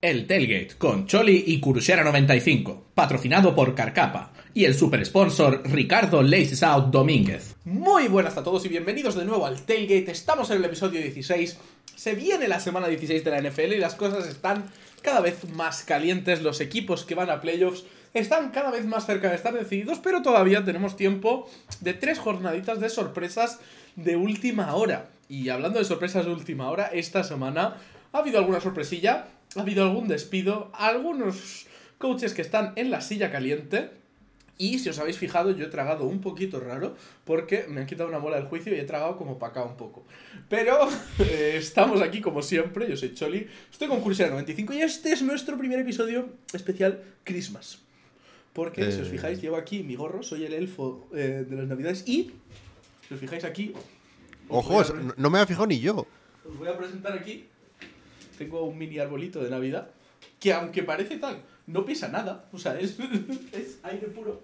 El Tailgate con Choli y Kurushera95, patrocinado por Carcapa y el super sponsor Ricardo Laces Out Domínguez. Muy buenas a todos y bienvenidos de nuevo al Tailgate. Estamos en el episodio 16. Se viene la semana 16 de la NFL y las cosas están cada vez más calientes. Los equipos que van a playoffs están cada vez más cerca de estar decididos, pero todavía tenemos tiempo de tres jornaditas de sorpresas de última hora. Y hablando de sorpresas de última hora, esta semana ha habido alguna sorpresilla, ha habido algún despido, algunos coaches que están en la silla caliente. Y si os habéis fijado, yo he tragado un poquito raro porque me han quitado una bola del juicio y he tragado como para acá un poco. Pero eh, estamos aquí como siempre, yo soy Choli, estoy con Cursera 95 y este es nuestro primer episodio especial Christmas. Porque si os Eh. fijáis, llevo aquí mi gorro, soy el elfo eh, de las navidades y, si os fijáis aquí... Ojo, a no me ha fijado ni yo. os voy a presentar aquí. Tengo un mini arbolito de Navidad. Que aunque parece tal, no pesa nada. O sea, es, es aire puro.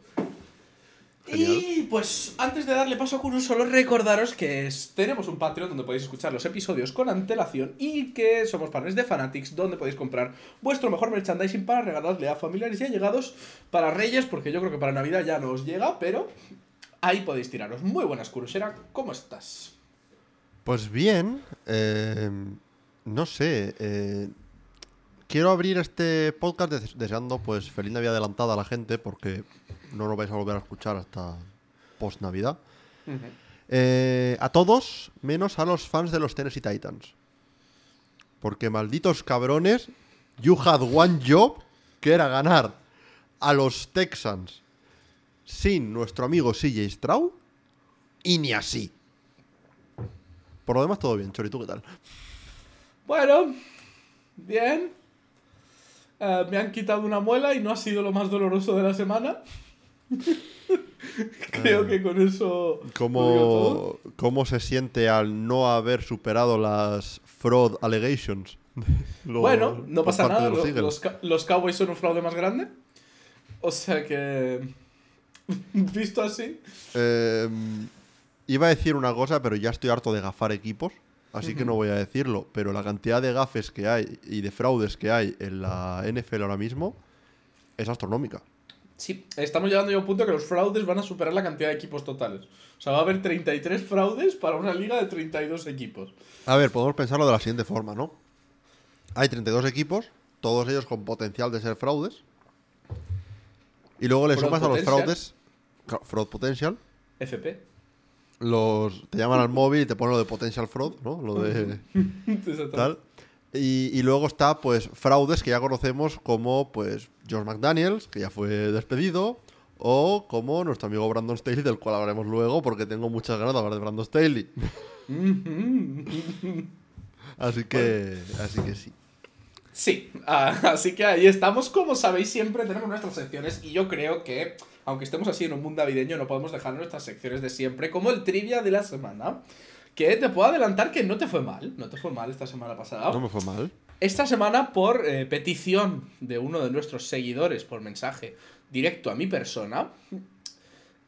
Y pues antes de darle paso a Kuru, solo recordaros que es- tenemos un Patreon donde podéis escuchar los episodios con antelación y que somos partners de Fanatics donde podéis comprar vuestro mejor merchandising para regalarle a familiares y allegados para Reyes, porque yo creo que para Navidad ya no os llega, pero ahí podéis tiraros. Muy buenas, Kurusera, ¿cómo estás? Pues bien, eh, no sé. eh, quiero abrir este podcast des- deseando pues feliz Navidad adelantada a la gente porque no lo vais a volver a escuchar hasta post Navidad. Eh, a todos, menos a los fans de los Tennessee Titans. Porque malditos cabrones, you had one job, que era ganar a los Texans sin nuestro amigo CJ Stroud, y ni así. Por lo demás, todo bien, Chori, ¿tú qué tal? Bueno, bien. Eh, me han quitado una muela y no ha sido lo más doloroso de la semana. Creo que con eso. ¿Cómo, ¿Cómo se siente al no haber superado las fraud allegations? Lo- Bueno, no pasa nada. los? Los, Cowboys son un fraude más grande. O sea que. Visto así. Eh, iba a decir una cosa, pero ya estoy harto de gafar equipos, así que no voy a decirlo. Pero la cantidad de gafes que hay y de fraudes que hay en la NFL ahora mismo es astronómica. Sí, estamos llegando ya a un punto que los fraudes van a superar la cantidad de equipos totales. O sea, va a haber 33 fraudes para una liga de 32 equipos. A ver, podemos pensarlo de la siguiente forma, ¿no? Hay 32 equipos, todos ellos con potencial de ser fraudes. Y luego le Fraud sumas a los fraudes, fraud potential, FP. Los te llaman al móvil y te ponen lo de potential fraud, ¿no? Lo de tal. Y, y luego está, pues, fraudes que ya conocemos como, pues, George McDaniels, que ya fue despedido, o como nuestro amigo Brandon Staley, del cual hablaremos luego, porque tengo muchas ganas de hablar de Brandon Staley. así que, así que sí. Sí, así que ahí estamos. Como sabéis, siempre tenemos nuestras secciones y yo creo que, aunque estemos así en un mundo navideño, no podemos dejar nuestras secciones de siempre, como el trivia de la semana. Que te puedo adelantar que no te fue mal, no te fue mal esta semana pasada. No me fue mal. Esta semana, por eh, petición de uno de nuestros seguidores, por mensaje directo a mi persona,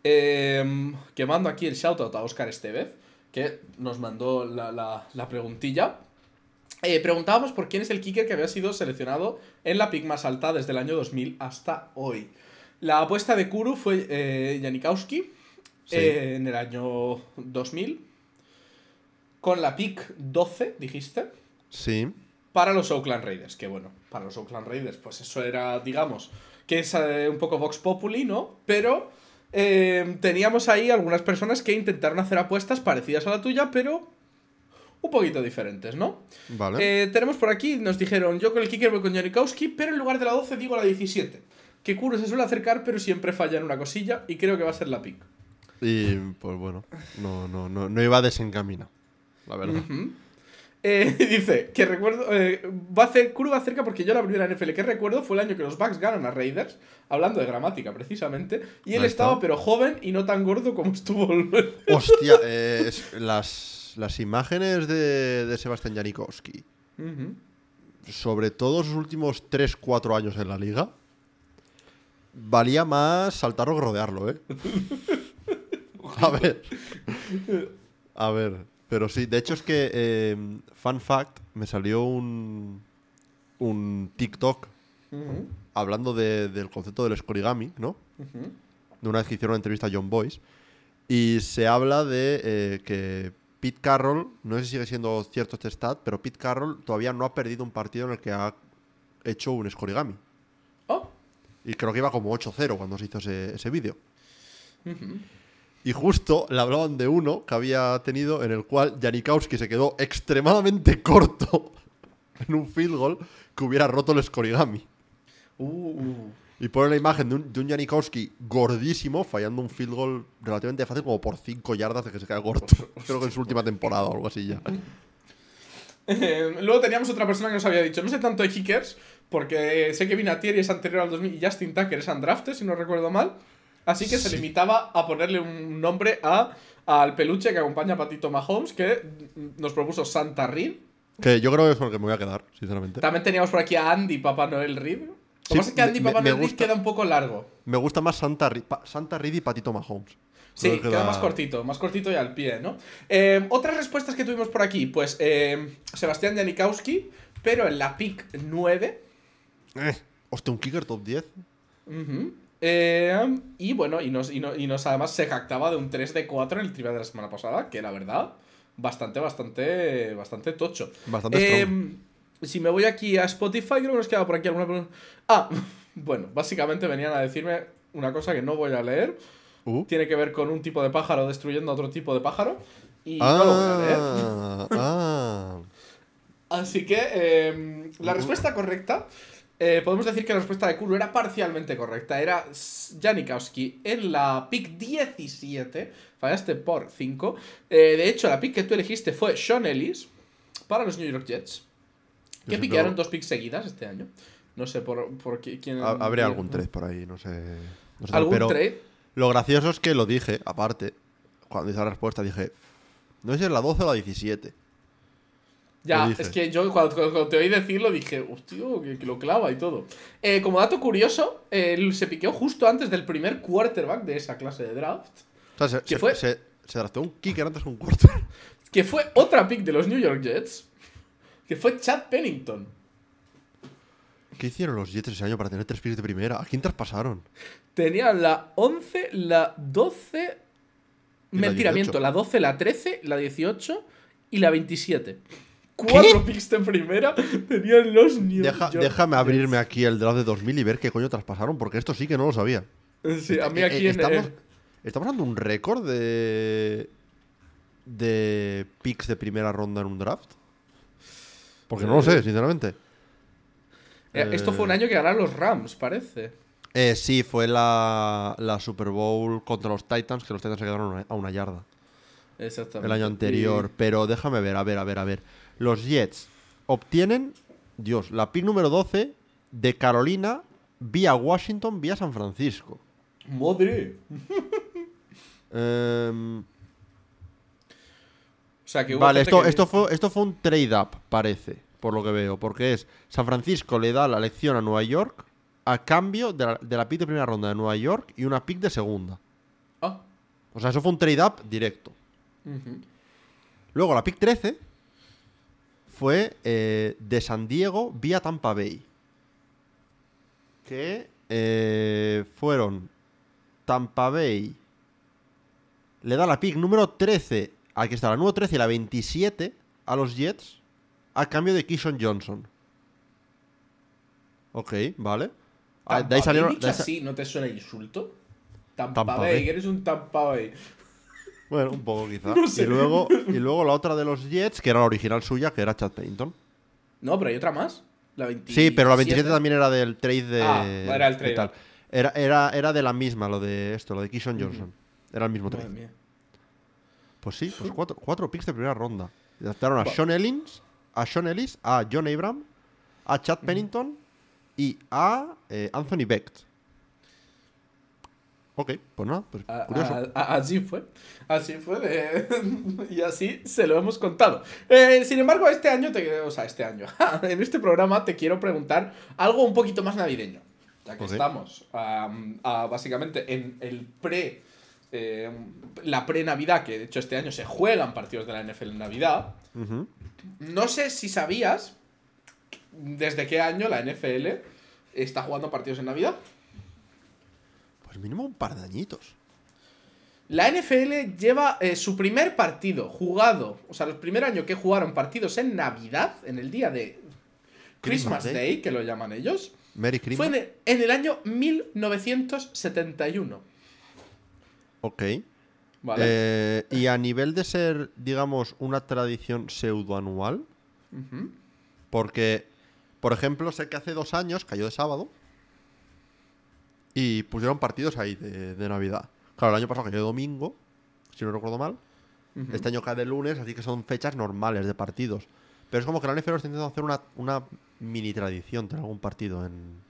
eh, que mando aquí el shoutout a Oscar Estevez, que nos mandó la, la- la preguntilla. Eh, preguntábamos por quién es el kicker que había sido seleccionado en la pick más alta desde el año 2000 hasta hoy. La apuesta de Kuru fue eh, Janikowski Sí. eh, en el año 2000. Con la pick 12, dijiste Sí. para los Oakland Raiders. Que bueno, para los Oakland Raiders, pues eso era, digamos, que es eh, un poco Vox Populi, ¿no? Pero eh, teníamos ahí algunas personas que intentaron hacer apuestas parecidas a la tuya, pero un poquito diferentes, ¿no? Vale. Eh, tenemos por aquí, nos dijeron, yo con el kicker voy con Janikowski, pero en lugar de la 12 digo la 17. Que Kuro se suele acercar, pero siempre falla en una cosilla, y creo que va a ser la pick. Y pues bueno, no, no, no, no iba desencaminado, la verdad. Eh, dice que recuerdo. eh, va a hacer curva cerca porque yo la primera NFL que recuerdo fue el año que los Bucks ganan a Raiders, hablando de gramática precisamente, y él estaba está. pero joven y no tan gordo como estuvo. el- Hostia, eh, es- las, las imágenes de, de Sebastián Janikowski, sobre todo sus últimos 3-4 años en la liga, valía más saltarlo que rodearlo, ¿eh? A ver. A ver. Pero sí, de hecho es que, eh, fun fact, me salió un, un TikTok hablando de- del concepto del scorigami, ¿no? De una vez que hicieron una entrevista a John Boyce. Y se habla de eh, que Pete Carroll, no sé si sigue siendo cierto este stat, pero Pete Carroll todavía no ha perdido un partido en el que ha hecho un scorigami. Y creo que iba como 8-0 cuando se hizo ese, ese vídeo. Y justo le hablaban de uno que había tenido en el cual Janikowski se quedó extremadamente corto en un field goal que hubiera roto el scorigami. Uh, Y pone la imagen de un, de un Janikowski gordísimo fallando un field goal relativamente fácil, como por 5 yardas de que se queda corto. Creo que en su última temporada o algo así ya. Eh, luego teníamos otra persona que nos había dicho, no sé tanto de kickers, porque sé que Vinatieri es anterior al 2000 y Justin Tucker es undrafted, si no recuerdo mal. Así que se limitaba a ponerle un nombre a, al peluche que acompaña a Patito Mahomes, que nos propuso Santa Reed. Que yo creo que es con el que me voy a quedar, sinceramente. También teníamos por aquí a Andy Papá Noel Reed. Lo Sí, que pasa es que Andy me- Papá me Noel Reed queda un poco largo. Me gusta más Santa, Pa- Santa Reed y Patito Mahomes. Sí, queda da- más cortito, más cortito y al pie, ¿no? Eh, otras respuestas que tuvimos por aquí, pues eh, Sebastián Janikowski, pero en la pick 9. Eh, hostia, un kicker top 10. Ujú. Eh, y bueno, y nos, y, no- y nos además se jactaba de un 3 de 4 en el trivia de la semana pasada, que la verdad, bastante, bastante, bastante tocho. Bastante Eh, si me voy aquí a Spotify, creo que nos queda por aquí alguna pregunta. Ah, bueno, básicamente venían a decirme una cosa que no voy a leer. Uh. Tiene que ver con un tipo de pájaro destruyendo a otro tipo de pájaro. Y no lo voy a leer. Ah, ah. Así que eh, la respuesta correcta, eh, podemos decir que la respuesta de Kulu era parcialmente correcta. Era Janikowski en la pick 17, fallaste por 5. de hecho, la pick que tú elegiste fue Sean Ellis para los New York Jets, que piquearon dos picks seguidas este año. No sé por, por quién. Ha- Habría algún trade por ahí, no sé. no sé, ¿Algún pero trade? Lo gracioso es que lo dije, aparte, cuando hice la respuesta, dije, no sé si es la 12 o la 17. Ya, es que yo cuando, cuando te oí decirlo dije, hostia, que, que lo clava y todo. Eh, como dato curioso, él se piqueó justo antes del primer quarterback de esa clase de draft, O sea, se, ¿Qué se, fue? se, se drafteó un kicker antes que un quarter. que fue otra pick de los New York Jets, que fue Chad Pennington. ¿Qué hicieron los Jets ese año para tener tres picks de primera? ¿A quién traspasaron? Tenían la 11, la 12... Y la Mentira, 18. miento, la 12, la 13, la 18 y la 27. Cuatro picks de primera tenían los New Deja- York déjame abrirme aquí el draft de 2000 y ver qué coño traspasaron, porque esto sí que no lo sabía. Sí, a mí Eh, aquí eh, en... estamos, eh, estamos dando un récord de. de picks de primera ronda en un draft. Porque no lo sé, sinceramente. eh, esto fue un año que ganaron los Rams, parece. Eh, sí, fue la, la Super Bowl contra los Titans, que los Titans se quedaron a una, a una yarda Exactamente. el año anterior. Pero déjame ver, a ver, a ver, a ver. Los Jets obtienen, Dios, la pick número 12 de Carolina vía Washington, vía San Francisco. ¡Madre! Em, O sea, que hubo vale, esto, que- esto, fue, esto fue un trade-up, parece, por lo que veo. Porque es San Francisco le da la elección a Nueva York a cambio de la, de la pick de primera ronda de Nueva York y una pick de segunda. Ah. O sea, eso fue un trade-up directo. Luego la pick 13 fue eh, de San Diego vía Tampa Bay. Que eh, fueron Tampa Bay. Le da la pick número 13. Aquí está, la número 13 y la 27 a los Jets a cambio de Kishon Johnson. Ok, vale. Ah, de ahí salieron. De así, ¿no te suena insulto? Tampa, Tampa Bay, Bay. eres un Tampa Bay. Bueno, un poco quizá. No sé. Y, luego, y luego la otra de los Jets, que era la original suya, que era Chad Pennington. No, pero hay otra más. La 27. Sí, pero la 27 también era del trade de. Ah, era el de trade. tal. Era, era, era de la misma, lo de esto, lo de Kishon Johnson. Era el mismo Madre trade. mía. Pues sí, pues cuatro, cuatro picks de primera ronda. Adaptaron a. Sean Ellis, a Sean Ellis, a John Abram, a Chad Pennington y a eh, Anthony Becht. Ok, pues nada, pues curioso. a- a- así fue. Así fue. de- y así se lo hemos contado. Eh, sin embargo, este año, te, o sea, este año, en este programa te quiero preguntar algo un poquito más navideño. Ya que estamos a, básicamente en el pre. eh, la pre-Navidad, que de hecho este año se juegan partidos de la NFL en Navidad. No sé si sabías. ¿desde qué año la NFL está jugando partidos en Navidad? Pues mínimo un par de añitos. La NFL lleva eh, su primer partido jugado, o sea, el primer año que jugaron partidos en Navidad, en el día de Christmas, Christmas Day, Day. que lo llaman ellos, Merry fue en el, en el año 1971. Ok. ¿Vale? Eh, y a nivel de ser, digamos, una tradición pseudoanual, Ujú. porque, por ejemplo, sé que hace dos años cayó de sábado y pusieron partidos ahí de, de Navidad. Claro, el año pasado cayó domingo, si no recuerdo mal. Este año cae de lunes, así que son fechas normales de partidos. Pero es como que la NFL está intentando hacer una, una mini tradición, tener algún partido en...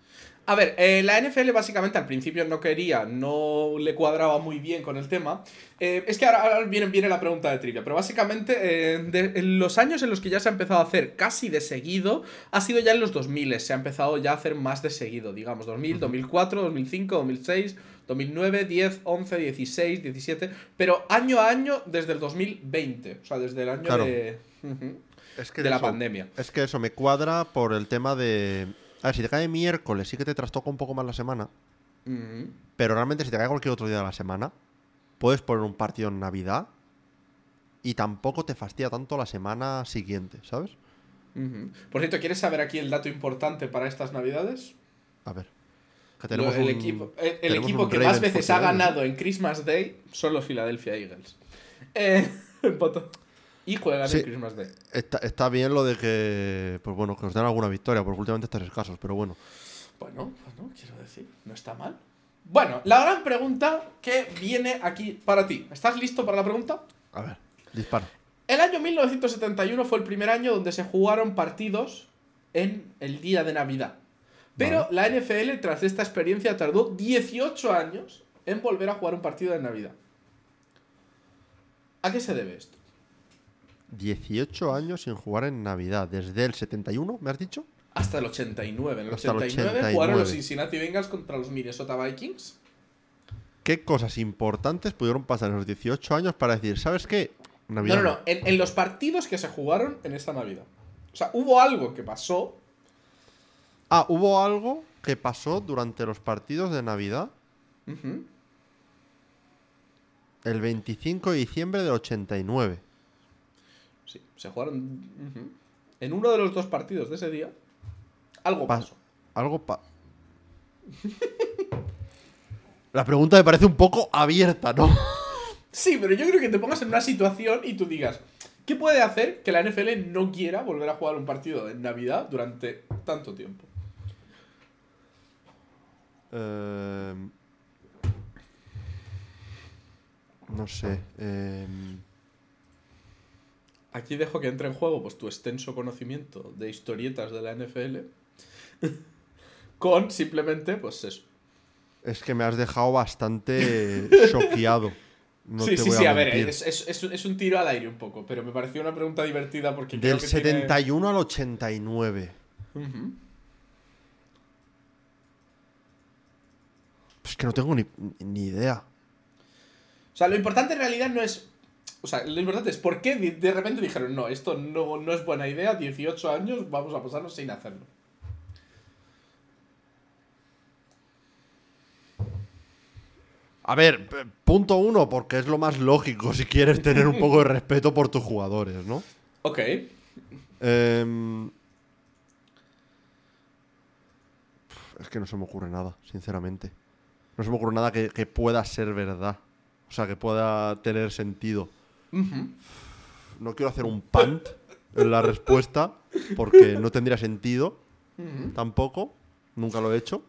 A ver, eh, la NFL básicamente al principio no quería, no le cuadraba muy bien con el tema. Eh, es que ahora, ahora viene, viene la pregunta de trivia, pero básicamente eh, de- en los años en los que ya se ha empezado a hacer casi de seguido, ha sido ya en los 2000, se ha empezado ya a hacer más de seguido, digamos, 2000, 2004, 2005, 2006, 2009, 10, 11, 16, 17, pero año a año desde el 2020, o sea, desde el año Claro. de, Es que de la eso- pandemia. Es que eso me cuadra por el tema de... A ver, si te cae miércoles sí que te trastoca un poco más la semana, pero realmente si te cae cualquier otro día de la semana, puedes poner un partido en Navidad y tampoco te fastidia tanto la semana siguiente, ¿sabes? Por cierto, ¿quieres saber aquí el dato importante para estas navidades? A ver. Que Lo- tenemos el un- equipo, el, el tenemos equipo un que más veces ha 49ers. ganado en Christmas Day son los Philadelphia Eagles. Eh, poto. Y juegan Sí. en Christmas Day. Está, está bien lo de que, pues bueno, que os den alguna victoria, porque últimamente estás escasos, pero bueno. Bueno, bueno, quiero decir, no está mal. Bueno, la gran pregunta que viene aquí para ti. ¿Estás listo para la pregunta? A ver, dispara. El año 1971 fue el primer año donde se jugaron partidos en el día de Navidad. Pero la NFL, tras esta experiencia, tardó 18 años en volver a jugar un partido de Navidad. ¿A qué se debe esto? 18 años sin jugar en Navidad, desde el 71, ¿me has dicho? Hasta el 89. En el Hasta el 89, jugaron los 89. Cincinnati Bengals contra los Minnesota Vikings. ¿Qué cosas importantes pudieron pasar en los 18 años para decir, ¿sabes qué? No, Navidad. no, no. En, en los partidos que se jugaron en esa Navidad. O sea, hubo algo que pasó. Ah, hubo algo que pasó durante los partidos de Navidad Ujú. el 25 de diciembre del 89. Sí, se jugaron. En uno de los dos partidos de ese día, algo Pa- pasó. Algo pa... La pregunta me parece un poco abierta, ¿no? Sí, pero yo creo que te pongas en una situación y tú digas, ¿qué puede hacer que la NFL no quiera volver a jugar un partido en Navidad durante tanto tiempo? Eh, No sé. eh, Aquí dejo que entre en juego pues tu extenso conocimiento de historietas de la NFL con simplemente pues eso. Es que me has dejado bastante choqueado. No sí, sí, sí, a ver, es, es- es un- tiro al aire un poco, pero me pareció una pregunta divertida porque creo Del que tiene- 71 al 89. Ujú. Es que no tengo ni, ni idea. O sea, lo importante en realidad no es. O sea, lo importante es por qué de- repente dijeron, no, esto no, no es buena idea, 18 años, vamos a pasarnos sin hacerlo. A ver, punto uno, porque es lo más lógico si quieres tener un poco de respeto por tus jugadores, ¿no? Ok. Em, Es que no se me ocurre nada, sinceramente. No se me ocurre nada que, que pueda ser verdad. O sea, que pueda tener sentido. Ujú. No quiero hacer un punt en la respuesta, porque no tendría sentido Ujú. tampoco. Nunca lo he hecho.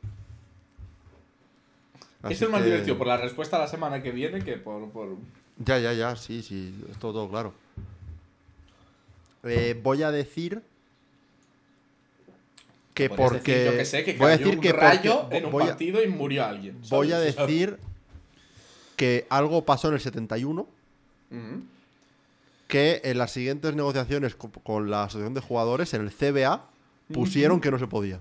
Así Esto es más que- divertido por la respuesta la semana que viene que por. por... Ya, ya, ya, sí, sí, es todo, todo claro. Eh, voy a decir que porque decir, yo que sé, que voy a decir un que rayo porque- en un voy a- partido y murió alguien. ¿sabes? voy a decir que algo pasó en el 71 ujú. que en las siguientes negociaciones co- con, la asociación de jugadores en el CBA pusieron que no se podía.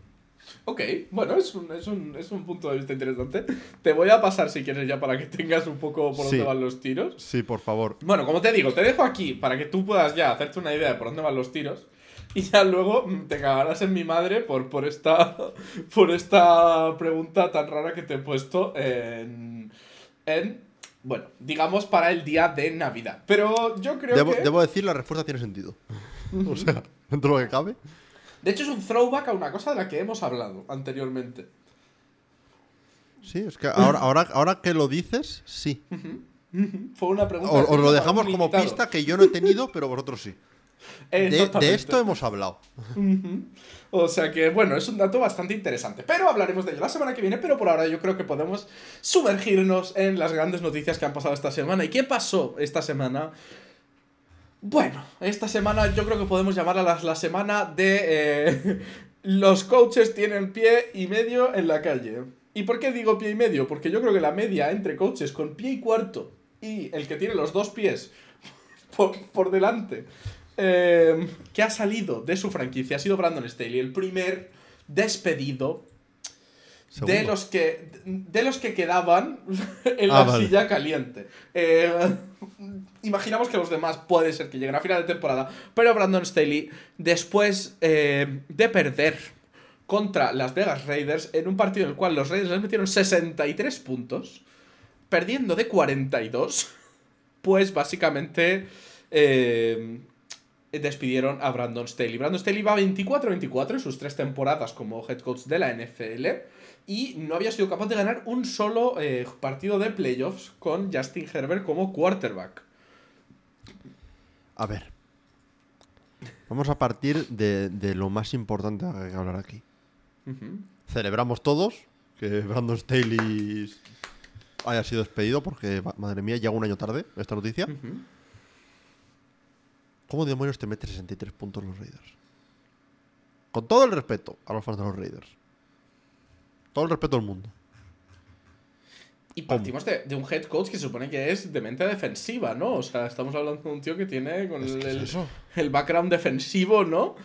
Ok, bueno, es un, es, un, es un punto de vista interesante. Te voy a pasar si quieres ya para que tengas un poco por Sí. dónde van los tiros. Sí, por favor. Bueno, como te digo, te dejo aquí para que tú puedas ya hacerte una idea de por dónde van los tiros. Y ya luego te cagarás en mi madre por, por, esta, por esta pregunta tan rara que te he puesto en, en, bueno, digamos para el día de Navidad. Pero yo creo Debo, que... debo decir, la respuesta tiene sentido. o sea, dentro de lo que cabe. De hecho es un throwback a una cosa de la que hemos hablado anteriormente. Sí, es que ahora, ahora, ahora que lo dices, sí. Fue una pregunta... Os, lo dejamos como invitado. pista que yo no he tenido, pero vosotros sí. De, esto hemos hablado. O sea que, bueno, es un dato bastante interesante. Pero hablaremos de ello la semana que viene. Pero por ahora yo creo que podemos sumergirnos en las grandes noticias que han pasado esta semana. ¿Y qué pasó esta semana? Bueno, esta semana yo creo que podemos llamarla la, la semana de eh, los coaches tienen pie y medio en la calle. ¿Y por qué digo pie y medio? Porque yo creo que la media entre coaches con pie y cuarto y el que tiene los dos pies por, por delante eh, que ha salido de su franquicia ha sido Brandon Staley, el primer despedido de los que de los que quedaban en Ah, la vale. silla caliente. Eh, imaginamos que los demás puede ser que lleguen a final de temporada, pero Brandon Staley, después eh, de perder contra las Vegas Raiders en un partido en el cual los Raiders les metieron 63 puntos, perdiendo de 42, pues básicamente eh, despidieron a Brandon Staley. Brandon Staley va 24-24 en sus tres temporadas como head coach de la NFL y no había sido capaz de ganar un solo eh, partido de playoffs con Justin Herbert como quarterback. A ver. Vamos a partir de, de lo más importante que hay que hablar aquí. Celebramos todos que Brandon Staley haya sido despedido porque, ma- madre mía, llega un año tarde esta noticia. ¿Cómo demonios te metes 63 puntos los Raiders? Con todo el respeto a los fans de los Raiders. Todo el respeto del mundo. Y partimos de, de un head coach que se supone que es de mente defensiva, ¿no? O sea, estamos hablando de un tío que tiene con Es el, es el- background defensivo, ¿no?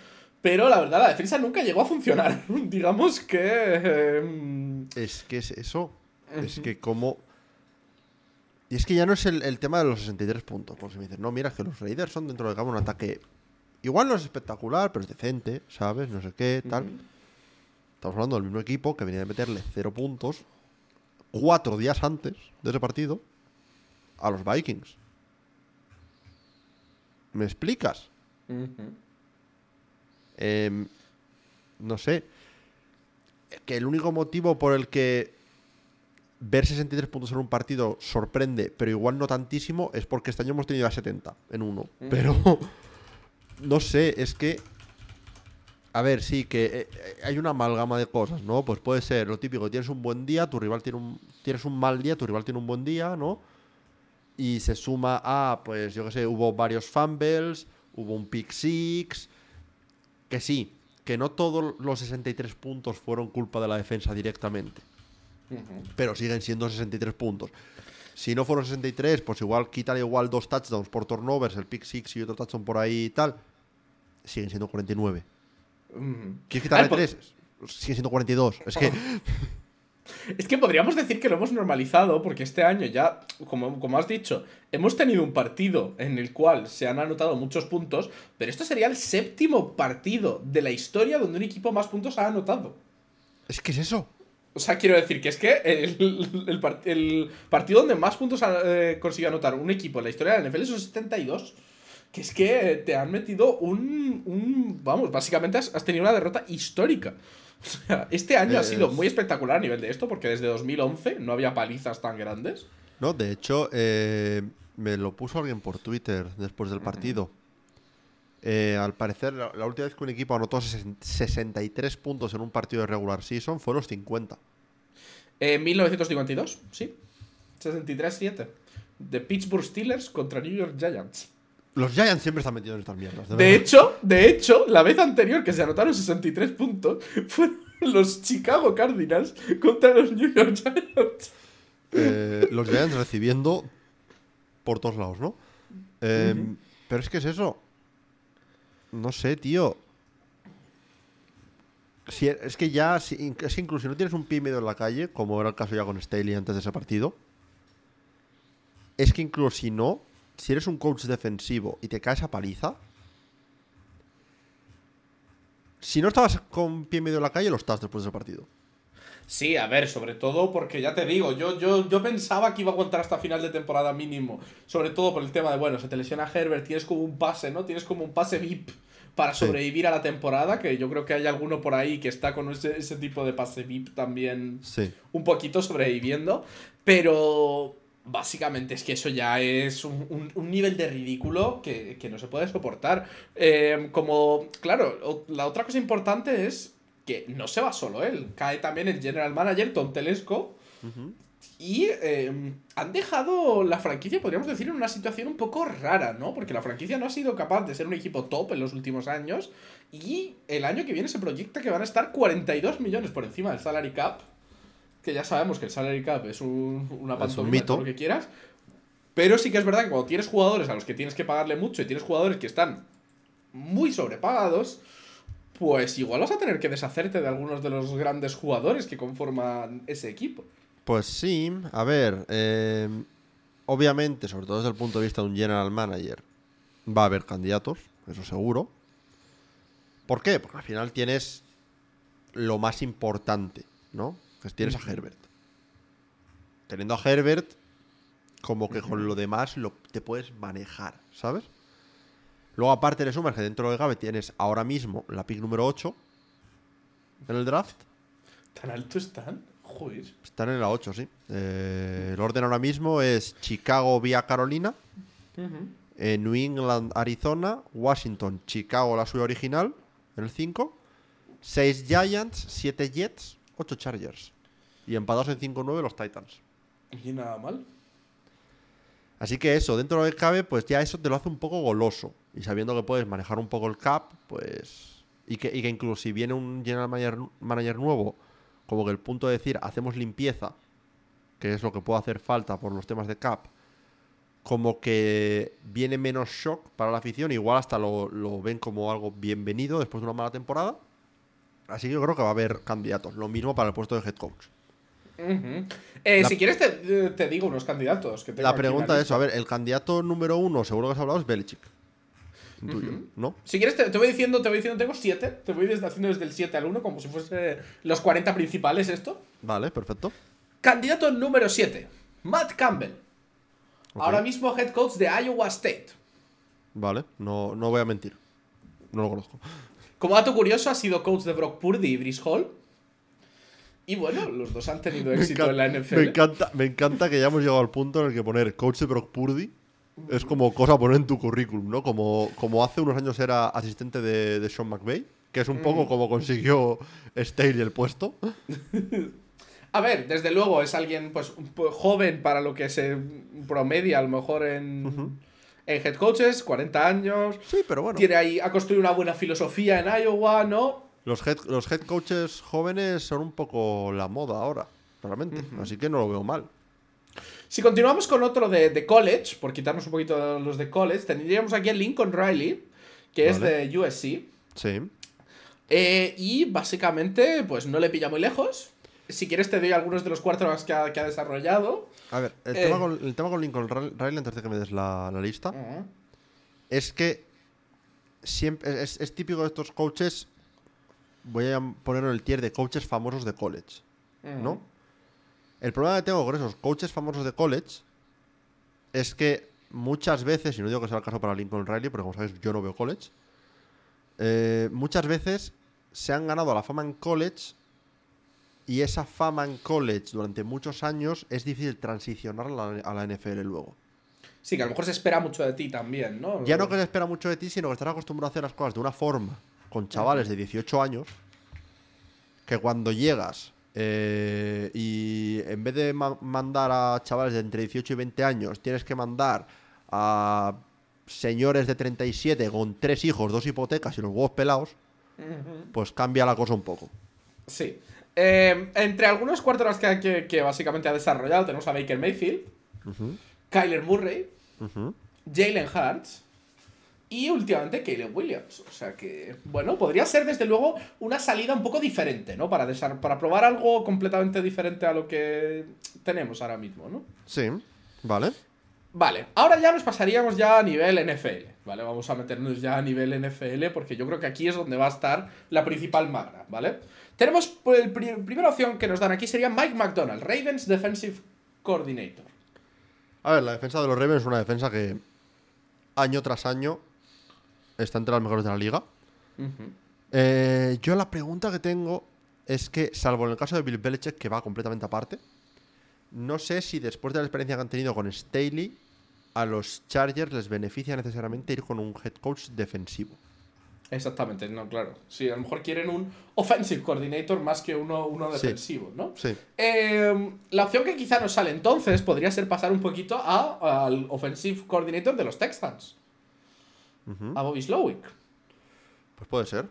Pero la verdad, la defensa nunca llegó a funcionar. Digamos que... eh, Es que es eso. Es que como... Y es que ya no es el, el tema de los 63 puntos. Porque si me dices, no, mira, es que los Raiders son dentro del campo un ataque... Igual no es espectacular, pero es decente, ¿sabes? No sé qué, tal. Estamos hablando del mismo equipo que venía de meterle 0 puntos cuatro días antes de ese partido a los Vikings. ¿Me explicas? Em, no sé. Que el único motivo por el que ver 63 puntos en un partido sorprende, pero igual no tantísimo, es porque este año hemos tenido a 70 en uno. Pero no sé, es que. A ver, sí, que eh, eh, hay una amalgama de cosas, ¿no? Pues puede ser lo típico, tienes un buen día, tu rival tiene un. Tienes un mal día, tu rival tiene un buen día, ¿no? Y se suma a, pues yo qué sé, hubo varios fumbles, hubo un pick six. Que sí, que no todos los 63 puntos fueron culpa de la defensa directamente, Pero siguen siendo 63 puntos. Si no fueron 63, pues igual quítale igual dos touchdowns por turnovers, el pick six y otro touchdown por ahí y tal. Siguen siendo 49. Ujú. ¿Quieres quitarle po- tres? Siguen siendo 42. Es que Es que podríamos decir que lo hemos normalizado porque este año ya, como, como has dicho, hemos tenido un partido en el cual se han anotado muchos puntos, pero esto sería el séptimo partido de la historia donde un equipo más puntos ha anotado. es que es eso. O sea, quiero decir que es que el, el el partido donde más puntos ha eh, consiguió anotar un equipo en la historia de la NFL son 72. Que es que te han metido un. un- vamos, básicamente has, has tenido una derrota histórica. O sea, este año ha sido muy espectacular a nivel de esto, porque desde 2011 no había palizas tan grandes. No, de hecho, eh, me lo puso alguien por Twitter después del partido. Eh, al parecer, la, la última vez que un equipo anotó sesen- 63 puntos en un partido de regular season fue los 50. En 1952, sí. 63-7. De Pittsburgh Steelers contra New York Giants. Los Giants siempre están metidos en estas mierdas. de hecho, de hecho, la vez anterior que se anotaron 63 puntos fueron los Chicago Cardinals contra los New York Giants. Eh, los Giants recibiendo por todos lados, ¿no? Eh, Pero es que es eso. No sé, tío. Si, es que ya, si, es que incluso si no tienes un pie medio en la calle, como era el caso ya con Staley antes de ese partido, es que incluso si no, si eres un coach defensivo y te caes a paliza, si no estabas con pie medio en la calle, lo estás después del partido. Sí, a ver, sobre todo porque ya te digo, yo, yo, yo pensaba que iba a aguantar hasta final de temporada mínimo. Sobre todo por el tema de, bueno, se te lesiona Herbert, tienes como un pase, ¿no? Tienes como un pase VIP para Sí. sobrevivir a la temporada, que yo creo que hay alguno por ahí que está con ese, ese tipo de pase VIP también Sí. un poquito sobreviviendo. Pero básicamente es que eso ya es un, un- un nivel de ridículo que, que no se puede soportar. Eh, como, claro, la otra cosa importante es que no se va solo él, cae también el general manager Tom Telesco. Y eh, han dejado la franquicia, podríamos decir, en una situación un poco rara, ¿no? Porque la franquicia no ha sido capaz de ser un equipo top en los últimos años. Y el año que viene se proyecta que van a estar 42 millones por encima del salary cap. Que ya sabemos que el salary cap es un, una un pantomima, todo lo que quieras. Pero sí que es verdad que cuando tienes jugadores a los que tienes que pagarle mucho y tienes jugadores que están muy sobrepagados, pues igual vas a tener que deshacerte de algunos de los grandes jugadores que conforman ese equipo. Pues sí, a ver, eh, obviamente, sobre todo desde el punto de vista de un general manager, va a haber candidatos, eso seguro. ¿Por qué? Porque al final tienes lo más importante, ¿no? Que es tienes a Herbert. Teniendo a Herbert, como que con lo demás lo, te puedes manejar, ¿sabes? Luego aparte le sumas que dentro de Gabe tienes ahora mismo la pick número 8 en el draft. ¿Tan alto están? Joder. Están en la 8, sí. Eh, el orden ahora mismo es Chicago vía Carolina, eh, New England, Arizona, Washington, Chicago, la suya original, en el 5, 6 Giants, 7 Jets, 8 Chargers. Y empatados en 5-9 los Titans. Y nada mal. Así que eso, dentro de lo que cabe, pues ya eso te lo hace un poco goloso. Y sabiendo que puedes manejar un poco el cap, pues. Y que, y que incluso si viene un general manager, manager nuevo, como que el punto de decir hacemos limpieza, que es lo que puede hacer falta por los temas de cap, como que viene menos shock para la afición, igual hasta lo, lo ven como algo bienvenido después de una mala temporada. Así que yo creo que va a haber candidatos. Lo mismo para el puesto de head coach. Eh, La- Si quieres, te, te digo unos candidatos. Que tengo La pregunta es, a ver, el candidato número uno, seguro que has hablado, es Belichick. Ujú. ¿no? Si quieres, te, te voy diciendo, te voy diciendo, tengo siete. Te voy desde, haciendo desde el 7 al 1, como si fuese los 40 principales esto. Vale, perfecto. Candidato número 7, Matt Campbell. Ahora mismo head coach de Iowa State. Vale, no, no voy a mentir. No lo conozco. Como dato curioso, ha sido coach de Brock Purdy y Brice Hall. Y bueno, los dos han tenido éxito en la NFL. me encanta, me encanta que ya hemos llegado al punto en el que poner coach de Brock Purdy es como cosa a poner en tu currículum, ¿no? Como, como hace unos años era asistente de, de Sean McVay, que es un Mm. poco como consiguió Staley el puesto. A ver, desde luego es alguien pues joven para lo que se promedia a lo mejor en, en head coaches, 40 años. Sí, pero bueno. Tiene ahí, ha construido una buena filosofía en Iowa, ¿no? Los head, los head coaches jóvenes son un poco la moda ahora, realmente. Así que no lo veo mal. Si continuamos con otro de, de college, por quitarnos un poquito los de college, tendríamos aquí a Lincoln Riley, que es de USC. Sí. Eh, y básicamente, pues no le pilla muy lejos. Si quieres, te doy algunos de los quarterbacks que ha, que ha desarrollado. A ver, el, Eh. tema, con, el tema con Lincoln Ri- Riley, antes de que me des la, la lista, es que siempre es, es típico de estos coaches. Voy a ponerlo en el tier de coaches famosos de college, ¿no? El problema que tengo con esos coaches famosos de college es que muchas veces, y no digo que sea el caso para Lincoln Riley, porque como sabéis, yo no veo college. eh, muchas veces se han ganado la fama en college y esa fama en college durante muchos años es difícil transicionar a la, a la NFL luego. Sí, que a lo mejor se espera mucho de ti también, ¿no? Ya no que se espera mucho de ti, sino que estás acostumbrado a hacer las cosas de una forma con chavales de 18 años que cuando llegas eh, y en vez de ma- mandar a chavales de entre 18 y 20 años, tienes que mandar a señores de 37 con tres hijos, dos hipotecas y los huevos pelados, pues cambia la cosa un poco. Sí. Eh, entre algunos quarterbacks que, que, que básicamente ha desarrollado, tenemos a Baker Mayfield, Kyler Murray. Jalen Hurts y últimamente Caleb Williams. O sea que, bueno, podría ser desde luego una salida un poco diferente, ¿no? Para, para probar algo completamente diferente a lo que tenemos ahora mismo, ¿no? Sí, vale. Vale, ahora ya nos pasaríamos ya a nivel NFL, ¿vale? Vamos a meternos ya a nivel NFL porque yo creo que aquí es donde va a estar la principal magra, ¿vale? Tenemos, pues, pri- primera opción que nos dan aquí sería Mike McDonald, Ravens Defensive Coordinator. A ver, la defensa de los Ravens es una defensa que año tras año está entre las mejores de la liga. Eh, yo la pregunta que tengo es que, salvo en el caso de Bill Belichick, que va completamente aparte, no sé si después de la experiencia que han tenido con Staley, a los Chargers les beneficia necesariamente ir con un head coach defensivo. Exactamente, no, claro. Sí, a lo mejor quieren un Offensive Coordinator más que uno, uno Sí. defensivo, ¿no? Sí. Eh, la opción que quizá nos sale entonces podría ser pasar un poquito a- al Offensive Coordinator de los Texans, A Bobby Slowick. Pues puede ser.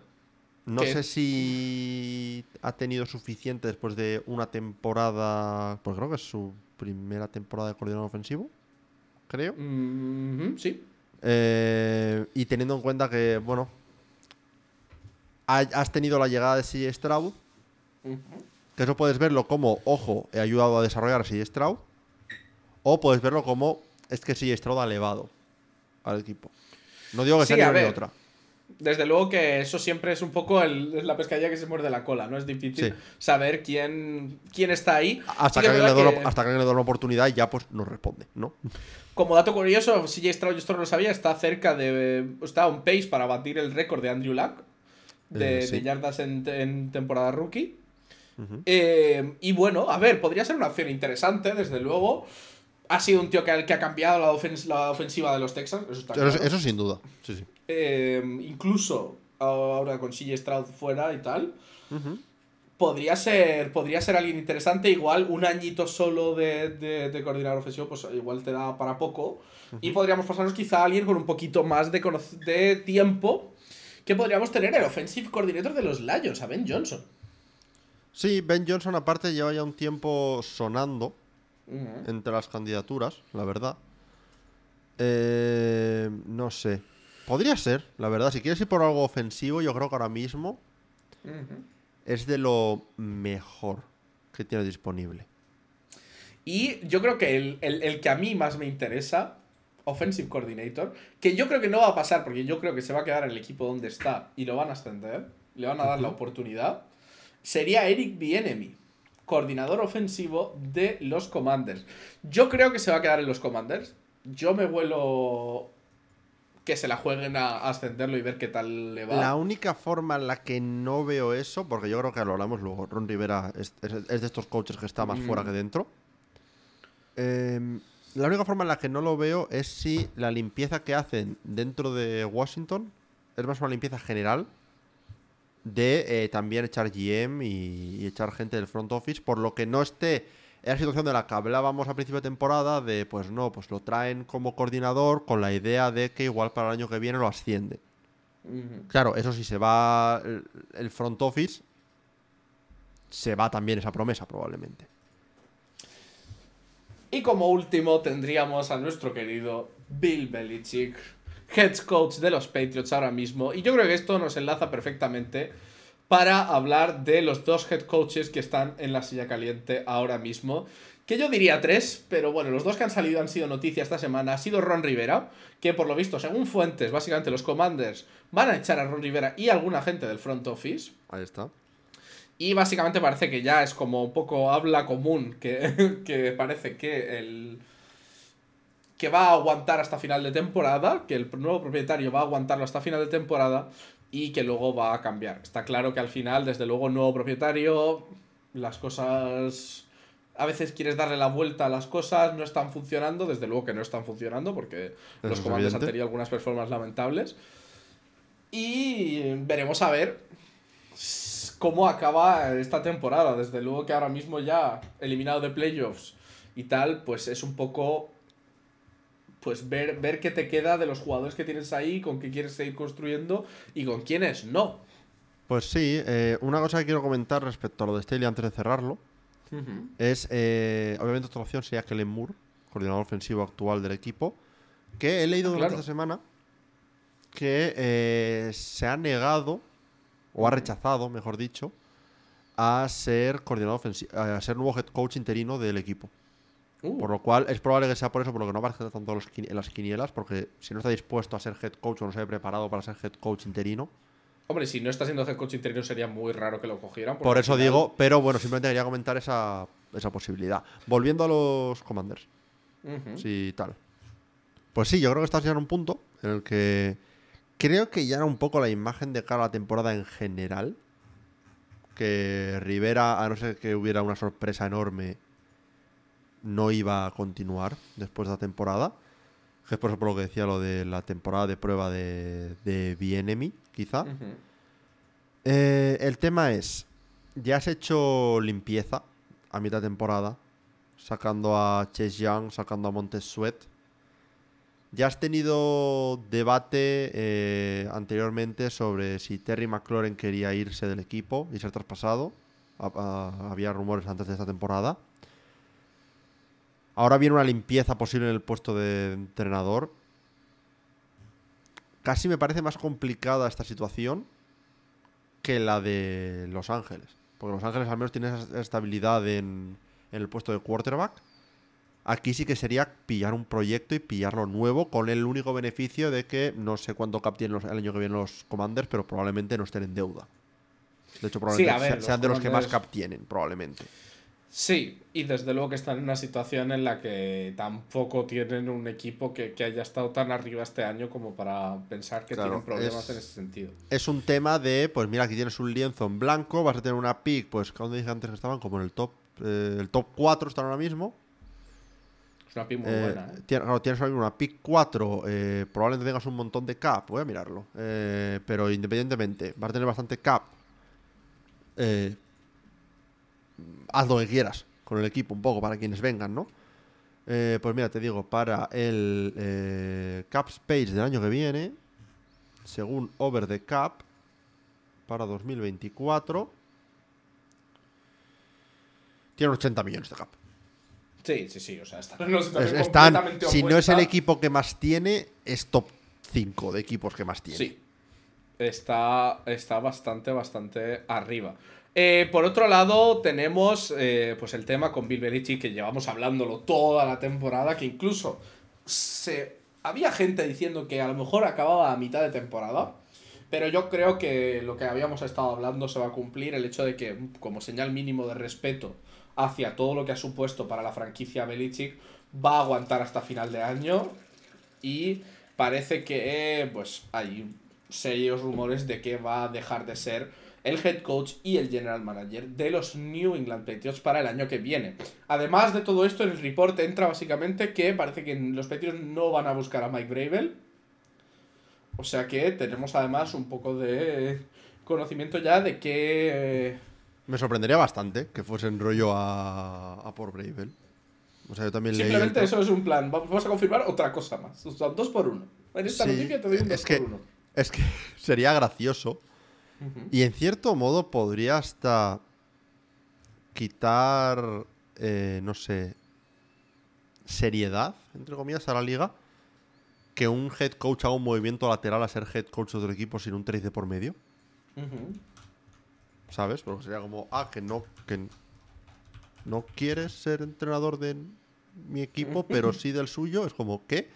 No ¿Qué? sé si ha tenido suficiente después de una temporada. Pues creo que es su primera temporada de coordinador ofensivo. Creo. Sí. Eh, y teniendo en cuenta que, bueno, ha- has tenido la llegada de CJ Stroud, que eso puedes verlo como, ojo, he ayudado a desarrollar a CJ Stroud, o puedes verlo como, es que CJ Stroud ha elevado al equipo. No digo que Sí, sea ni una ni ver. otra. Desde luego que eso siempre es un poco el- la pescadilla que se muerde la cola, ¿no? Es difícil Sí. saber quién, quién está ahí. Hasta Sí que, alguien le una- que- hasta que le dé una oportunidad y ya pues nos responde, ¿no? Como dato curioso, CJ Stroud, yo esto no lo sabía, está cerca de. Está a un pace para batir el récord de Andrew Luck de, Eh, sí. de yardas en, en temporada rookie. Eh, y bueno, a ver, podría ser una opción interesante, desde luego. Ha sido un tío que, que ha cambiado la, ofens- la ofensiva de los Texans, eso está claro. eso sin duda. Sí, sí. Eh, incluso ahora con CJ Stroud fuera y tal. Podría ser, podría ser alguien interesante. Igual un añito solo de, de, de coordinador ofensivo, pues igual te da para poco. Y podríamos pasarnos quizá a alguien con un poquito más de, de tiempo. Que podríamos tener el offensive coordinator de los Lions, a Ben Johnson. Sí, Ben Johnson aparte lleva ya un tiempo sonando. Entre las candidaturas, la verdad. Eh, no sé. Podría ser, la verdad. Si quieres ir por algo ofensivo, yo creo que ahora mismo es de lo mejor que tienes disponible. Y yo creo que el, el- el que a mí más me interesa, Offensive Coordinator, que yo creo que no va a pasar porque yo creo que se va a quedar en el equipo donde está y lo van a ascender, le van a dar la oportunidad, sería Eric Bienemy, coordinador ofensivo de los Commanders. Yo creo que se va a quedar en los Commanders. Yo me vuelo que se la jueguen a ascenderlo y ver qué tal le va. La única forma en la que no veo eso, porque yo creo que lo hablamos luego, Ron Rivera es, es- es de estos coaches que está más Mm. fuera que dentro. Em, la única forma en la que no lo veo es si la limpieza que hacen dentro de Washington es más una limpieza general de eh, también echar GM y, y echar gente del front office, por lo que no esté en la situación de la que hablábamos a principio de temporada, de pues no, pues lo traen como coordinador con la idea de que igual para el año que viene lo asciende. Claro, eso sí, se va el- el front office, se va también esa promesa probablemente. Y como último tendríamos a nuestro querido Bill Belichick, head coach de los Patriots ahora mismo. Y yo creo que esto nos enlaza perfectamente para hablar de los dos head coaches que están en la silla caliente ahora mismo. Que yo diría tres, pero bueno, los dos que han salido han sido noticia esta semana. Ha sido Ron Rivera, que por lo visto, según fuentes, básicamente los Commanders van a echar a Ron Rivera y a alguna gente del front office. Ahí está. Y básicamente parece que ya es como un poco habla común, que, que parece que el que va a aguantar hasta final de temporada, que el nuevo propietario va a aguantarlo hasta final de temporada y que luego va a cambiar. Está claro que al final, desde luego, nuevo propietario, las cosas... A veces quieres darle la vuelta a las cosas, no están funcionando, desde luego que no están funcionando porque los comandos han tenido algunas performances lamentables. Y veremos a ver cómo acaba esta temporada. Desde luego que ahora mismo ya eliminado de playoffs y tal, pues es un poco pues ver, ver qué te queda de los jugadores que tienes ahí, con qué quieres seguir construyendo y con quiénes no. Pues sí, eh, una cosa que quiero comentar respecto a lo de Staley antes de cerrarlo es, eh, obviamente otra opción sería Kellen Moore, coordinador ofensivo actual del equipo, que he leído Ah, durante claro. esta semana que eh, se ha negado, o ha rechazado, mejor dicho, a ser coordinador ofensivo, a ser nuevo head coach interino del equipo. Uh. Por lo cual es probable que sea por eso, por lo que no aparece tanto en los quin- en las quinielas, porque si no está dispuesto a ser head coach o no se ha preparado para ser head coach interino. Hombre, si no está siendo head coach interino sería muy raro que lo cogieran. Por eso final- digo, pero bueno, simplemente quería comentar esa, esa posibilidad. Volviendo a los Commanders. Sí, tal. Pues sí, yo creo que estás ya en un punto en el que creo que ya era un poco la imagen de cara a la temporada en general. Que Rivera, a no ser que hubiera una sorpresa enorme, no iba a continuar después de la temporada. Que es por eso por lo que decía lo de la temporada de prueba de, de Bienemy, quizá. Eh, el tema es, ya has hecho limpieza a mitad de temporada, sacando a Chase Young, sacando a Montez Sweat. Ya has tenido debate eh, anteriormente sobre si Terry McLaurin quería irse del equipo y ser traspasado. A- a- había rumores antes de esta temporada. Ahora viene una limpieza posible en el puesto de entrenador. Casi me parece más complicada esta situación que la de Los Ángeles. Porque Los Ángeles al menos tiene esa estabilidad en, en el puesto de quarterback. Aquí sí que sería pillar un proyecto y pillarlo nuevo con el único beneficio de que no sé cuánto cap tienen los- el año que viene los Commanders, pero probablemente no estén en deuda. De hecho, probablemente a ver, se- los sean de los que más cap tienen, probablemente. Sí, y desde luego que están en una situación en la que tampoco tienen un equipo que, que haya estado tan arriba este año como para pensar que Claro, tienen problemas es- en ese sentido. Es un tema de, pues mira, aquí tienes un lienzo en blanco, vas a tener una pick, pues, ¿dónde dije antes que estaban? Como en el top, eh, el top 4 están ahora mismo. Es una pick muy Eh, buena. ¿eh? claro, tienes una pick 4, eh, probablemente tengas un montón de cap, voy a mirarlo. Eh, pero independientemente, vas a tener bastante cap. Eh, haz lo que quieras con el equipo, un poco, para quienes vengan, ¿no? Eh, pues mira, te digo, para el eh, cap space del año que viene, según Over the Cap, para 2024, tiene 80 millones de cap. Sí, sí, sí. O sea, están Es- completamente si no es el equipo que más tiene, es top 5 de equipos que más tiene. Sí. Está, está bastante, bastante arriba. Eh, por otro lado, tenemos eh, pues el tema con Bill Belichick, que llevamos hablándolo toda la temporada, que incluso se, había gente diciendo que a lo mejor acababa a mitad de temporada. Pero yo creo que lo que habíamos estado hablando se va a cumplir, el hecho de que, como señal mínimo de respeto hacia todo lo que ha supuesto para la franquicia Belichick, va a aguantar hasta final de año. Y parece que pues hay serios rumores de que va a dejar de ser el head coach y el general manager de los New England Patriots para el año que viene. Además de todo esto, en el report entra básicamente que parece que los Patriots no van a buscar a Mike Bravel. O sea que tenemos además un poco de conocimiento ya de que... eh, Me sorprendería bastante que fuesen rollo a, a por Bravel. O sea, yo también Simplemente eso es un plan. Va- Vamos a confirmar otra cosa más. O sea, dos por uno. En esta Sí, noticia te doy un es dos que- por uno. Es que sería gracioso. Y en cierto modo podría hasta quitar, eh, no sé, seriedad, entre comillas, a la liga. Que un head coach haga un movimiento lateral a ser head coach de otro equipo sin un 13 por medio. ¿Sabes? Porque sería como, ah, que no, que no quieres ser entrenador de mi equipo, pero sí del suyo. Es como, ¿qué?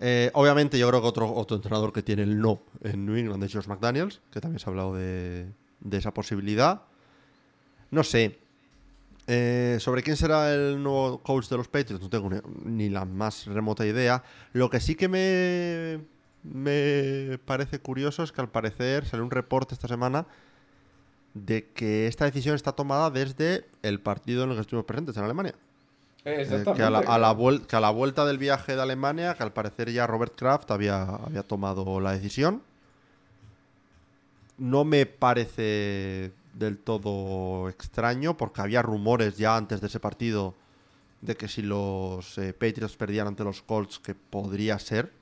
Eh, obviamente, yo creo que otro, entrenador que tiene el no en New England es Josh McDaniels, que también se ha hablado de, esa posibilidad. No sé. Eh, sobre quién será el nuevo coach de los Patriots, no tengo ni, ni la más remota idea. Lo que sí que me, me parece curioso es que al parecer salió un reporte esta semana de que esta decisión está tomada desde el partido en el que estuvimos presentes en Alemania. Eh, Eh, que, a la, a la vuel- que a la vuelta del viaje de Alemania, que al parecer ya Robert Kraft había, había tomado la decisión. No me parece del todo extraño, porque había rumores ya antes de ese partido de que si los eh, Patriots perdían ante los Colts, que podría ser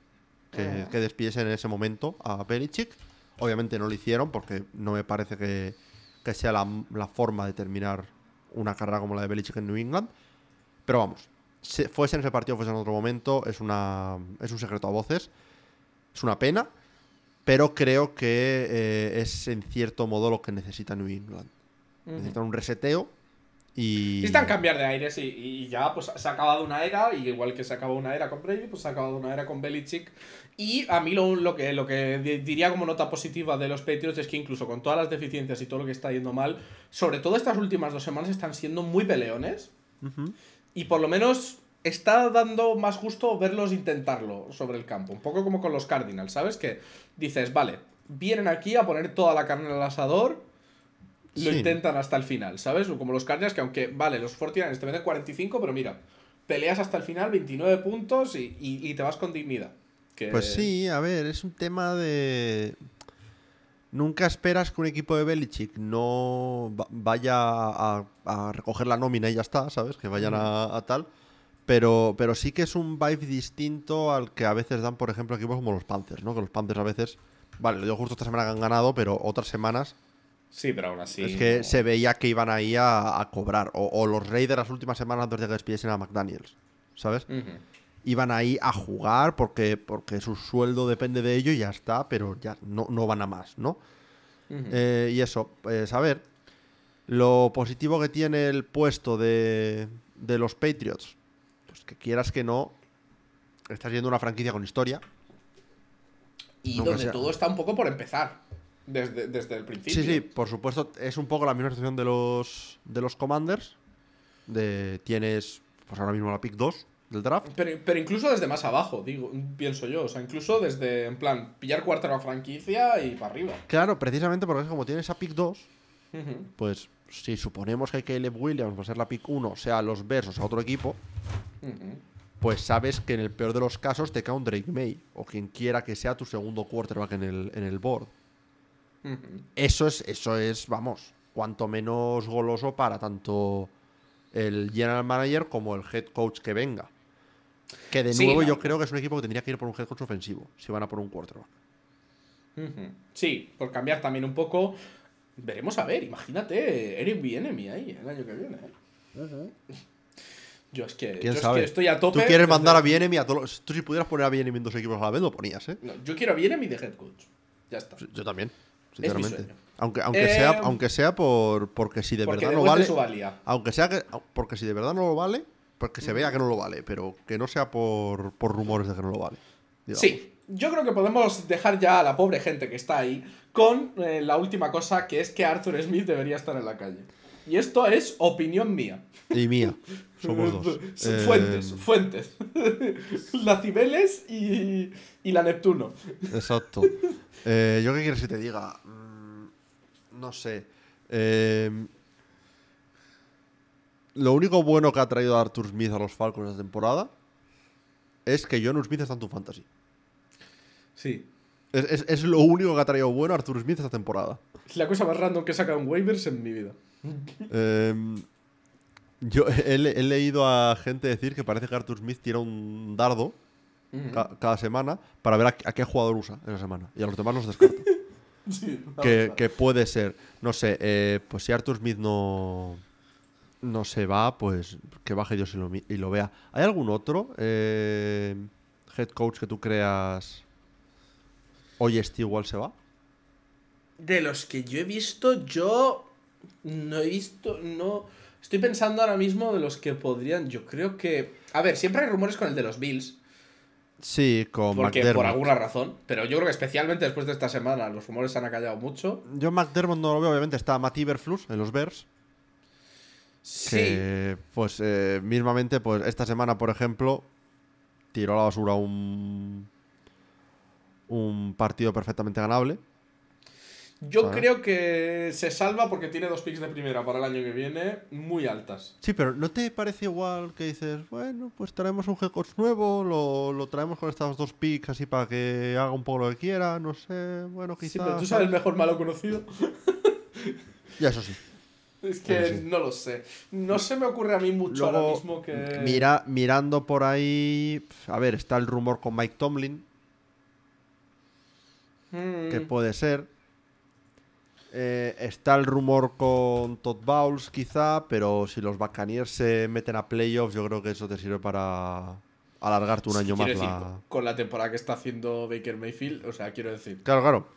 que, Ah. que despidiesen en ese momento a Belichick. Obviamente no lo hicieron, porque no me parece que, que sea la, la forma de terminar una carrera como la de Belichick en New England. Pero vamos, se- fuese en ese partido, fuese en otro momento, es, una, es un secreto a voces. Es una pena, pero creo que eh, es en cierto modo lo que necesita New England. Ujú. Necesitan un reseteo Y... Necesitan cambiar de aires y, y ya pues se ha acabado una era, y igual que se acabó una era con Brady, pues se ha acabado una era con Belichick. Y a mí lo, lo que, lo que di- diría como nota positiva de los Patriots es que incluso con todas las deficiencias y todo lo que está yendo mal, sobre todo estas últimas dos semanas están siendo muy peleones. Ujú. Y por lo menos está dando más gusto verlos intentarlo sobre el campo. Un poco como con los Cardinals, ¿sabes? Que dices, vale, vienen aquí a poner toda la carne al asador, lo Sí. intentan hasta el final, ¿sabes? Como los Cardinals que aunque, vale, los 49ers te meten 45, pero mira, peleas hasta el final, 29 puntos y, y- y te vas con dignidad. Que- Pues sí, a ver, es un tema de... Nunca esperas que un equipo de Belichick no va- vaya a, a recoger la nómina y ya está, ¿sabes? Que vayan a, a tal. Pero, pero sí que es un vibe distinto al que a veces dan, por ejemplo, equipos como los Panthers, ¿no? Que los Panthers a veces... Vale, lo digo justo esta semana que han ganado, pero otras semanas Sí, pero aún así. es que no. se veía que iban ahí a, a cobrar. O, o los Raiders las últimas semanas antes de que despidiesen a McDaniels, ¿sabes? Iban ahí a jugar porque, porque su sueldo depende de ello y ya está, pero ya no, no van a más, ¿no? Eh, y eso, pues a ver, lo positivo que tiene el puesto de, de los Patriots, pues que quieras que no, estás yendo una franquicia con historia. y donde sea- todo está un poco por empezar. Desde, desde el principio. Sí, sí, por supuesto, es un poco la misma situación de los, de los Commanders. De, tienes, pues ahora mismo la pick 2 del draft. Pero, pero incluso desde más abajo, digo, pienso yo. O sea, incluso desde, en plan, pillar cuarta la franquicia y para arriba. Claro, precisamente porque es como tienes a pick 2, Ujú. pues si suponemos que Caleb Williams va a ser la pick 1, sea los Bears o sea otro equipo, pues sabes que en el peor de los casos te cae un Drake May o quien quiera que sea tu segundo quarterback en el, en el board. Eso es, eso es, vamos, cuanto menos goloso para tanto el general manager como el head coach que venga. Que de Sí, nuevo yo creo que es un equipo que tendría que ir por un head coach ofensivo, si van a por un quarterback. Sí, por cambiar también un poco. Veremos a ver, imagínate Eric Bienemy ahí el año que viene. ¿eh? Yo es que, ¿Quién yo es sabe? que estoy a tope. Tú quieres desde- mandar a Bienemy a todos Tú si pudieras poner a Bienemy en dos equipos a la vez lo ponías, ¿eh? No, yo quiero a Bienemy de head coach. Ya está. Yo también, mi sinceramente. sueño. Aunque, aunque, Eh, sea, aunque sea por porque si de Porque verdad no vale. su valía. Aunque sea que. Porque si de verdad no lo vale, porque se vea que no lo vale, pero que no sea por, por rumores de que no lo vale. digamos. Sí, yo creo que podemos dejar ya a la pobre gente que está ahí con eh, la última cosa que es que Arthur Smith debería estar en la calle. Y esto es opinión mía. Y mía. Somos dos. Eh, Fuentes, fuentes. la Cibeles y, y la Neptuno. Exacto. Eh, ¿Yo qué quieres que te diga? Mm, no sé. Eh, lo único bueno que ha traído Arthur Smith a los Falcons esta temporada es que John Smith está en tu fantasy. Sí. Es, es- es lo único que ha traído bueno Arthur Smith esta temporada. Es la cosa más random que he sacado en waivers en mi vida. Eh, yo he, he leído a gente decir que parece que Arthur Smith tira un dardo ca- cada semana para ver a, a qué jugador usa esa semana. Y a los demás los descarta. Sí, que, que puede ser. No sé, eh, pues si Arthur Smith no, no se va, pues que baje Dios y lo, mi- y lo vea. ¿Hay algún otro eh, head coach que tú creas oye, este igual se va? De los que yo he visto, yo no he visto, no... Estoy pensando ahora mismo de los que podrían, yo creo que... A ver, siempre hay rumores con el de los Bills, Sí, con porque McDermott. por alguna razón, pero yo creo que especialmente después de esta semana los rumores se han acallado mucho. Yo McDermott no lo veo, obviamente está Matt Iberflus en los Bears. Sí, Que, pues, eh, mismamente, pues esta semana, por ejemplo, tiró a la basura un, un partido perfectamente ganable. yo ¿sabes? creo que se salva porque tiene dos picks de primera para el año que viene muy altas. Sí, pero ¿no te parece igual que dices, bueno, pues traemos un head coach nuevo, lo, lo traemos con estas dos picks así para que haga un poco lo que quiera, no sé, bueno, quizás... Sí, pero tú sabes mejor malo conocido. Ya, eso sí. Es que Sí, sí. no lo sé. No se me ocurre a mí mucho ahora mismo que... mira, mirando por ahí, a ver, está el rumor con Mike Tomlin, Mm, que puede ser. Eh, está el rumor con Todd Bowles, quizá, pero si los Buccaneers se meten a playoffs, yo creo que eso te sirve para alargarte un año más quiero decir, la... con la temporada que está haciendo Baker Mayfield, o sea, quiero decir. Claro, claro.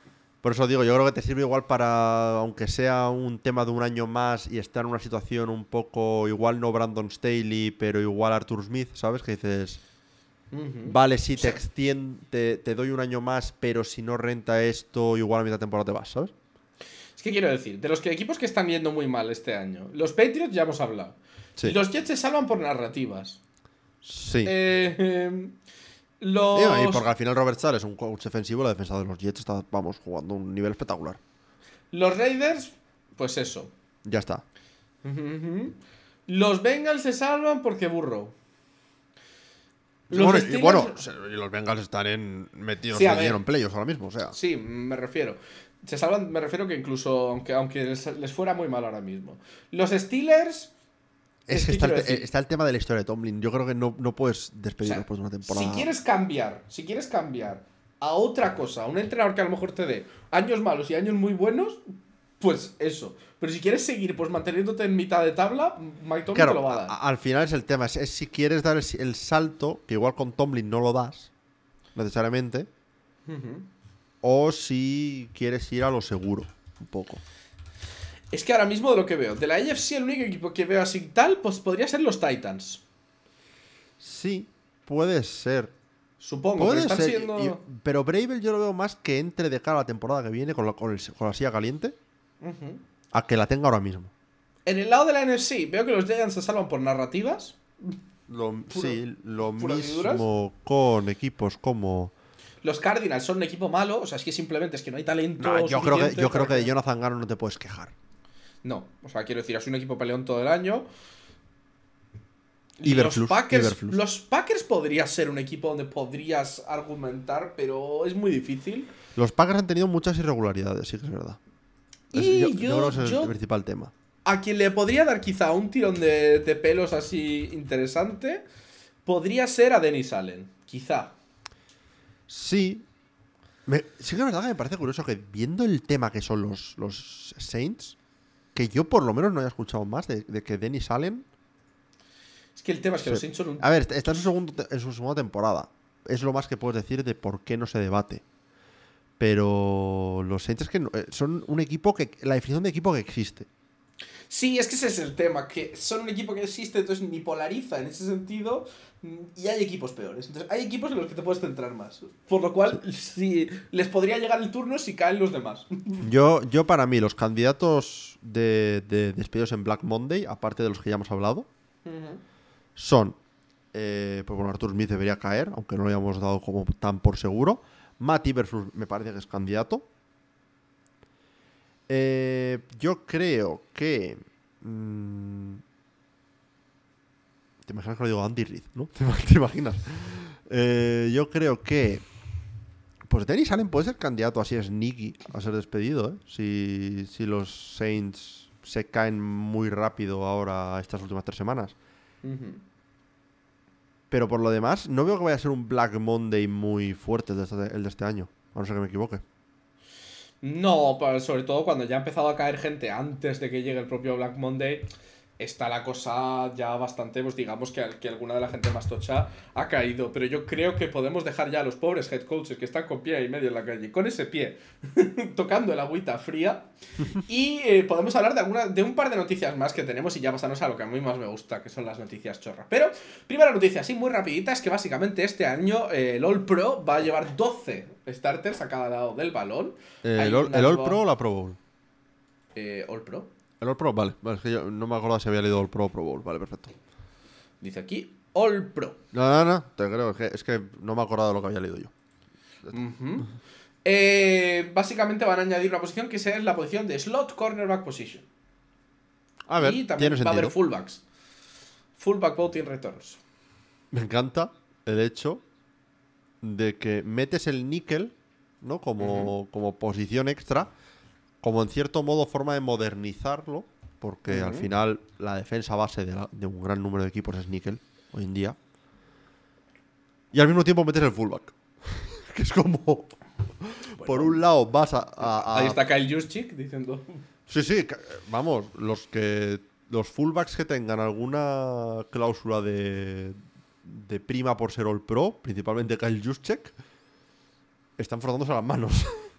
Por eso digo, yo creo que te sirve igual para, aunque sea un tema de un año más y estar en una situación un poco, igual no Brandon Staley, pero igual Arthur Smith, ¿sabes? Que dices, vale, sí, te, extien- te, te doy un año más, pero si no renta esto, igual a mitad de temporada te vas, ¿sabes? Es que quiero decir, de los que, equipos que están yendo muy mal este año, los Patriots ya hemos hablado. Sí. Los Jets se salvan por narrativas. Sí. Eh, em, los... Digo, y porque al final Robert Sale es un coach defensivo, la defensa de los Jets está, vamos, jugando un nivel espectacular. los Raiders, pues eso. Ya está. Los Bengals se salvan porque burro. bueno, y Steelers- bueno, y los Bengals están en, metidos Sí, en playoffs ahora mismo, o sea. Sí, me refiero. Se salvan, me refiero que incluso, aunque, aunque les, les fuera muy mal ahora mismo. Los Steelers. Es ¿qué que está el, está tema de la historia de Tomlin. Yo creo que no, no puedes O despedirlo sea, después de una temporada. Si quieres cambiar, si quieres cambiar a otra cosa, a un entrenador que a lo mejor te dé años malos y años muy buenos, pues eso. Pero si quieres seguir pues manteniéndote en mitad de tabla, Mike Tomlin Claro, te lo va a dar. al final es el tema. Es, es si quieres dar el, el salto, que igual con Tomlin no lo das, necesariamente, o si quieres ir a lo seguro, un poco. Es que ahora mismo de lo que veo, de la AFC el único equipo que veo así tal, pues podría ser los Titans. Sí, puede ser. Supongo, pero Puede están ser. siendo... y- pero Bravel yo lo veo más que entre de cara a la temporada que viene con la, con el- con la silla caliente a que la tenga ahora mismo. En el lado de la NFC, veo que los Giants se salvan por narrativas. Lo, Puro- sí, lo mismo con equipos como. Los Cardinals son un equipo malo, o sea, es que simplemente es que no hay talento. No, yo creo que, yo creo que de Jonathan Gannon no te puedes quejar. No, o sea, quiero decir, es un equipo peleón todo el año. Iberflux, los Packers, Iberflux. los Packers podría ser un equipo donde podrías argumentar, pero es muy difícil. Los Packers han tenido muchas irregularidades, sí que es verdad. Es- Y yo, yo- yo creo que ese es yo- el principal tema. A quien le podría dar quizá un tirón de, de pelos así interesante, podría ser a Dennis Allen. Quizá. Sí. Me- sí que es verdad que me parece curioso que viendo el tema que son los, los Saints, que yo por lo menos no haya escuchado más de, de que Dennis Allen. Es que el tema es que Sí. los Saints son un A ver, está en su, segundo te- en su segunda temporada. Es lo más que puedes decir de por qué no se debate. Pero los Saints es que no- eh, son un equipo que. La definición de equipo que existe. Sí, es que ese es el tema, que son un equipo que existe, entonces ni polariza en ese sentido, y hay equipos peores. Entonces, hay equipos en los que te puedes centrar más. Por lo cual, si les podría llegar el turno si caen los demás. Yo, yo para mí, los candidatos de, de despedidos en Black Monday, aparte de los que ya hemos hablado, son. eh, pues bueno, Arthur Smith debería caer, aunque no lo hayamos dado como tan por seguro. Matt Iberflux me parece que es candidato. Eh, yo creo que. mm, te imaginas que lo digo Andy Reid, ¿no? ¿Te, imaginas? Eh, yo creo que. Pues Dennis Allen puede ser candidato así sneaky a ser despedido, ¿eh? Si, si los Saints se caen muy rápido ahora estas últimas tres semanas. Pero por lo demás, no veo que vaya a ser un Black Monday muy fuerte el de este, el de este año. A no ser que me equivoque. No, sobre todo cuando ya ha empezado a caer gente antes de que llegue el propio Black Monday, está la cosa ya bastante, pues digamos que, que alguna de la gente más tocha ha caído. Pero yo creo que podemos dejar ya a los pobres head coaches que están con pie y medio en la calle, con ese pie, tocando el agüita fría. Y eh, podemos hablar de, alguna, de un par de noticias más que tenemos y ya pasarnos a lo que a mí más me gusta, que son las noticias chorras. Pero, primera noticia, así muy rapidita, es que básicamente este año eh, el All Pro va a llevar 12 starters a cada lado del balón. Hay ¿El, All- el All Pro o la Pro Bowl? Eh, All Pro. El All Pro, vale. Vale, es que yo no me acordaba si había leído All Pro o Pro Bowl. Vale, perfecto. Dice aquí All Pro. No, no, no, te creo. Es que, es que no me acordaba de lo que había leído yo. Eh, básicamente van a añadir una posición que es la posición de slot cornerback position. A ver, y también va a haber fullbacks. Fullback voting returns. Me encanta el hecho de que metes el níquel, ¿no? Como, como posición extra, como en cierto modo forma de modernizarlo, porque al final la defensa base de, la- de un gran número de equipos es níquel hoy en día. Y al mismo tiempo metes el fullback. que es como. por un lado vas a. a- a- Ahí está Kyle Juszczyk diciendo. Sí, sí, vamos, los que. Los fullbacks que tengan alguna cláusula de. de prima por ser All Pro, principalmente Kyle Juszczyk, están frotándose las manos.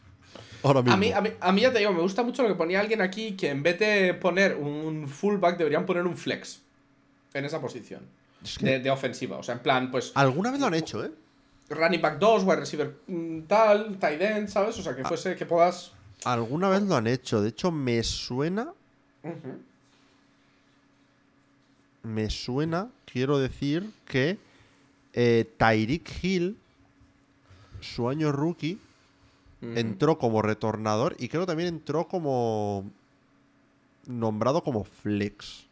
ahora mismo. A mí, a, mí, a mí ya te digo, me gusta mucho lo que ponía alguien aquí, que en vez de poner un fullback deberían poner un flex en esa posición Es que de, de ofensiva. O sea, en plan, pues Alguna vez lo han hecho, ¿eh? running back 2, wide receiver mm, tal, tight end, ¿sabes? O sea, Ah. que fuese, que puedas... Alguna vez lo han hecho. De hecho, me suena. Me suena, quiero decir, que eh, Tyreek Hill, su año rookie, Entró como retornador y creo que también entró como. nombrado como flex.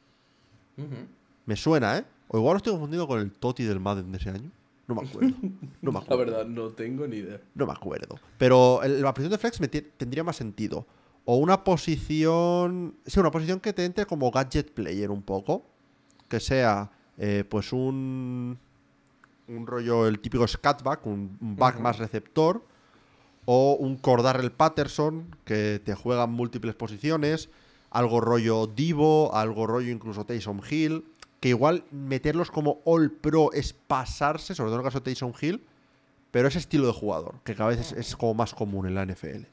Me suena, ¿eh? O igual lo estoy confundiendo con el Toti del Madden de ese año. No me acuerdo. No me La acuerdo. verdad, no tengo ni idea. No me acuerdo. Pero el- la posición de flex me tendría más sentido. O una posición. Sí, una posición que te entre como gadget player un poco. Que sea, eh, pues un. Un rollo, el típico scatback, un, un back más receptor. O un Cordarrell Patterson, que te juega en múltiples posiciones. Algo rollo Divo, algo rollo incluso Taysom Hill. Que igual meterlos como All Pro es pasarse, sobre todo en el caso de Taysom Hill. Pero ese estilo de jugador, que cada vez es, es como más común en la NFL.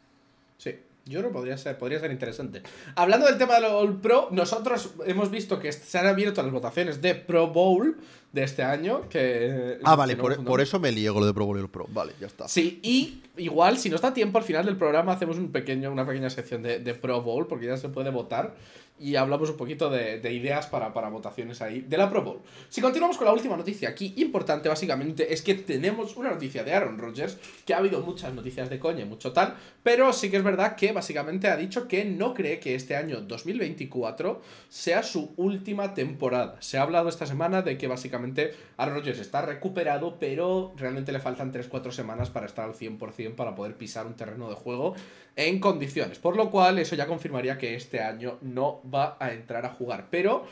Sí, yo creo que podría ser, podría ser interesante. Hablando del tema del All Pro, nosotros hemos visto que se han abierto las votaciones de Pro Bowl de este año. Que, Ah, vale, que no por, eso me lié con lo de Pro Bowl y el Pro. Vale, ya está. Sí, y igual, si nos da tiempo, al final del programa hacemos un pequeño, una pequeña sección de, de Pro Bowl, porque ya se puede votar. Y hablamos un poquito de, de ideas para, para votaciones ahí de la Pro Bowl. Si continuamos con la última noticia aquí, importante básicamente, es que tenemos una noticia de Aaron Rodgers, que ha habido muchas noticias de coña y mucho tal, pero sí que es verdad que básicamente ha dicho que no cree que este año 2024 sea su última temporada. Se ha hablado esta semana de que básicamente Aaron Rodgers está recuperado, pero realmente le faltan 3-4 semanas para estar al 100% para poder pisar un terreno de juego en condiciones. Por lo cual, eso ya confirmaría que este año no va a entrar a jugar. Pero,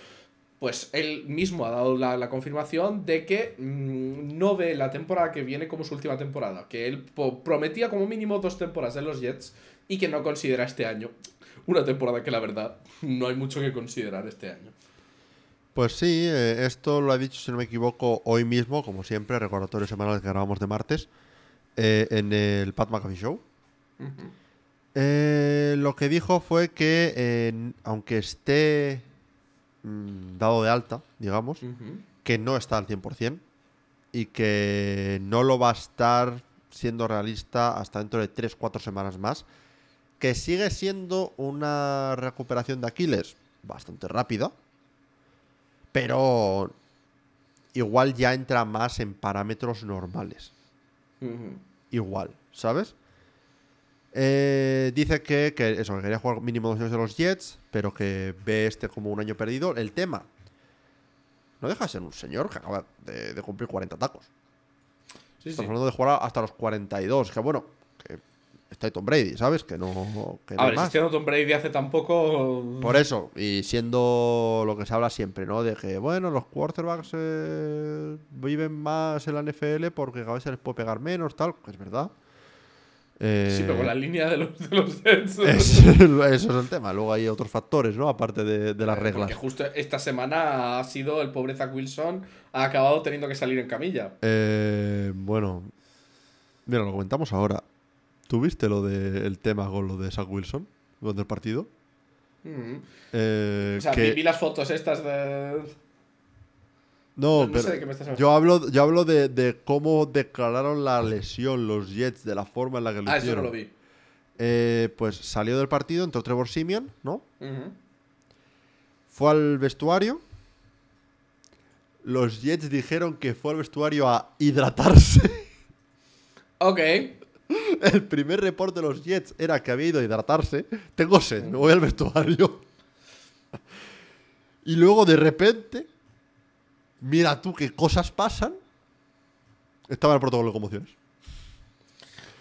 pues él mismo ha dado la, la confirmación de que mm, no ve la temporada que viene como su última temporada. Que él prometía como mínimo dos temporadas en los Jets y que no considera este año una temporada que la verdad no hay mucho que considerar este año. Pues sí, eh, esto lo ha dicho, si no me equivoco, hoy mismo, como siempre, recordatorio semanal que grabamos de martes, eh, en el Pat McAfee Show. Eh, lo que dijo fue que, eh, aunque esté mm, dado de alta, digamos, que no está al 100% y que no lo va a estar siendo realista hasta dentro de 3-4 semanas más. Que sigue siendo una recuperación de Aquiles bastante rápida, pero igual ya entra más en parámetros normales. Igual, ¿sabes? Eh, dice que, que eso, que quería jugar mínimo dos años de los Jets, pero que ve este como un año perdido. El tema, no deja de ser un señor que acaba de, de cumplir 40 tacos. Sí, sí. Estamos hablando de jugar hasta los 42, que bueno, que está Tom Brady, ¿sabes? Que no, que A ver, más. existiendo Tom Brady hace tan poco. Por eso, y siendo lo que se habla siempre, ¿no? De que, bueno, los quarterbacks eh, viven más en la NFL porque vez se les puede pegar menos, tal, que es verdad. Sí, pero con Eh, la línea de los, de los. Es- eso es el tema. Luego hay otros factores, ¿no? Aparte de, de las Eh, reglas. Porque justo esta semana ha sido el pobre Zach Wilson, ha acabado teniendo que salir en camilla. Eh, bueno, mira, lo comentamos ahora. ¿Tuviste lo del tema con lo de Zach Wilson con el partido? Mm. Eh, O sea, que- vi, vi las fotos estas de. No, no pero sé de qué me estás hablando. yo hablo, yo hablo de, de cómo declararon la lesión los Jets, de la forma en la que lo Ah, eso no hicieron. lo vi. Eh, pues salió del partido, entró Trevor Simeon, ¿no? Ujú. Fue al vestuario. Los Jets dijeron que fue al vestuario a hidratarse. Ok. El primer reporte de los Jets era que había ido a hidratarse. Tengo sed, me voy al vestuario. Y luego de repente, mira tú qué cosas pasan. Estaba en el protocolo de conmociones.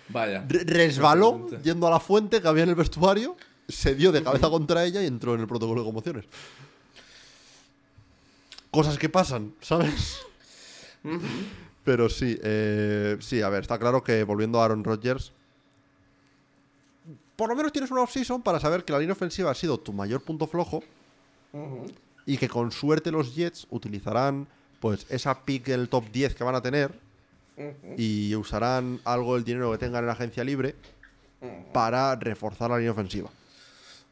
Vaya. Re- resbaló yendo a la fuente que había en el vestuario, se dio de cabeza contra ella y entró en el protocolo de conmociones. Cosas que pasan, ¿sabes? Pero sí, eh, sí, a ver, está claro que volviendo a Aaron Rodgers, por lo menos tienes una offseason para saber que la línea ofensiva ha sido tu mayor punto flojo. Y que con suerte los Jets utilizarán pues esa pick del top 10 que van a tener y usarán algo del dinero que tengan en la agencia libre para reforzar la línea ofensiva.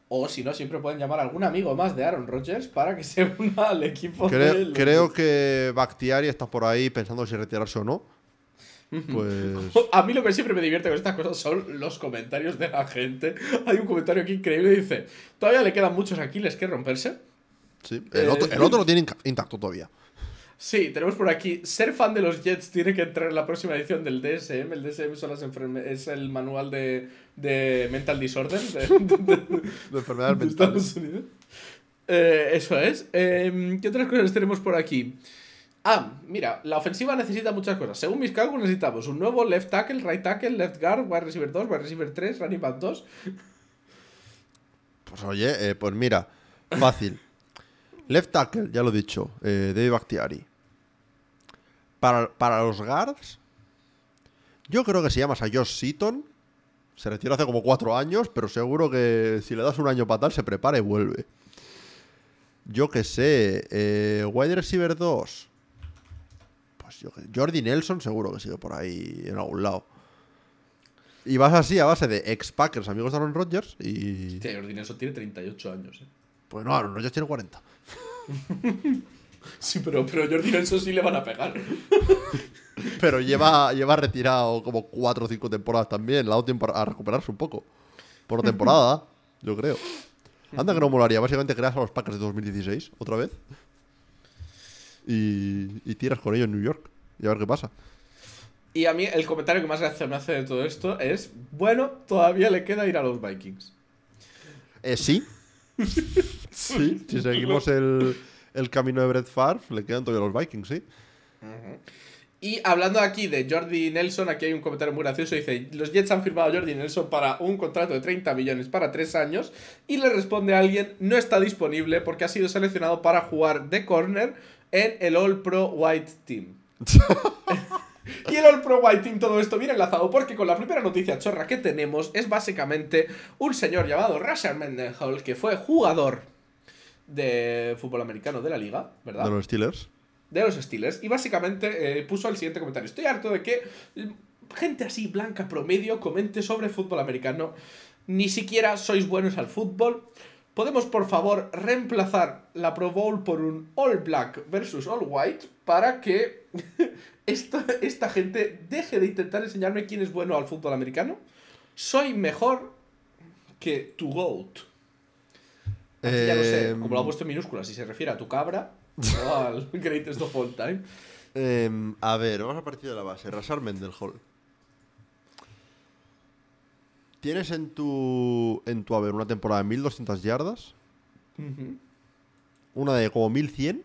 O si no, siempre pueden llamar a algún amigo más de Aaron Rodgers para que se una al equipo. Creo, creo que Bakhtiari está por ahí pensando si retirarse o no. Pues. A mí lo que siempre me divierte con estas cosas son los comentarios de la gente. Hay un comentario aquí increíble dice: Todavía le quedan muchos Aquiles que romperse. Sí. El, Eh, otro, el otro lo tiene intacto todavía. Sí, tenemos por aquí. Ser fan de los Jets tiene que entrar en la próxima edición del DSM. El DSM son las es el manual de, de Mental Disorder de, de- De enfermedades de mentales. Estados Unidos. Eh, eso es. Eh, ¿Qué otras cosas tenemos por aquí? Ah, mira, la ofensiva necesita muchas cosas. Según mis cálculos, necesitamos un nuevo left tackle, right tackle, left guard, wide receiver 2, wide receiver 3, running back 2. Pues oye, eh, pues mira, fácil. Left tackle, ya lo he dicho, eh, David Bakhtiari. Para, para los guards, yo creo que si llamas a Josh Seaton, se retiró hace como cuatro años, pero seguro que si le das un año para tal, se prepara y vuelve. Yo que sé, eh, wide receiver 2. Pues yo que Jordi Nelson seguro que sigue por ahí en algún lado. Y vas así a base de ex-Packers, amigos de Aaron Rodgers, y... Hostia, Jordi Nelson tiene 38 años, eh. Pues no, Aaron Rodgers tiene 40. Sí, pero, pero Jordi Nelson sí le van a pegar. Pero lleva, lleva retirado como 4 o 5 temporadas también. Le ha dado tiempo a recuperarse un poco. Por temporada, yo creo. Anda que no molaría. Básicamente creas a los Packers de 2016, otra vez. Y, y tiras con ellos en New York. Y a ver qué pasa. Y a mí el comentario que más gracia me hace de todo esto es, bueno, todavía le queda ir a los Vikings. Eh, sí. Sí. Si seguimos el, el camino de Brett Favre, le quedan todavía los Vikings, sí. Y hablando aquí de Jordi Nelson, aquí hay un comentario muy gracioso. Dice, los Jets han firmado a Jordi Nelson para un contrato de 30 millones para 3 años. Y le responde a alguien, no está disponible porque ha sido seleccionado para jugar de corner en el All Pro White Team. Y el All Pro White Team, todo esto viene enlazado porque con la primera noticia chorra que tenemos es básicamente un señor llamado Rashard Mendenhall que fue jugador de fútbol americano de la liga, ¿verdad? De los Steelers. de los Steelers y básicamente eh, puso el siguiente comentario. Estoy harto de que gente así blanca promedio comente sobre fútbol americano. Ni siquiera sois buenos al fútbol. ¿Podemos, por favor, reemplazar la Pro Bowl por un All Black versus All White para que esta, esta gente deje de intentar enseñarme quién es bueno al fútbol americano? Soy mejor que tu GOAT. Ya no sé, Em, como lo ha puesto en minúsculas, si se refiere a tu cabra o al greatest of all time. Em, a ver, vamos a partir de la base. Rasar Mendenhall. Tienes en tu, en tu haber una temporada de 1200 yardas, una de como 1100.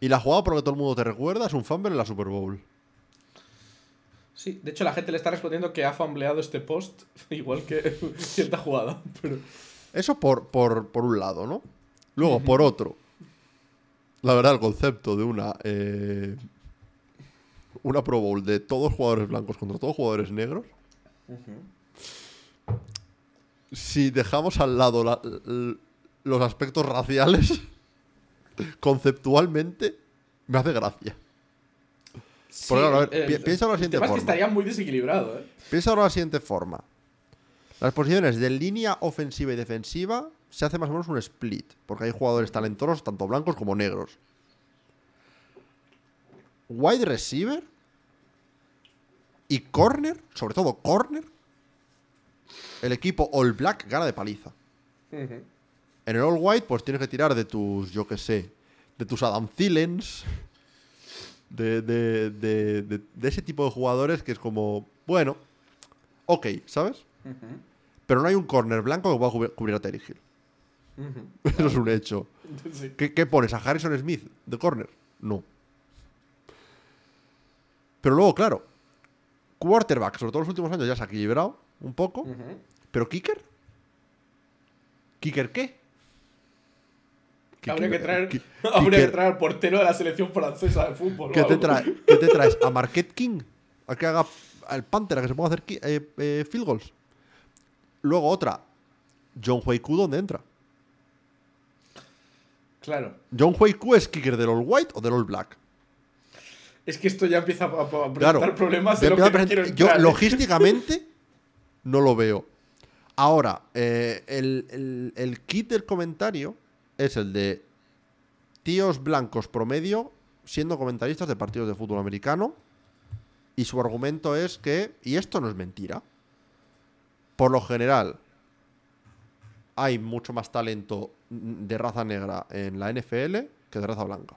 Y la jugada por la que todo el mundo te recuerda es un fumble en la Super Bowl. Sí, de hecho la gente le está respondiendo que ha fambleado este post igual que cierta jugada, pero... Eso por, por, por un lado, ¿no? Luego, por otro. La verdad, el concepto de una. eh, una Pro Bowl de todos jugadores blancos contra todos jugadores negros. Si dejamos al lado la- los aspectos raciales, conceptualmente, me hace gracia. Sí, ver, pi- piensa de la el siguiente que estaría muy desequilibrado, ¿eh? Piensa de la siguiente forma. Las posiciones de línea ofensiva y defensiva se hace más o menos un split, porque hay jugadores talentosos tanto blancos como negros. Wide receiver y corner, sobre todo corner, el equipo All Black gana de paliza. En el All White, pues tienes que tirar de tus, yo qué sé, de tus Adam Thielens, de, de, de, ese tipo de jugadores que es como, bueno, ok, ¿sabes? Pero no hay un corner blanco que pueda cubrir, cubrir a Terry Hill. Eso es un hecho. Sí. ¿Qué, qué pones? ¿A Harrison Smith de corner? No. Pero luego, claro, quarterback, sobre todo en los últimos años, ya se ha equilibrado un poco. ¿Pero kicker? ¿Kicker qué? ¿Qué- Habría que traer, habría que traer al portero de la selección francesa de fútbol. ¿Qué te, trae- qué te traes? ¿A Marquette King? ¿A que haga al Panther? ¿A que se ponga a hacer eh, eh, field goals? Luego otra. John Huayku, ¿dónde entra? Claro. ¿John Huayku es kicker del All White o del All Black? Es que esto ya empieza a, a- presentar Claro, problemas de lo que no quiero yo logísticamente no lo veo. Ahora, eh, el, el- el kit del comentario es el de tíos blancos promedio siendo comentaristas de partidos de fútbol americano. Y su argumento es que, y esto no es mentira, por lo general hay mucho más talento de raza negra en la NFL que de raza blanca.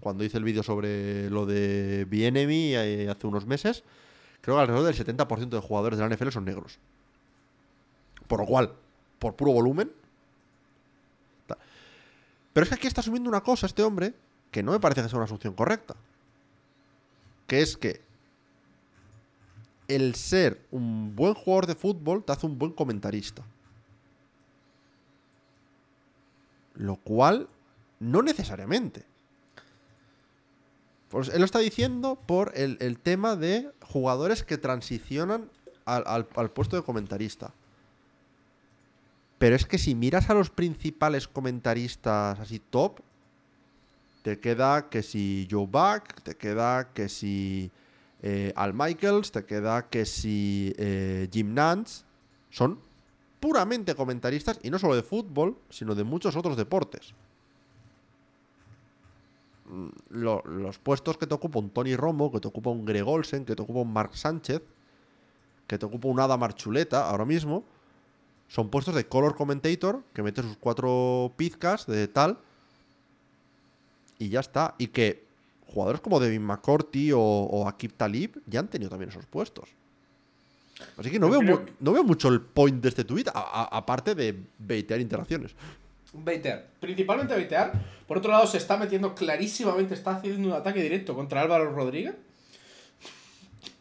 Cuando hice el vídeo sobre lo de Bienemy eh, hace unos meses, creo que alrededor del 70% de jugadores de la NFL son negros. Por lo cual, por puro volumen. Pero es que aquí está asumiendo una cosa este hombre que no me parece que sea una asunción correcta. Que es que el ser un buen jugador de fútbol te hace un buen comentarista. Lo cual, no necesariamente. Él lo está diciendo por el, el tema de jugadores que transicionan al, al- al puesto de comentarista. Pero es que si miras a los principales comentaristas así top, te queda que si Joe Buck, te queda que si eh, Al Michaels, te queda que si eh, Jim Nance. Son puramente comentaristas y no solo de fútbol, sino de muchos otros deportes. Mm, lo- los puestos que te ocupa un Tony Romo, que te ocupa un Greg Olsen, que te ocupa un Mark Sánchez, que te ocupa un Adam Archuleta ahora mismo, son puestos de color commentator que mete sus cuatro pizcas de tal y ya está. Y que jugadores como Devin McCourty o, o Akib Talib ya han tenido también esos puestos. Así que no, Yo veo, que- no veo mucho el point de este tweet, aparte de baitear interacciones. Baitear. Principalmente baitear. Por otro lado, se está metiendo clarísimamente, está haciendo un ataque directo contra Álvaro Rodríguez.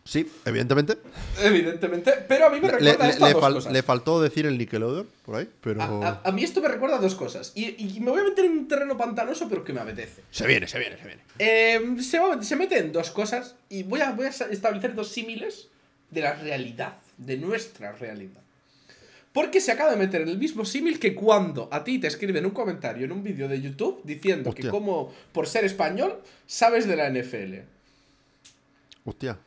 Sí, evidentemente. Evidentemente. Pero a mí me recuerda le- esto a le dos fal- cosas. le faltó decir el Nickelodeon por ahí, pero. A, a- a mí esto me recuerda a dos cosas. Y, y me voy a meter en un terreno pantanoso, pero que me apetece. Se viene, se viene, se viene. Eh, se, va- se mete en dos cosas y voy a, voy a establecer dos símiles de la realidad, de nuestra realidad. Porque se acaba de meter en el mismo símil que cuando a ti te escriben un comentario en un vídeo de YouTube diciendo que como por ser español sabes de la NFL. Hostia.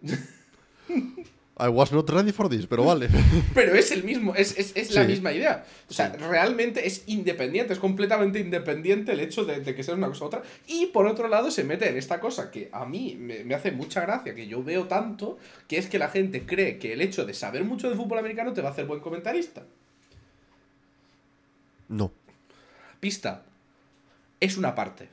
I was not ready for this, pero vale. Pero es el mismo, es, es, es la Sí. misma idea. O sea, Sí. realmente es independiente, es completamente independiente el hecho de, de que sea una cosa u otra. Y por otro lado se mete en esta cosa que a mí me, me hace mucha gracia, que yo veo tanto, que es que la gente cree que el hecho de saber mucho de fútbol americano te va a hacer buen comentarista. No. Pista. Es una parte.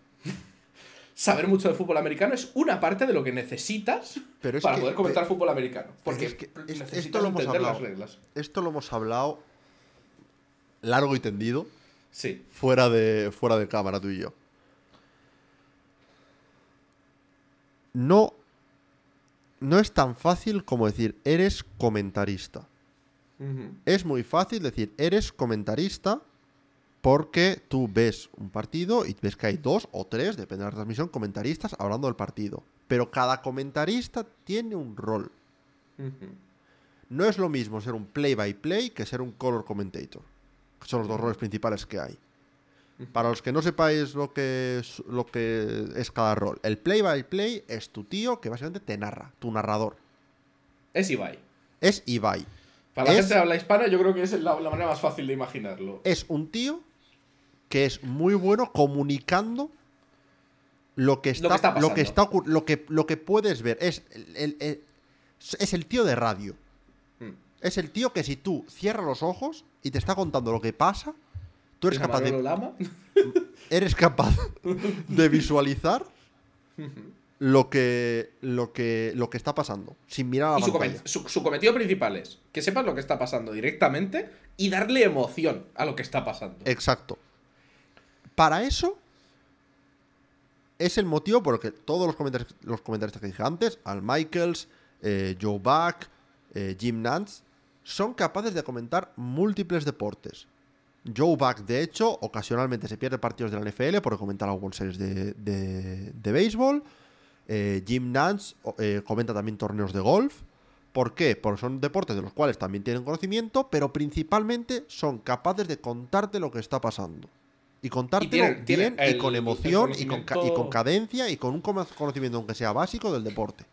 Saber mucho de fútbol americano es una parte de lo que necesitas Pero para que- poder comentar fútbol americano. Porque es que es- necesitas esto lo hemos entender las hablado. reglas. Esto lo hemos hablado largo y tendido, Sí. fuera de, fuera de cámara, tú y yo. No. No es tan fácil como decir, eres comentarista. Es muy fácil decir, eres comentarista porque tú ves un partido y ves que hay dos o tres, depende de la transmisión, comentaristas hablando del partido. Pero cada comentarista tiene un rol. No es lo mismo ser un play-by-play que ser un color commentator. que Son los dos roles principales que hay. Para los que no sepáis lo que es, lo que es cada rol, el play-by-play es tu tío que básicamente te narra, tu narrador. Es Ibai. Es Ibai. Para la Es- gente de habla hispana, yo creo que es la, la manera más fácil de imaginarlo. Es un tío que es muy bueno comunicando lo que está, Lo que está lo que, está lo que, lo que puedes ver. Es el, el- el- es el tío de radio. Mm. Es el tío que si tú cierras los ojos y te está contando lo que pasa, tú eres ¿Es a capaz de, Lama? eres capaz de visualizar lo que, lo que, lo que está pasando sin mirar a la Y pantalla. su- su cometido principal es que sepas lo que está pasando directamente y darle emoción a lo que está pasando. Exacto. Para eso es el motivo por el que todos los comentarios, comentaristas que dije antes, Al Michaels, eh, Joe Buck, eh, Jim Nance, son capaces de comentar múltiples deportes. Joe Buck, de hecho, ocasionalmente se pierde partidos de la NFL por comentar algunas series de, béisbol. Eh, Jim Nance comenta también torneos de golf. ¿Por qué? Porque son deportes de los cuales también tienen conocimiento, pero principalmente son capaces de contarte lo que está pasando. Y contártelo tiene bien y con el emoción y con, y cadencia y con un cono- conocimiento, aunque sea básico, del deporte.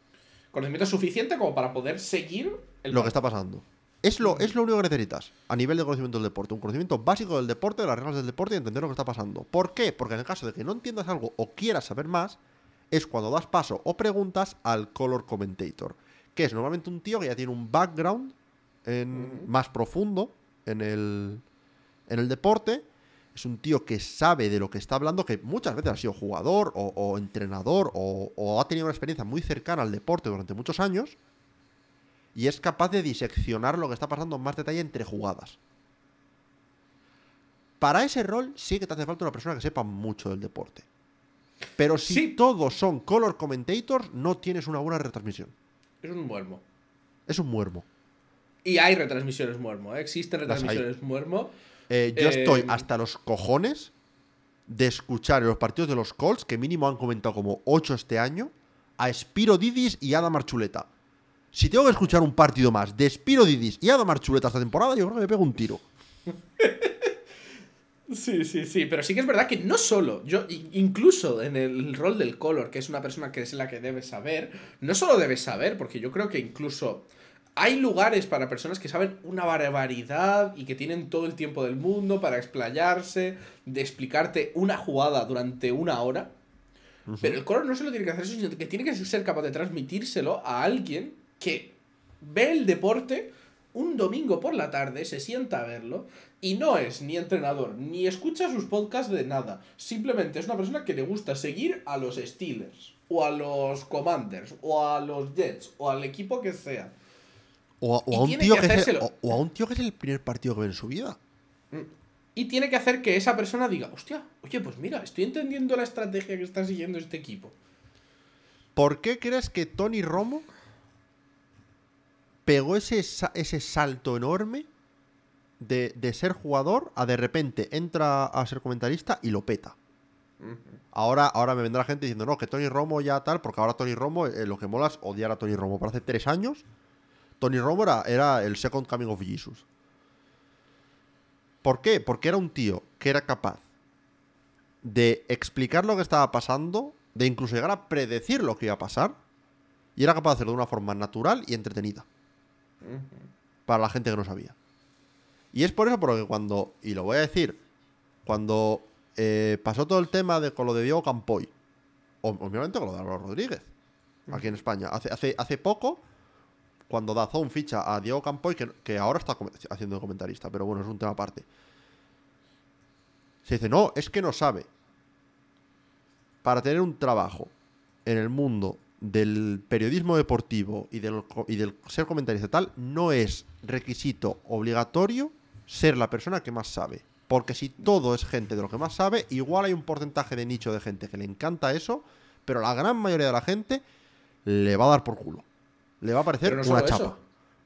Conocimiento suficiente como para poder seguir el lo que está pasando. Es lo, es lo único que necesitas a nivel de conocimiento del deporte. Un conocimiento básico del deporte, de las reglas del deporte y entender lo que está pasando. ¿Por qué? Porque en el caso de que no entiendas algo o quieras saber más, es cuando das paso o preguntas al color commentator. Que es normalmente un tío que ya tiene un background en- más profundo en el, en el deporte. Es un tío que sabe de lo que está hablando, que muchas veces ha sido jugador o, o entrenador o, o ha tenido una experiencia muy cercana al deporte durante muchos años y es capaz de diseccionar lo que está pasando en más detalle entre jugadas. Para ese rol sí que te hace falta una persona que sepa mucho del deporte. Pero si Sí. todos son color commentators, no tienes una buena retransmisión. Es un muermo. Es un muermo. Y hay retransmisiones muermo, ¿eh? existen retransmisiones muermo. Eh, yo Eh, estoy hasta los cojones de escuchar en los partidos de los Colts, que mínimo han comentado como 8 este año, a Spiro Didis y Adam Archuleta. Si tengo que escuchar un partido más de Spiro Didis y Adam Archuleta esta temporada, yo creo que me pego un tiro. Sí, sí, sí, pero sí que es verdad que no solo, yo incluso en el rol del color, que es una persona que es la que debe saber, no solo debe saber, porque yo creo que incluso hay lugares para personas que saben una barbaridad y que tienen todo el tiempo del mundo para explayarse, de explicarte una jugada durante una hora. Pero el color no solo tiene que hacer eso, sino que tiene que ser capaz de transmitírselo a alguien que ve el deporte un domingo por la tarde, se sienta a verlo y no es ni entrenador, ni escucha sus podcasts de nada. Simplemente es una persona que le gusta seguir a los Steelers, o a los Commanders, o a los Jets, o al equipo que sea. O, a- o Y a un tío que que es el, hacérselo. o, o a un tío que es el primer partido que ve en su vida. Y tiene que hacer que esa persona diga, hostia, oye, pues mira, estoy entendiendo la estrategia que está siguiendo este equipo. ¿Por qué crees que Tony Romo pegó ese, ese salto enorme de, de ser jugador a de repente entra a ser comentarista y lo peta? Ahora, ahora me vendrá gente diciendo, no, que Tony Romo ya tal, porque ahora Tony Romo, eh, lo que mola es odiar a Tony Romo. Pero hace tres años, Tony Romo era, era el Second Coming of Jesus. ¿Por qué? Porque era un tío que era capaz de explicar lo que estaba pasando, de incluso llegar a predecir lo que iba a pasar, y era capaz de hacerlo de una forma natural y entretenida. Para la gente que no sabía. Y es por eso por lo que cuando, y lo voy a decir, cuando eh, pasó todo el tema de con lo de Diego Campoy, o obviamente con lo de Álvaro Rodríguez, aquí en España, hace, hace, hace poco, cuando Dazón ficha a Diego Campoy, que, que ahora está haciendo comentarista, pero bueno, es un tema aparte. Se dice, no, es que no sabe. Para tener un trabajo en el mundo del periodismo deportivo y del, y del ser comentarista tal, no es requisito obligatorio ser la persona que más sabe. Porque si todo es gente de lo que más sabe, igual hay un porcentaje de nicho de gente que le encanta eso, pero la gran mayoría de la gente le va a dar por culo. Le va a parecer no una chapa. eso,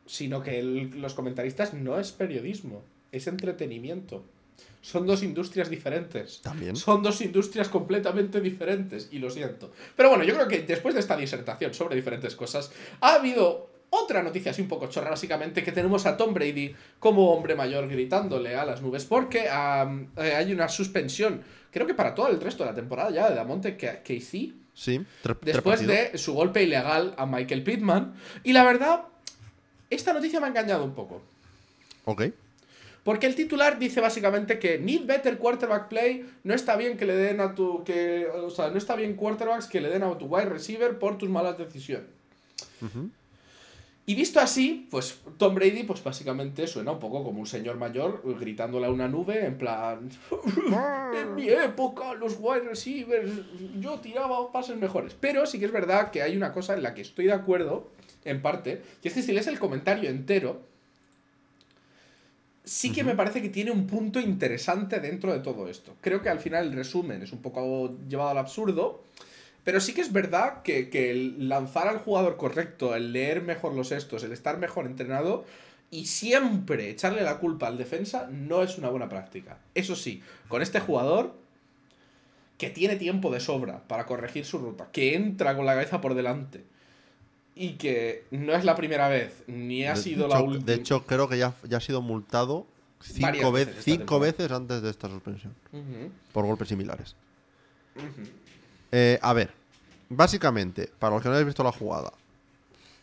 sino que el- los comentaristas no es periodismo, es entretenimiento. Son dos industrias diferentes. También. Son dos industrias completamente diferentes, y lo siento. Pero bueno, yo creo que después de esta disertación sobre diferentes cosas, ha habido otra noticia así un poco chorra, básicamente, que tenemos a Tom Brady como hombre mayor gritándole a las nubes, porque eh, hay una suspensión, creo que para todo el resto de la temporada ya, de Damonte Casey, Sí, después de su golpe ilegal a Michael Pittman. Y la verdad, esta noticia me ha engañado un poco. Ok. Porque el titular dice básicamente que need better quarterback play, no está bien que le den a tu que o sea, no está bien quarterbacks que le den a tu wide receiver por tus malas decisiones. Ujú. Y visto así, pues Tom Brady pues básicamente suena un poco como un señor mayor gritándole a una nube en plan en mi época los wide receivers yo tiraba pases mejores. Pero sí que es verdad que hay una cosa en la que estoy de acuerdo en parte, y es que si lees el comentario entero sí que me parece que tiene un punto interesante dentro de todo esto. Creo que al final el resumen es un poco llevado al absurdo, pero sí que es verdad que, que el lanzar al jugador correcto, el leer mejor los estos, el estar mejor entrenado y siempre echarle la culpa al defensa no es una buena práctica. Eso sí, con este jugador que tiene tiempo de sobra para corregir su ruta, que entra con la cabeza por delante y que no es la primera vez, ni ha De- sido la última. De hecho, creo que ya, ya ha sido multado cinco, veces cinco veces antes de esta suspensión. Por golpes similares. Eh, a ver, básicamente, para los que no hayáis visto la jugada,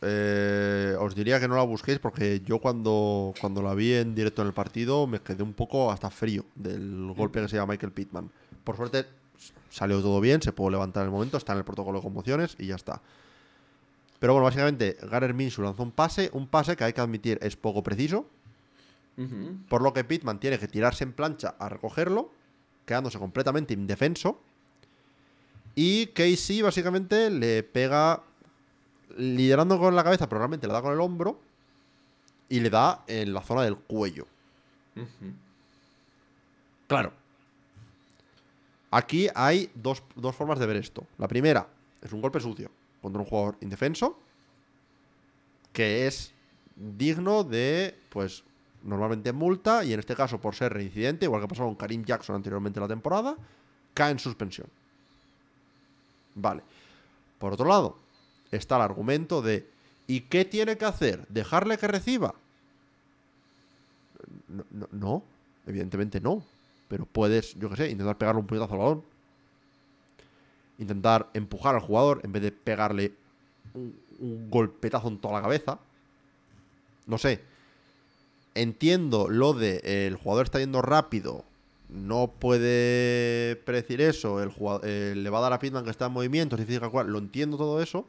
eh, os diría que no la busquéis porque yo cuando, cuando la vi en directo en el partido me quedé un poco hasta frío del golpe que se llama Michael Pittman. Por suerte salió todo bien, se pudo levantar en el momento, está en el protocolo de conmociones y ya está. Pero bueno, básicamente, Garner Minshew lanzó un pase, un pase que hay que admitir es poco preciso, por lo que Pittman tiene que tirarse en plancha a recogerlo, quedándose completamente indefenso. Y Casey básicamente le pega liderando con la cabeza, pero realmente le da con el hombro y le da en la zona del cuello. Claro. Aquí hay dos, dos formas de ver esto. La primera es un golpe sucio contra un jugador indefenso que es digno de, pues, normalmente multa y en este caso por ser reincidente, igual que pasó con Karim Jackson anteriormente en la temporada, cae en suspensión. Vale. Por otro lado, está el argumento de ¿y qué tiene que hacer? ¿Dejarle que reciba? No, evidentemente no. Pero puedes, yo qué sé, intentar pegarle un puñetazo al balón. Intentar empujar al jugador en vez de pegarle un, un golpetazo en toda la cabeza. No sé. Entiendo lo de eh, el jugador está yendo rápido. No puede predecir eso. El jugador, le va a dar a Pitman que está en movimiento. cual. Lo entiendo todo eso.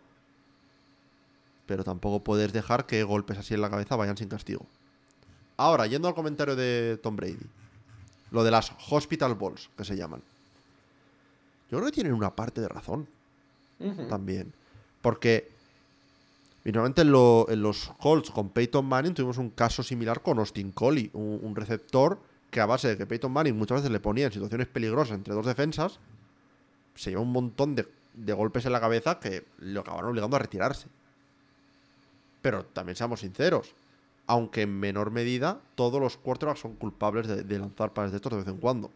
Pero tampoco puedes dejar que golpes así en la cabeza vayan sin castigo. Ahora, yendo al comentario de Tom Brady. Lo de las hospital balls, que se llaman. Yo creo que tienen una parte de razón también. Porque Normalmente en, lo- en los Colts con Peyton Manning tuvimos un caso similar con Austin un, un receptor que a base de que Peyton Manning muchas veces le ponía en situaciones peligrosas entre dos defensas, se llevó un montón de, golpes en la cabeza que lo acabaron obligando a retirarse. Pero también seamos sinceros, aunque en menor medida, todos los quarterbacks son culpables de, de lanzar pases de estos de vez en cuando.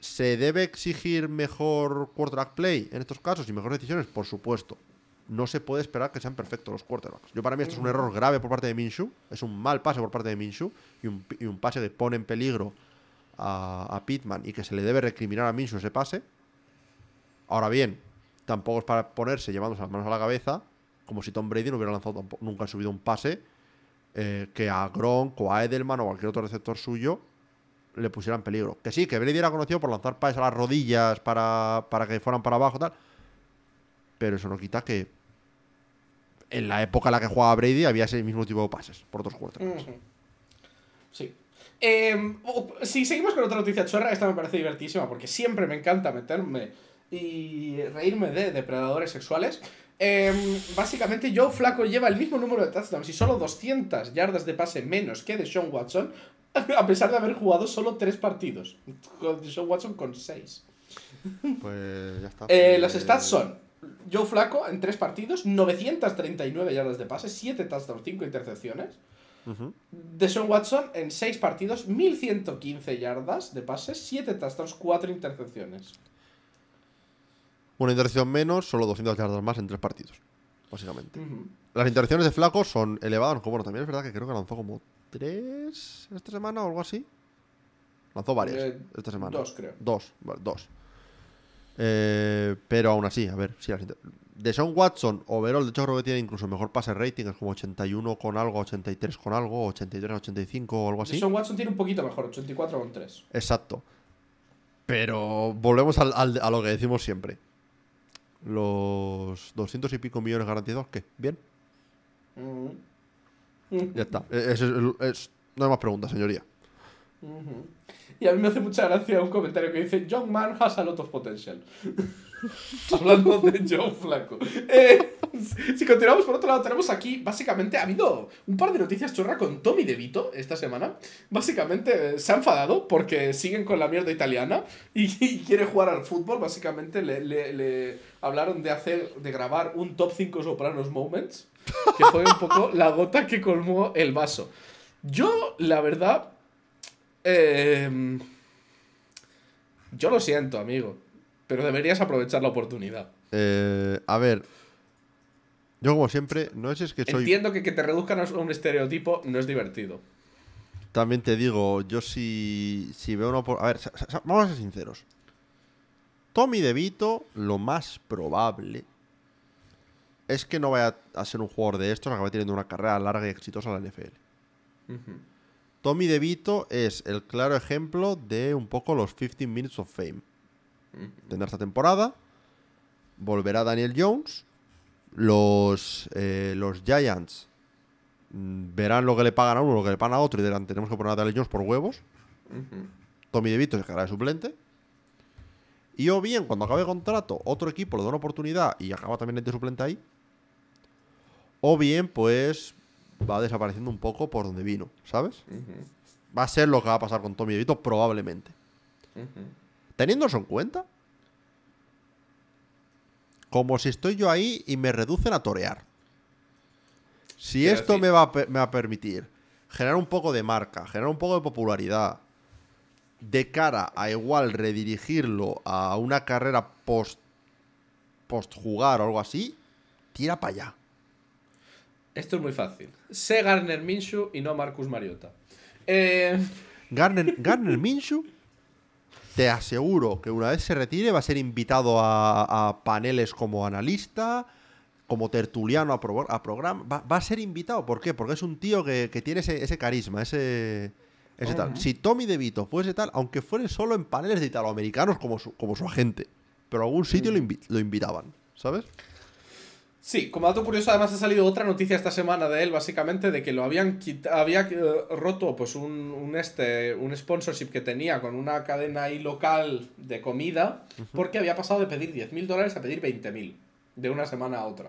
¿Se debe exigir mejor quarterback play en estos casos y mejores decisiones? Por supuesto. No se puede esperar que sean perfectos los quarterbacks. Yo para mí esto es un error grave por parte de Minshew. Es un mal pase por parte de Minshew y un, y un pase que pone en peligro a, a Pittman y que se le debe recriminar a Minshew ese pase. Ahora bien, tampoco es para ponerse llevándose las manos a la cabeza como si Tom Brady no hubiera lanzado nunca subido un pase eh, que a Gronk o a Edelman o cualquier otro receptor suyo le pusiera en peligro. Que sí, que Brady era conocido por lanzar pases a las rodillas para, para que fueran para abajo tal. Pero eso no quita que en la época en la que jugaba Brady había ese mismo tipo de pases por otros quarterbacks. Ujú. Sí. Eh, o- si seguimos con otra noticia chorra, esta me parece divertísima porque siempre me encanta meterme y reírme de depredadores sexuales. Eh, básicamente, Joe Flaco lleva el mismo número de touchdowns y solo 200 yardas de pase menos que Deshaun Watson, a pesar de haber jugado solo 3 partidos. Con Deshaun Watson con 6. Pues ya está. Eh, los Eh, stats son Joe Flaco en 3 partidos, 939 yardas de pase, 7 touchdowns, 5 intercepciones. ujú. Deshaun Watson en 6 partidos, 1115 yardas de pase, 7 touchdowns, 4 intercepciones. Una intercepción menos, solo 200 yardas más en tres partidos. Básicamente. Ujú. Las intercepciones de Flaco son elevadas. Bueno, también es verdad que creo que lanzó como tres esta semana o algo así. Lanzó varias Eh, esta semana. dos, creo. Dos, vale, dos. Eh, pero aún así, a ver, sí, de Sean Watson, overall, de hecho creo que tiene incluso mejor pase rating, es como 81 con algo, 83 con algo, 83, 85 o algo así. Deshaun Watson tiene un poquito mejor, 84 con 3. Exacto. Pero volvemos al- al- a lo que decimos siempre. Los 200 y pico millones garantizados, ¿qué? ¿Bien? Ya está. Eh, es- es- es- no hay más preguntas, señoría. Y a mí me hace mucha gracia un comentario que dice Young man has a lot of potential. Hablando de Joe Flaco. Eh, si continuamos por otro lado, tenemos aquí, básicamente, ha habido un par de noticias chorra con Tommy DeVito esta semana. Básicamente eh, se ha enfadado porque siguen con la mierda italiana y, y quiere jugar al fútbol. Básicamente le, le- le hablaron de hacer, de grabar un top 5 Sopranos Moments, que fue un poco la gota que colmó el vaso. Yo, la verdad, eh, yo lo siento, amigo. Pero deberías aprovechar la oportunidad. Eh, a ver. Yo, como siempre, no si es que soy. Entiendo que que te reduzcan a un estereotipo no es divertido. También te digo, yo si, si veo una... A ver, vamos a ser sinceros. Tommy DeVito, lo más probable es que no vaya a ser un jugador de estos, acabe teniendo una carrera larga y exitosa en la NFL. Ujú. Tommy DeVito es el claro ejemplo de un poco los 15 Minutes of Fame. Tendrá esta temporada, volverá Daniel Jones, los, eh, los Giants mm, verán lo que le pagan a uno, lo que le pagan a otro y dirán, tenemos que poner a Daniel Jones por huevos. Tommy DeVito se quedará de suplente. Y o bien, cuando acabe el contrato, otro equipo le da una oportunidad y acaba también de suplente ahí. O bien, pues va desapareciendo un poco por donde vino, ¿sabes? Va a ser lo que va a pasar con Tommy DeVito, probablemente. Teniendo eso en cuenta, como si estoy yo ahí y me reducen a torear. Si Quiero esto decir- me va, a, me va a permitir generar un poco de marca, generar un poco de popularidad, de cara a igual redirigirlo a una carrera post, post jugar o algo así, tira para allá. Esto es muy fácil. Sé Garner Minshew y no Marcus Mariota. Eh, Garner, Garner Minshew, te aseguro que una vez se retire va a ser invitado a, a paneles como analista, como tertuliano a, pro- a programa. Va, va a ser invitado. ¿Por qué? Porque es un tío que, que tiene ese, ese carisma, ese, ese tal. Ujú. Si Tommy DeVito fuese tal, aunque fuese solo en paneles de italoamericanos como su, como su agente, pero a algún sitio lo, invi- lo invitaban, ¿sabes? Sí, como dato curioso, además ha salido otra noticia esta semana de él, básicamente, de que lo habían quita- había eh, roto pues un, un este un sponsorship que tenía con una cadena ahí local de comida, porque había pasado de pedir 10.000 dólares a pedir 20.000 de una semana a otra.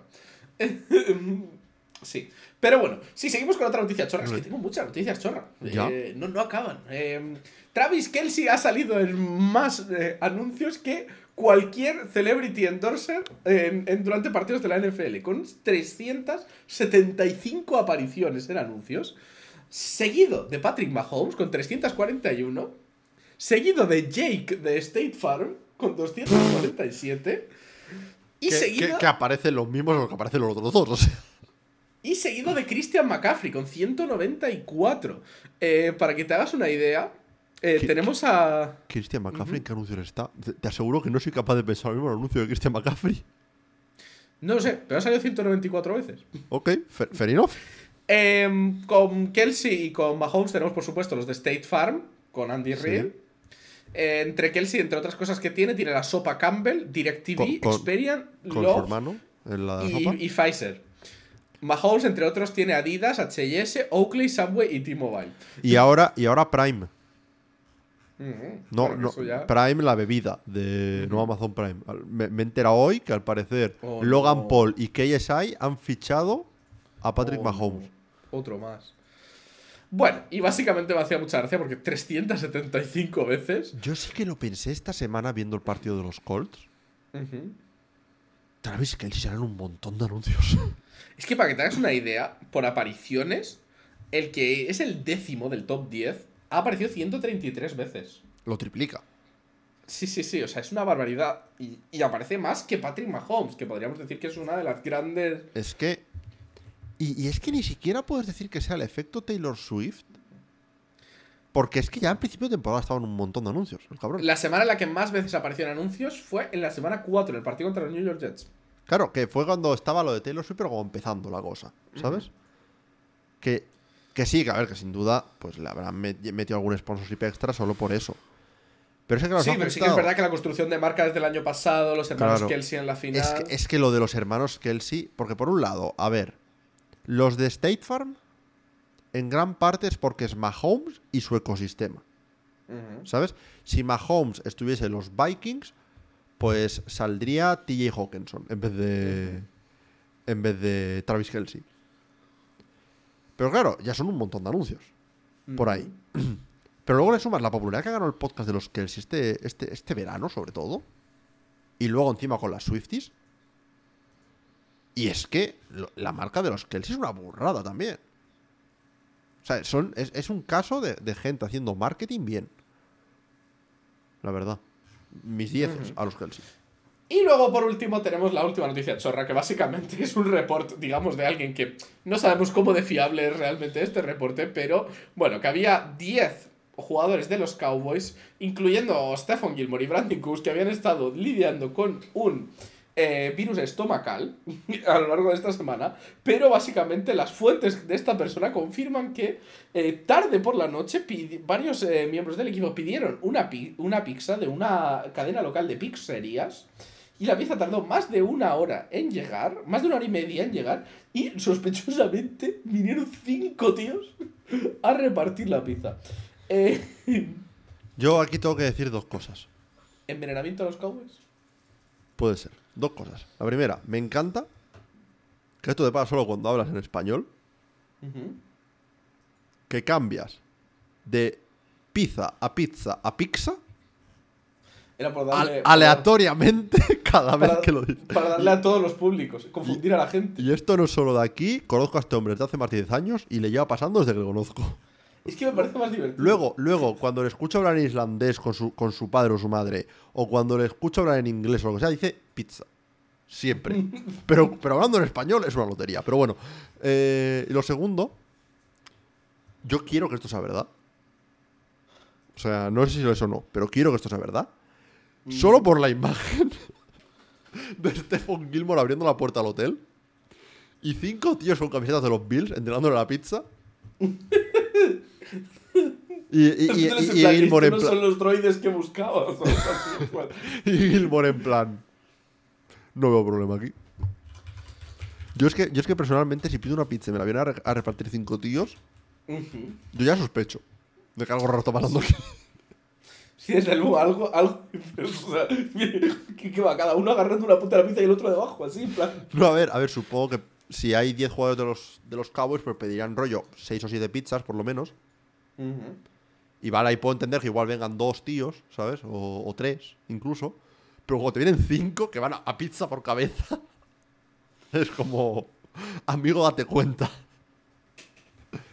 sí. Pero bueno, sí, seguimos con otra noticia chorra. Es que tengo muchas noticias chorra. Eh, no, no acaban. Eh, Travis Kelsey ha salido en más eh, anuncios que cualquier celebrity endorser en, en- durante partidos de la NFL, con 375 apariciones en anuncios, seguido de Patrick Mahomes con 341, seguido de Jake de State Farm con 247 y que, seguido que- que aparecen los mismos o que aparecen los otros dos. O sea. y seguido de Christian McCaffrey con 194. Eh, para que te hagas una idea, eh, ¿Qué- tenemos a... Christian McCaffrey, ¿en qué anuncios está? Te, te aseguro que no soy capaz de pensar el mismo anuncio de Christian McCaffrey. No lo sé, pero ha salido 194 veces. Ok, fair, fair enough. Em, con Kelsey y con Mahomes tenemos, por supuesto, los de State Farm, con Andy Sí. Reid. Eh, entre Kelsey, entre otras cosas que tiene, tiene la sopa Campbell, DirecTV, Con- Experian, Con su Love hermano en la y, sopa. y Pfizer. Mahomes, entre otros, tiene Adidas, H&S, Oakley, Subway y T-Mobile. Y ahora, y ahora Prime. No, ya- Prime la bebida de no Amazon Prime. Me, me he enterado hoy que al parecer Oh, Logan no. Paul y KSI han fichado a Patrick Oh, Mahomes. no. Otro más. Bueno, y básicamente me hacía mucha gracia porque 375 veces. Yo sí que lo pensé esta semana viendo el partido de los Colts. Ujú. Travis Kelsey serán un montón de anuncios. Es que para que te hagas una idea, por apariciones, el que es el décimo del top 10 ha aparecido 133 veces. lo triplica. Sí, sí, sí, o sea, es una barbaridad. Y, y aparece más que Patrick Mahomes, que podríamos decir que es una de las grandes. Es que. Y, y es que ni siquiera puedes decir que sea el efecto Taylor Swift. Porque es que ya en principio de temporada estaban un montón de anuncios, el cabrón. La semana en la que más veces apareció en anuncios fue en la semana 4, en el partido contra los New York Jets. Claro, que fue cuando estaba lo de Taylor Swift, pero como empezando la cosa, ¿sabes? que, que sí, que a ver, que sin duda, pues le habrán met- metido algún sponsorship extra solo por eso. Pero es que claro, sí, pero sí que es verdad que la construcción de marca desde el año pasado, los hermanos Claro. Kelsey en la final. Es que, es que lo de los hermanos Kelsey, porque por un lado, a ver, los de State Farm, en gran parte es porque es Mahomes y su ecosistema. ¿sabes? Si Mahomes estuviese en los Vikings, pues saldría TJ Hawkinson en vez de. En vez de Travis Kelsey. Pero claro, ya son un montón de anuncios por ahí. Pero luego le sumas la popularidad que ha ganado el podcast de los Kelsey este, este, este verano, sobre todo. Y luego encima con las Swifties. Y es que lo- la marca de los Kelsey es una burrada también. O sea, son, es, es un caso de, de gente haciendo marketing bien. La verdad. Mis dieces Ujú. a los Kelsey. Y luego, por último, tenemos la última noticia chorra, que básicamente es un report, digamos, de alguien que no sabemos cómo de fiable es realmente este reporte, pero bueno, que había 10 jugadores de los Cowboys, incluyendo Stephen Gilmore y Brandon Cooks, que habían estado lidiando con un eh, virus estomacal a lo largo de esta semana, pero básicamente las fuentes de esta persona confirman que eh, tarde por la noche varios eh, miembros del equipo pidieron una, una pizza de una cadena local de pizzerías y la pizza tardó más de una hora en llegar, más de una hora y media en llegar, y sospechosamente vinieron cinco tíos a repartir la pizza. Eh, Yo aquí tengo que decir dos cosas. ¿Envenenamiento a los Cowboys? Puede ser. Dos cosas. La primera, me encanta que esto te pasa solo cuando hablas en español. Que cambias de pizza a pizza a pizza era por darle, aleatoriamente cada vez que lo dices. Para darle a todos los públicos, confundir a la gente. Y esto no es solo de aquí, conozco a este hombre desde hace más de 10 años y le lleva pasando desde que lo conozco. Es que me parece más divertido. Luego, luego cuando le escucho hablar en islandés con su, con su padre o su madre, o cuando le escucho hablar en inglés o lo que sea, dice pizza. Siempre. Pero, pero hablando en español es una lotería. Pero bueno. Eh, lo segundo, yo quiero que esto sea verdad. O sea, no sé si eso o no, pero quiero que esto sea verdad. Solo por la imagen de Stephen Gilmore abriendo la puerta al hotel. Y cinco tíos con camisetas de los Bills entregándole la pizza. y, y, y, Gilmore en plan. No son los droides que buscabas. y Gilmore en plan. No veo problema aquí. Yo es que, yo es que personalmente, si pido una pizza y me la vienen a, repartir cinco tíos, yo ya sospecho de que algo raro está pasando aquí. Sí, desde luego, algo, algo. O sea, ¿qué, va? Cada uno agarrando una punta de la pizza y el otro debajo, así, en plan. No, a ver, a ver, supongo que si hay 10 jugadores de los, de los Cowboys, pues pedirían rollo 6 o 7 pizzas, por lo menos. Y vale, ahí puedo entender que igual vengan dos tíos, ¿sabes? O, o tres, incluso. Pero cuando te vienen cinco que van a, pizza por cabeza, es como, amigo, date cuenta.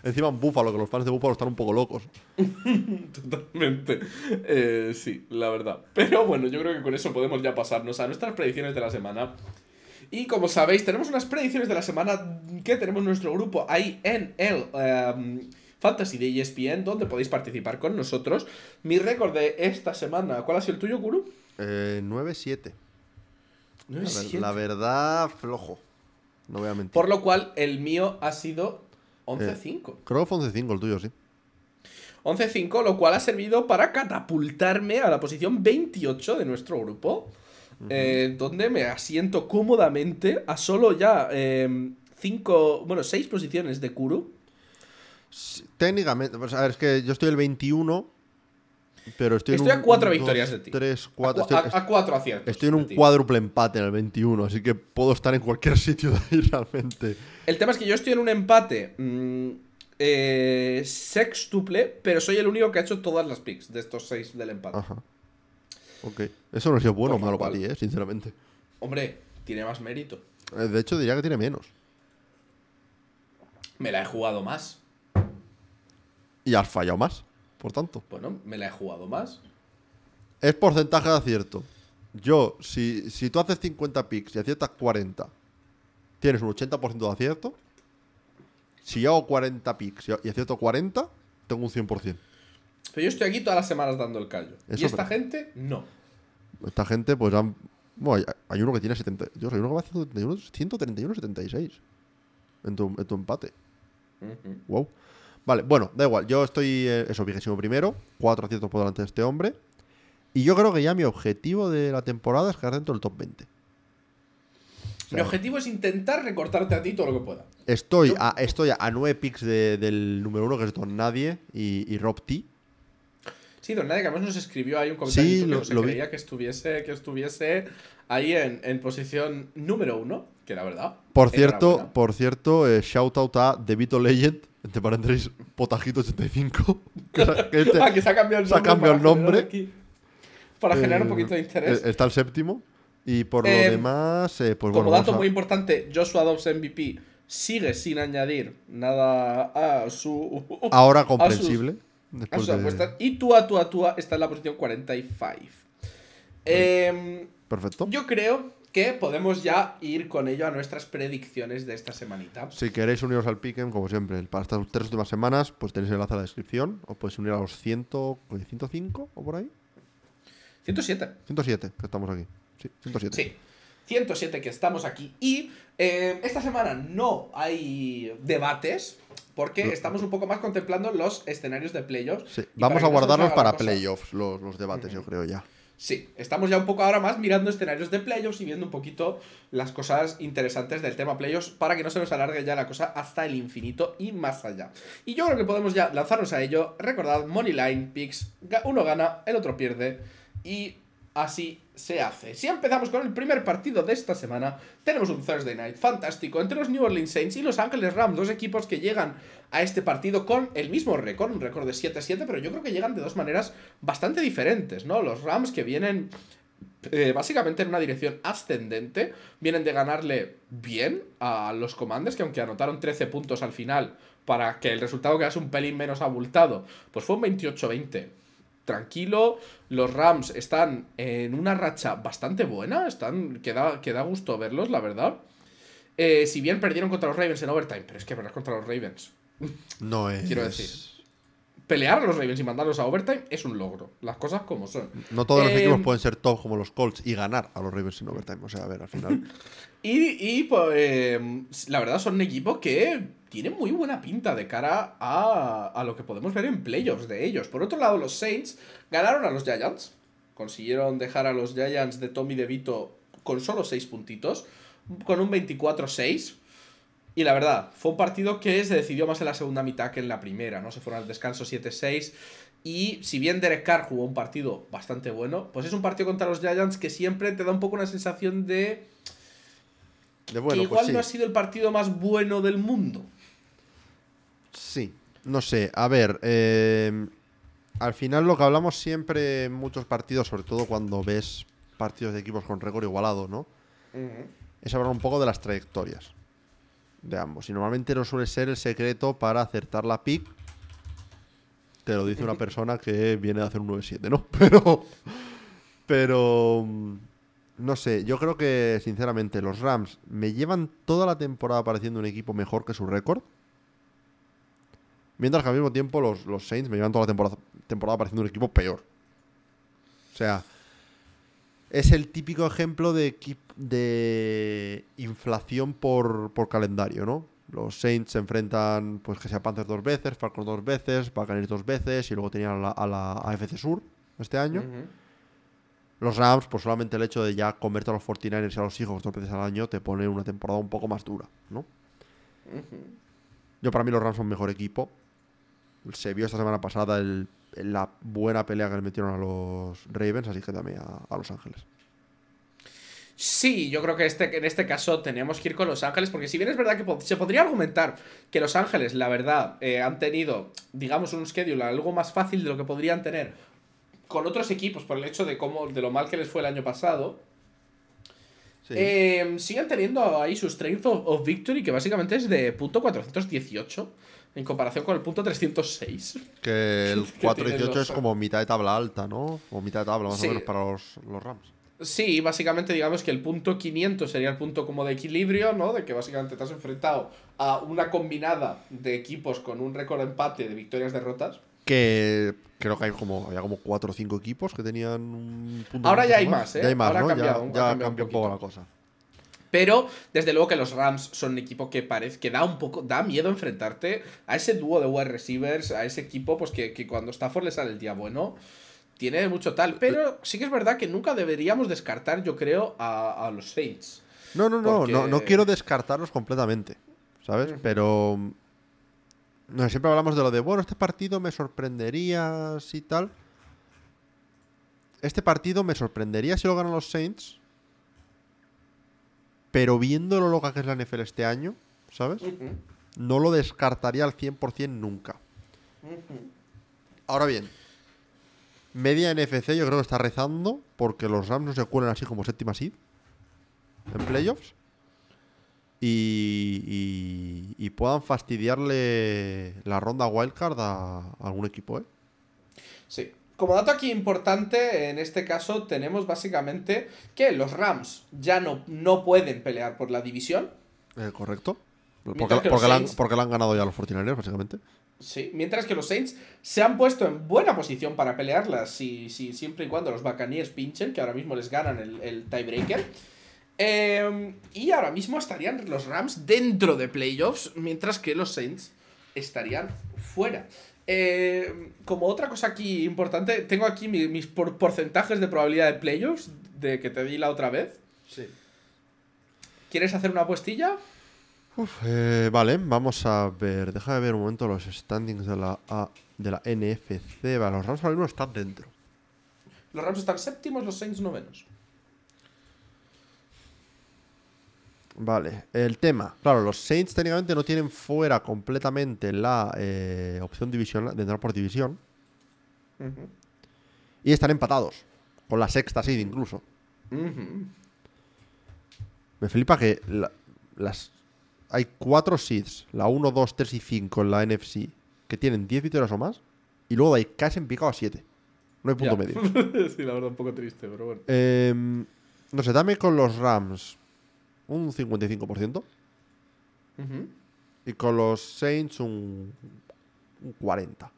Encima en Búfalo, que los fans de Búfalo están un poco locos. Totalmente. Eh, sí, la verdad. Pero bueno, yo creo que con eso podemos ya pasarnos a nuestras predicciones de la semana. Y como sabéis, tenemos unas predicciones de la semana que tenemos nuestro grupo ahí en el em, Fantasy de ESPN, donde podéis participar con nosotros. Mi récord de esta semana, ¿cuál ha sido el tuyo, Guru? Eh, 9-7. La, verdad, flojo. No voy a mentir. Por lo cual, el mío ha sido 11-5. Eh, creo que fue 11-5 el tuyo, sí. 11-5, lo cual ha servido para catapultarme a la posición 28 de nuestro grupo. Eh, donde me asiento cómodamente a solo ya 5, em, bueno, 6 posiciones de Kuru. técnicamente, pues, a ver, es que yo estoy el 21 pero estoy, estoy a cuatro victorias de ti. Tres, cuatro, a, estoy, a, cuatro aciertos. Estoy en un cuádruple empate en el 21, así que puedo estar en cualquier sitio de ahí realmente. El tema es que yo estoy en un empate mmm, eh, sextuple, pero soy el único que ha hecho todas las picks de estos seis del empate. Ajá. Ok. Eso no ha sido bueno o malo para ti, eh, sinceramente. Hombre, tiene más mérito. Eh, de hecho, diría que tiene menos. Me la he jugado más. Y has fallado más por tanto. Bueno, me la he jugado más. Es porcentaje de acierto. Yo, si, si tú haces 50 picks y aciertas 40, tienes un 80% de acierto. Si yo hago 40 picks y acierto 40, tengo un 100%. Pero yo estoy aquí todas las semanas dando el callo. y esta gente, no. Esta gente, pues han. Bueno, hay, uno que tiene 70. Yo hay uno que va a 131, 76. En tu, en tu empate. Wow. Vale, bueno, da igual. Yo estoy, eh, eso, vigésimo primero. Cuatro aciertos por delante de este hombre. Y yo creo que ya mi objetivo de la temporada es quedar dentro del top 20. Mi objetivo es intentar recortarte a ti todo lo que pueda. Estoy, a, estoy a 9 picks del número uno, que es Don Nadie y, Rob T. Sí, Don Nadie, que además nos escribió ahí un comentario que no se creía que estuviese, que estuviese ahí en, en, posición número uno, que la verdad. Por cierto, por cierto, eh, shout out a The Vito Legend entre paréntesis, Potajito85. Que, este ah, que se ha cambiado el nombre. Se ha cambiado el nombre. para generar un poquito de interés. Eh, está el séptimo. Y por lo eh, demás, eh, pues Como dato muy importante, Joshua Dobbs MVP sigue sin añadir nada a su. Ahora comprensible. A Y tú a tú a tú está en la posición 45. Em, Perfecto. Yo creo que podemos ya ir con ello a nuestras predicciones de esta semanita. Si queréis uniros al Piquen, como siempre, para estas tres últimas semanas, pues tenéis el enlace en la descripción. O podéis unir a los 100, 105 o por ahí. 107. 107, que estamos aquí. Sí, 107. Sí. 107 que estamos aquí. Y eh, esta semana no hay debates. Porque estamos un poco más contemplando los escenarios de playoffs. Sí, Vamos a guardarlos para cosa- playoffs, los, los debates, yo creo ya. Sí, estamos ya un poco ahora más mirando escenarios de playoffs y viendo un poquito las cosas interesantes del tema playoffs para que no se nos alargue ya la cosa hasta el infinito y más allá. Y yo creo que podemos ya lanzarnos a ello. Recordad, Moneyline Picks, uno gana, el otro pierde y así se hace. Si empezamos con el primer partido de esta semana, tenemos un Thursday Night fantástico entre los New Orleans Saints y Los Angeles Rams, dos equipos que llegan a este partido con el mismo récord, un récord de 7-7, pero yo creo que llegan de dos maneras bastante diferentes, ¿no? Los Rams que vienen eh, básicamente en una dirección ascendente, vienen de ganarle bien a los Commanders, que aunque anotaron 13 puntos al final para que el resultado quedase un pelín menos abultado, pues fue un 28-20. Tranquilo, los Rams están en una racha bastante buena, están, que, da, que da gusto verlos, la verdad. Eh, si bien perdieron contra los Ravens en overtime, pero es que perder contra los Ravens No es. Quiero decir. pelear a los Ravens y mandarlos a overtime es un logro. Las cosas como son. No todos los Eh, equipos pueden ser top como los Colts y ganar a los Ravens en overtime. O sea, a ver, al final. Y, pues, eh, la verdad son un equipo que tiene muy buena pinta de cara a, a lo que podemos ver en playoffs de ellos. Por otro lado, los Saints ganaron a los Giants. Consiguieron dejar a los Giants de Tommy DeVito con solo 6 puntitos. Con un 24-6. Y la verdad, fue un partido que se decidió más en la segunda mitad que en la primera, ¿no? Se fueron al descanso 7-6. Y si bien Derek Carr jugó un partido bastante bueno, pues es un partido contra los Giants que siempre te da un poco una sensación de De bueno, que igual pues sí. no ha sido el partido más bueno del mundo. Sí, no sé. A ver, eh, al final lo que hablamos siempre en muchos partidos, sobre todo cuando ves partidos de equipos con récord igualado, ¿no? Es hablar un poco de las trayectorias de ambos. Y normalmente no suele ser el secreto para acertar la pick. Te lo dice una persona que viene a hacer un 9-7, ¿no? Pero. Pero. No sé, yo creo que, sinceramente, los Rams me llevan toda la temporada pareciendo un equipo mejor que su récord. Mientras que al mismo tiempo los, los Saints me llevan toda la temporada, temporada pareciendo un equipo peor. O sea, es el típico ejemplo de, de inflación por, por calendario, ¿no? Los Saints se enfrentan, pues que sea Panthers dos veces, Falcons dos veces, Buccaneers dos veces y luego tenían a la, a la AFC Sur este año. Los Rams, pues solamente el hecho de ya comerte a los 49ers y a los Seahawks dos veces al año te pone una temporada un poco más dura, ¿no? Yo para mí los Rams son mejor equipo. Se vio esta semana pasada el- la buena pelea que le metieron a los Ravens, así que también a, a Los Ángeles. Sí, yo creo que este, en este caso tenemos que ir con Los Ángeles, porque si bien es verdad que se podría argumentar que Los Ángeles, la verdad, eh, han tenido, digamos, un schedule algo más fácil de lo que podrían tener con otros equipos por el hecho de cómo, de lo mal que les fue el año pasado, Sí. eh, siguen teniendo ahí su strength of, of victory, que básicamente es de punto 418 en comparación con el punto 306. que el que tienen 4-18 los- es como mitad de tabla alta, ¿no? O mitad de tabla, más Sí. o menos, para los, los Rams. Sí, básicamente digamos que el punto 500 sería el punto como de equilibrio, ¿no? De que básicamente te has enfrentado a una combinada de equipos con un récord de empate de victorias-derrotas. Que creo que hay como, había como 4 o 5 equipos que tenían un punto. Ahora ya hay más, ¿eh? Ya hay más, Ahora ha ¿no? cambiado, ya ha ya cambiado un cambió un poco la cosa. Pero, desde luego que los Rams son un equipo que parece que da un poco, da miedo enfrentarte a ese dúo de wide receivers, a ese equipo, pues que, que cuando Stafford le sale el día bueno, tiene mucho tal. Pero sí que es verdad que nunca deberíamos descartar, yo creo, a, a los Saints. No, no, no, no, no quiero descartarlos completamente, ¿sabes? Pero no siempre hablamos de lo de, bueno, este partido me sorprendería si tal. Este partido me sorprendería si lo ganan los Saints. Pero viendo lo loca que es la NFL este año, ¿sabes? No lo descartaría al 100% nunca. Ahora bien, media NFC yo creo que está rezando porque los Rams no se cuelen así como séptima seed en playoffs y, y- y puedan fastidiarle la ronda wildcard a algún equipo, ¿eh? Sí. como dato aquí importante, en este caso tenemos básicamente que los Rams ya no, no pueden pelear por la división. Eh, correcto. Porque, porque, la han, Saints- porque la han ganado ya los 49 básicamente. Sí, mientras que los Saints se han puesto en buena posición para pelearlas, si, si, siempre y cuando los Buccaneers pinchen, que ahora mismo les ganan el, el tiebreaker. Eh, y ahora mismo estarían los Rams dentro de playoffs, mientras que los Saints estarían fuera. Eh, como otra cosa aquí importante, tengo aquí mi- mis por- porcentajes de probabilidad de playoffs de que te di la otra vez. Sí. ¿Quieres hacer una apuestilla? Uf, eh, vale, vamos a ver. Deja de ver un momento los standings de la, A- de la NFC. Vale, los Rams ahora mismo están dentro. Los Rams están séptimos, los Saints novenos. Vale, el tema. Claro, los Saints técnicamente no tienen fuera completamente la eh, opción divisional de entrar por división. Ujú. Y están empatados. Con la sexta seed incluso. Ujú. Me flipa que la- las hay cuatro seeds, la 1, 2, 3 y 5 en la NFC, que tienen 10 victorias o más. Y luego hay casi en picado a 7. No hay punto Ya. medio. sí, la verdad, un poco triste, pero bueno. Em, no sé, dame con los Rams un 55%. Ujú. Y con los Saints un, un 40%.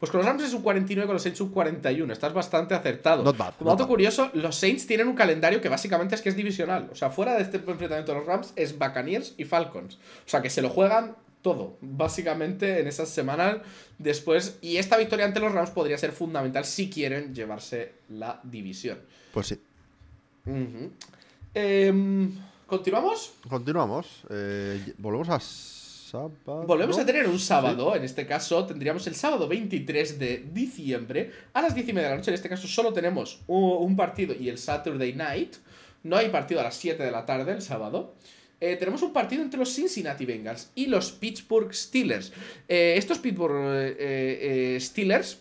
Pues con los Rams es un 49, con los Saints un 41. Estás bastante acertado. Not bad, Como dato curioso, los Saints tienen un calendario que básicamente es que es divisional. O sea, fuera de este enfrentamiento de los Rams es Buccaneers y Falcons. O sea, que se lo juegan todo, básicamente en esas semanas después. Y esta victoria ante los Rams podría ser fundamental si quieren llevarse la división. Pues sí. Em, ¿Continuamos? Continuamos. Eh, volvemos a sábado. Volvemos a tener un sábado, en este caso tendríamos el sábado 23 de diciembre a las 10 y media de la noche. En este caso solo tenemos un partido y el Saturday Night. No hay partido a las 7 de la tarde el sábado. Eh, tenemos un partido entre los Cincinnati Bengals y los Pittsburgh Steelers. Eh, estos Pittsburgh eh, Steelers,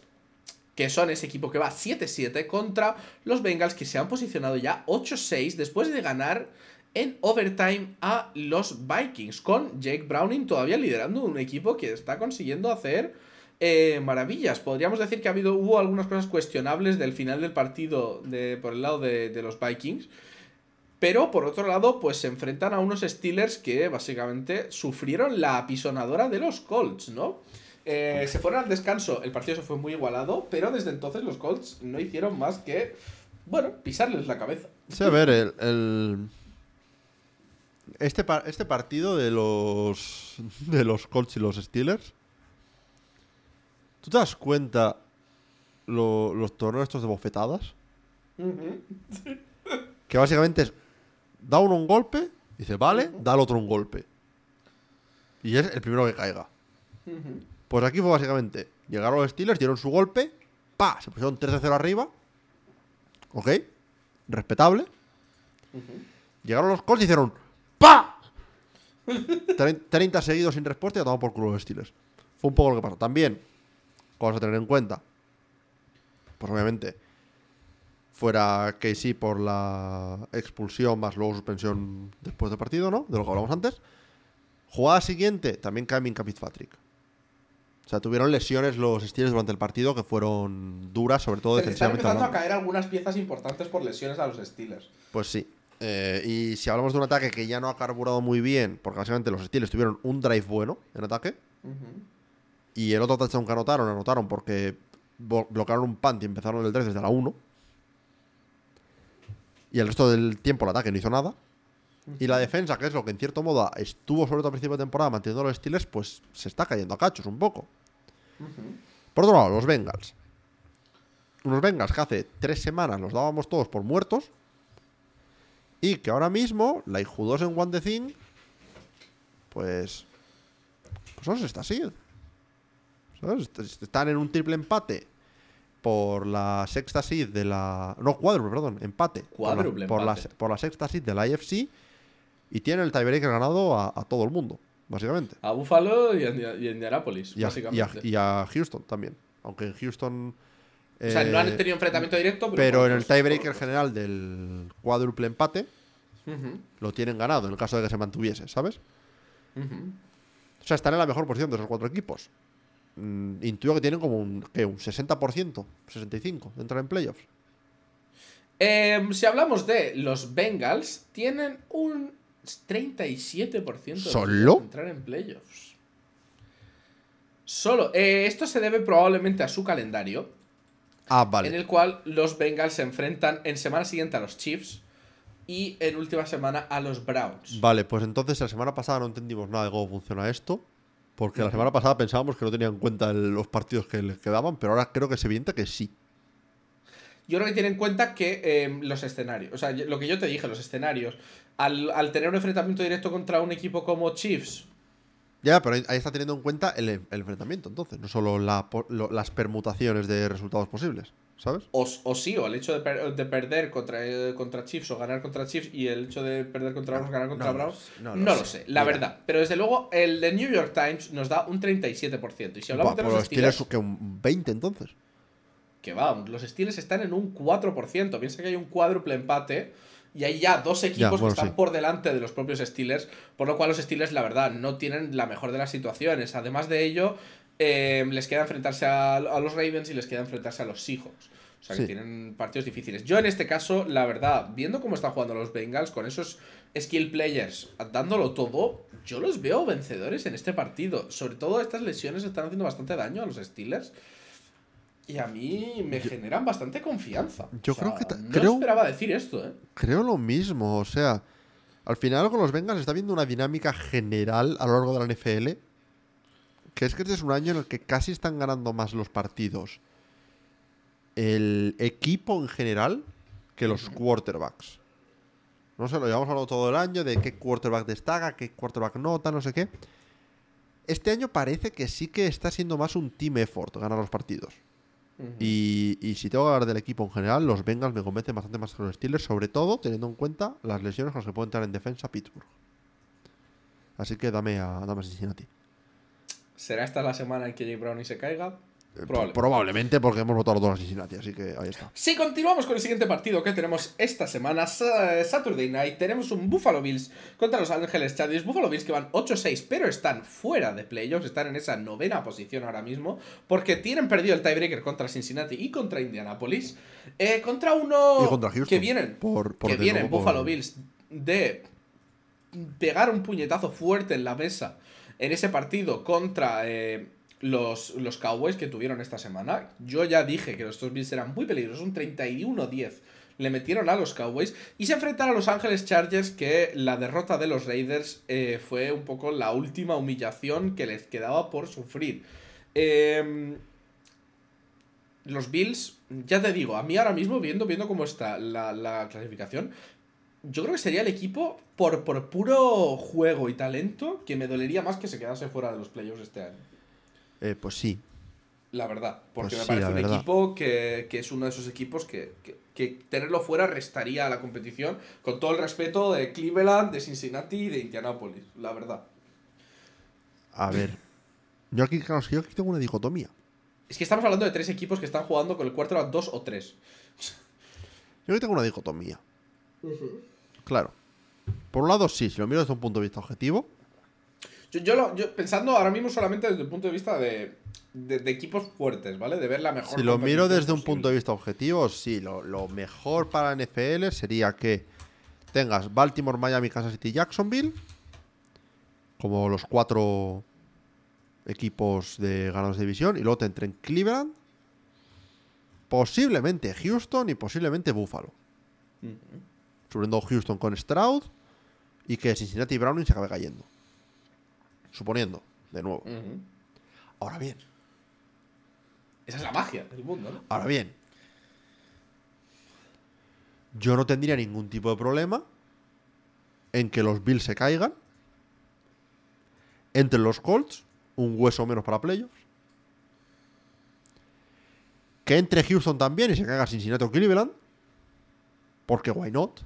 que son ese equipo que va 7-7 contra los Bengals que se han posicionado ya 8-6 después de ganar en overtime a los Vikings, con Jake Browning todavía liderando un equipo que está consiguiendo hacer eh, maravillas. Podríamos decir que ha habido, hubo algunas cosas cuestionables del final del partido de, por el lado de, de los Vikings. Pero por otro lado, pues se enfrentan a unos Steelers que básicamente sufrieron la apisonadora de los Colts, ¿no? Eh, se fueron al descanso, el partido se fue muy igualado, pero desde entonces los Colts no hicieron más que, bueno, pisarles la cabeza. Sí, a ver, el. el- Este, par- este partido de los. de los Colts y los Steelers. ¿Tú te das cuenta lo- los torneos estos de bofetadas? Que básicamente es. Da uno un golpe, dice, vale, da al otro un golpe. Y es el primero que caiga. Pues aquí fue básicamente. Llegaron los Steelers, dieron su golpe, pa, se pusieron 3-0 arriba. Ok, respetable. Llegaron los Colts y hicieron ¡Pa! Tre- 30 seguidos sin respuesta y a tomar por culo los Steelers. Fue un poco lo que pasó. También, cosas a tener en cuenta. Pues obviamente, fuera Casey por la expulsión más luego suspensión después del partido, ¿no? De lo que hablamos antes. Jugada siguiente, también cae Minka Fitzpatrick. O sea, tuvieron lesiones los Steelers durante el partido que fueron duras, sobre todo Se les están defensivamente empezando a caer algunas piezas importantes por lesiones a los Steelers. Pues sí. Eh, y si hablamos de un ataque que ya no ha carburado muy bien, porque básicamente los Steelers tuvieron un drive bueno en ataque, y el otro touchdown que anotaron, anotaron porque bloquearon un punt y empezaron el drive desde la 1. Y el resto del tiempo el ataque no hizo nada. Y la defensa, que es lo que en cierto modo estuvo sobre todo a principio de temporada manteniendo a los Steelers, pues se está cayendo a cachos un poco. Por otro lado, los Bengals. Unos Bengals que hace tres semanas los dábamos todos por muertos. Y que ahora mismo, la IQ2 en One the Thing, pues. Pues no se está así. Están en un triple empate por la sexta seed de la. No, cuádruple, perdón, empate. por la- Cuádruple por la, empate. por la sexta seed de la IFC. Y tienen el tiebreaker ganado a, a todo el mundo, básicamente. A Buffalo y a, y a Indianapolis, Y a, y, a, básicamente. y a Houston también. Aunque en Houston. O sea, no han eh, tenido enfrentamiento directo, pero, en el otros- tiebreaker otros. general del cuádruple empate lo tienen ganado en el caso de que se mantuviese, ¿sabes? O sea, están en la mejor posición de esos cuatro equipos. mm, intuyo que tienen como un, ¿qué? un 60%, 65% de entrar en playoffs. Em, si hablamos de los Bengals, tienen un 37% de ¿Solo? de entrar en playoffs. Solo. Eh, esto se debe probablemente a su calendario, Ah, en el cual los Bengals se enfrentan en semana siguiente a los Chiefs y en última semana a los Browns. Vale, pues entonces la semana pasada no entendimos nada de cómo funciona esto. Porque la semana pasada pensábamos que no tenían en cuenta el- los partidos que les quedaban, pero ahora creo que es evidente que sí. Yo creo que tienen en cuenta que em, los escenarios, o sea, lo que yo te dije, los escenarios, al, al tener un enfrentamiento directo contra un equipo como Chiefs, Ya, pero ahí, está teniendo en cuenta el, el enfrentamiento, entonces, no solo la po- lo- las permutaciones de resultados posibles, ¿sabes? o, o sí, o el hecho de, per- de perder contra, eh, contra Chiefs o ganar contra Chiefs y el hecho de perder contra Browns o ganar contra no Browns, no no, lo sé. sé, la Mira. verdad. Pero desde luego, el de New York Times nos da un 37%. Y si hablamos de los Steelers, que un 20 entonces. que va, los Steelers están en un 4%. Piensa que hay un cuádruple empate. Y hay ya dos equipos bueno, que están sí. por delante de los propios Steelers, por lo cual los Steelers, la verdad, no tienen la mejor de las situaciones. Además de ello, eh, les queda enfrentarse a, a los Ravens y les queda enfrentarse a los Seahawks. O sea que tienen partidos difíciles. Yo en este caso, la verdad, viendo cómo están jugando los Bengals, con esos skill players dándolo todo, yo los veo vencedores en este partido. Sobre todo estas lesiones están haciendo bastante daño a los Steelers. Y a mí me generan bastante confianza. yo O sea, creo que no creo- esperaba decir esto, ¿eh? Creo lo mismo, o sea, al final con los Bengals está viendo una dinámica general a lo largo de la NFL, que es que este es un año en el que casi están ganando más los partidos el equipo en general que los quarterbacks. No sé, lo llevamos hablando todo el año de qué quarterback destaca, qué quarterback nota, no sé qué. Este año parece que sí que está siendo más un team effort ganar los partidos. Y, y si tengo que hablar del equipo en general, los Bengals me convencen bastante más que los Steelers, sobre todo teniendo en cuenta las lesiones con las que puede entrar en defensa Pittsburgh. Así que dame a, dame a Cincinnati. ¿Será esta la semana en que Jay Browning se caiga? Eh, Probable. Probablemente porque hemos votado los dos a Cincinnati, así que ahí está. Si continuamos con el siguiente partido que tenemos esta semana, Sa- Saturday Night, tenemos un Buffalo Bills contra Los Ángeles Chargers. Buffalo Bills que van 8-6, pero están fuera de playoffs, están en esa novena posición ahora mismo, porque tienen perdido el tiebreaker contra Cincinnati y contra Indianapolis. Eh, contra uno Y contra Houston, que vienen, por- por que vienen nuevo por- Buffalo Bills de pegar un puñetazo fuerte en la mesa en ese partido contra eh, los, los Cowboys que tuvieron esta semana. Yo ya dije que estos Bills eran muy peligrosos, un 31-10. Le metieron a los Cowboys y se enfrentaron a los Ángeles Chargers que la derrota de los Raiders eh, fue un poco la última humillación que les quedaba por sufrir. Em, los Bills, ya te digo, a mí ahora mismo, viendo, viendo cómo está la, la clasificación, yo creo que sería el equipo por, por puro juego y talento que me dolería más que se quedase fuera de los playoffs este año. Eh, pues sí. La verdad, porque Pues me parece un verdad. equipo que, que es uno de esos equipos que, que- que tenerlo fuera restaría a la competición, con todo el respeto de Cleveland, de Cincinnati y de Indianapolis, la verdad. A ver. Yo aquí, claro, yo aquí tengo una dicotomía. Es que estamos hablando de tres equipos que están jugando con el quarterback 2 o 3. Yo aquí tengo una dicotomía. Claro. Por un lado, sí, si lo miro desde un punto de vista objetivo, Yo, yo, lo- yo pensando ahora mismo solamente desde el punto de vista de, de- de equipos fuertes, ¿vale? De ver la mejor. Si lo miro desde un punto de vista objetivo, sí, lo, lo mejor para NFL sería que tengas Baltimore, Miami, Kansas City, Jacksonville, como los cuatro equipos de ganados de división, y luego te entren Cleveland, posiblemente Houston y posiblemente Buffalo. Subiendo Houston con Stroud y que Cincinnati y Browning se acabe cayendo. Suponiendo, de nuevo. Ahora bien, Esa es la magia del mundo, ¿no? Ahora bien, yo no tendría ningún tipo de problema en que los Bills se caigan. Entre los Colts, un hueso menos para playoffs. Que entre Houston también y se caiga Cincinnati o Cleveland. Porque why not?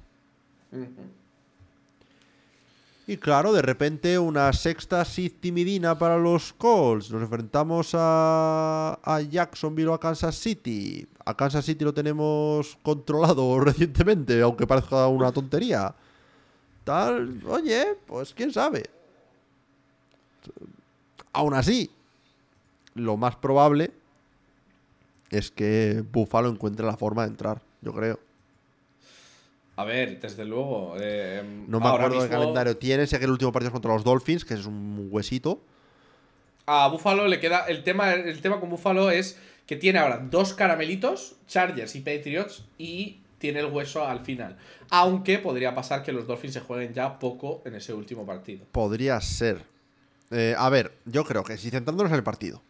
Y claro, de repente una sexta timidina para los Colts. Nos enfrentamos a, a Jacksonville o a Kansas City. A Kansas City lo tenemos controlado recientemente, aunque parezca una tontería. Tal, oye, pues quién sabe. Aún así, lo más probable es que Buffalo encuentre la forma de entrar, yo creo. A ver, desde luego. eh, No me acuerdo mismo calendario tiene, sé que el último partido es contra los Dolphins, que es un huesito. A Buffalo le queda. El tema, el tema con Buffalo es que tiene ahora dos caramelitos, Chargers y Patriots, y tiene el hueso al final. Aunque podría pasar que los Dolphins se jueguen ya poco en ese último partido. Podría ser. Eh, a ver, yo creo que si centrándonos en el partido,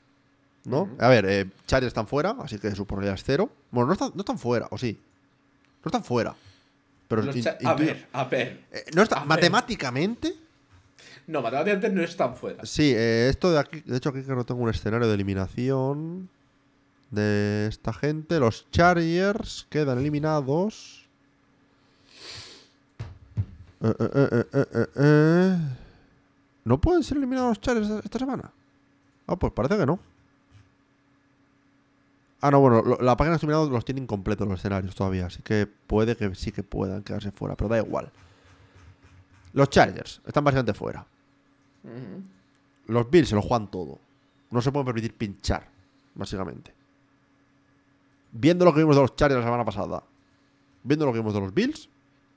¿no? A ver, eh, Chargers están fuera, así que su probabilidad es cero. Bueno, no están, no están fuera, ¿o sí? No están fuera. Pero a ver, a ver. Eh, no está, a ver. matemáticamente, No, matemáticamente no están fuera. sí, eh, esto de aquí, de hecho aquí creo que tengo un escenario de eliminación de esta gente. Los Chargers quedan eliminados. Eh, eh. ¿No pueden ser eliminados los Chargers esta semana? Ah, pues parece que no. Ah, no, bueno, lo- la página de los eliminados los tiene incompletos los escenarios todavía, así que puede que sí que puedan quedarse fuera, pero da igual. Los Chargers están básicamente fuera. Los Bills se lo juegan todo. No se pueden permitir pinchar, básicamente. Viendo lo que vimos de los Chargers la semana pasada, viendo lo que vimos de los Bills,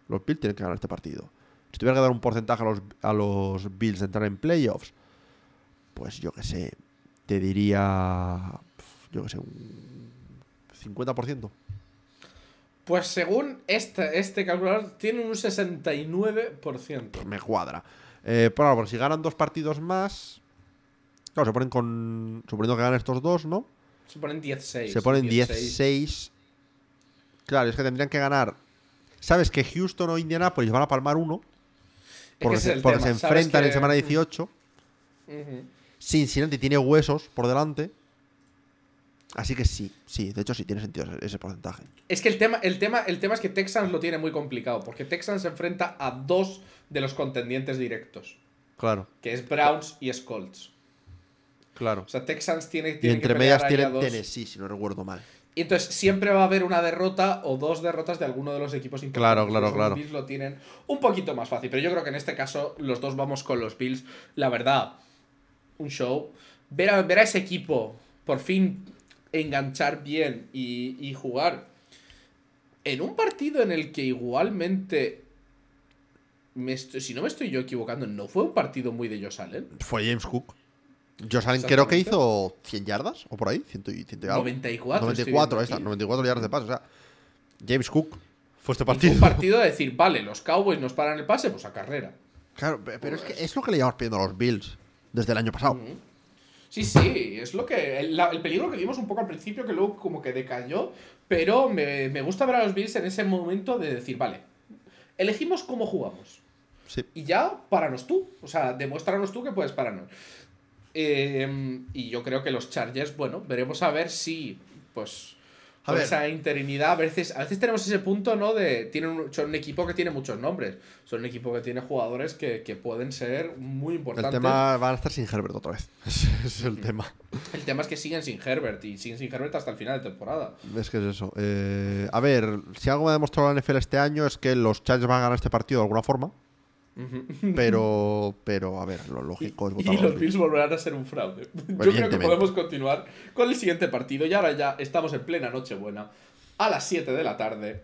los Bills tienen que ganar este partido. Si tuviera que dar un porcentaje a los, a los Bills de entrar en playoffs, pues yo que sé, te diría, yo sé, un 50%. Pues según este, este calculador, tiene un 69%. me cuadra. Eh, porque si ganan dos partidos más, claro, se ponen con, suponiendo que ganan estos dos, ¿no? Se ponen 16. Se ponen 16. 16. Claro, es que tendrían que ganar. ¿Sabes que Houston o Indianapolis van a palmar uno? que Porque, se, es el porque tema, se ¿sabes enfrentan que- en semana 18. Ujú. Cincinnati tiene huesos por delante. Así que sí, sí, de hecho sí tiene sentido ese, ese porcentaje. Es que el tema, el, tema, el tema es que Texans lo tiene muy complicado, porque Texans se enfrenta a dos de los contendientes directos, Claro, que es Browns y es Colts. claro. O sea, Texans tiene, Y tiene entre que medias dos. Tennessee, si no recuerdo mal. Y entonces siempre va a haber una derrota o dos derrotas de alguno de los equipos importantes. Claro, claro, Los claro. Bills lo tienen un poquito más fácil, pero yo creo que en este caso los dos vamos con los Bills. La verdad, un show. Ver a, ver a ese equipo por fin enganchar bien y, y jugar en un partido en el que igualmente, me estoy- si no me estoy yo equivocando, no fue un partido muy de Josh Allen. Fue James Cook. Josh Allen creo que hizo 100 yardas o por ahí, 100 y, 100 y algo. 94. estoy 94, viendo ahí está, aquí. 94 yardas de pase. O sea, James Cook fue este Y fue partido. un partido de decir, vale, los Cowboys nos paran el pase, pues a carrera. Claro, pe- pero es que es lo que le llevamos pidiendo a los Bills desde el año pasado. Sí, sí, es lo que. El, la- el peligro que vimos un poco al principio, que luego como que decayó. Pero me, me gusta ver a los Bills en ese momento de decir, vale, elegimos cómo jugamos. Sí. Y ya, páranos tú. O sea, demuéstranos tú que puedes pararnos. Eh, y yo creo que los Chargers, bueno, veremos a ver si, pues, A con ver. esa interinidad, a veces, a veces tenemos ese punto, ¿no? De, tienen un- son un equipo que tiene muchos nombres. Son un equipo que tiene jugadores que, que pueden ser muy El importantes. tema van a estar sin Herbert otra vez. Ese es el tema. El tema es que siguen sin Herbert y siguen sin Herbert hasta el final de temporada. Es que es eso. Eh, a ver, si algo me ha demostrado la NFL este año es que los Chargers van a ganar este partido de alguna forma. Pero, pero a ver, lo lógico es votar Y a los los Bills volverán a ser un fraude. Yo creo que podemos continuar con el siguiente partido. Y ahora ya estamos en plena Nochebuena. A las 7 de la tarde.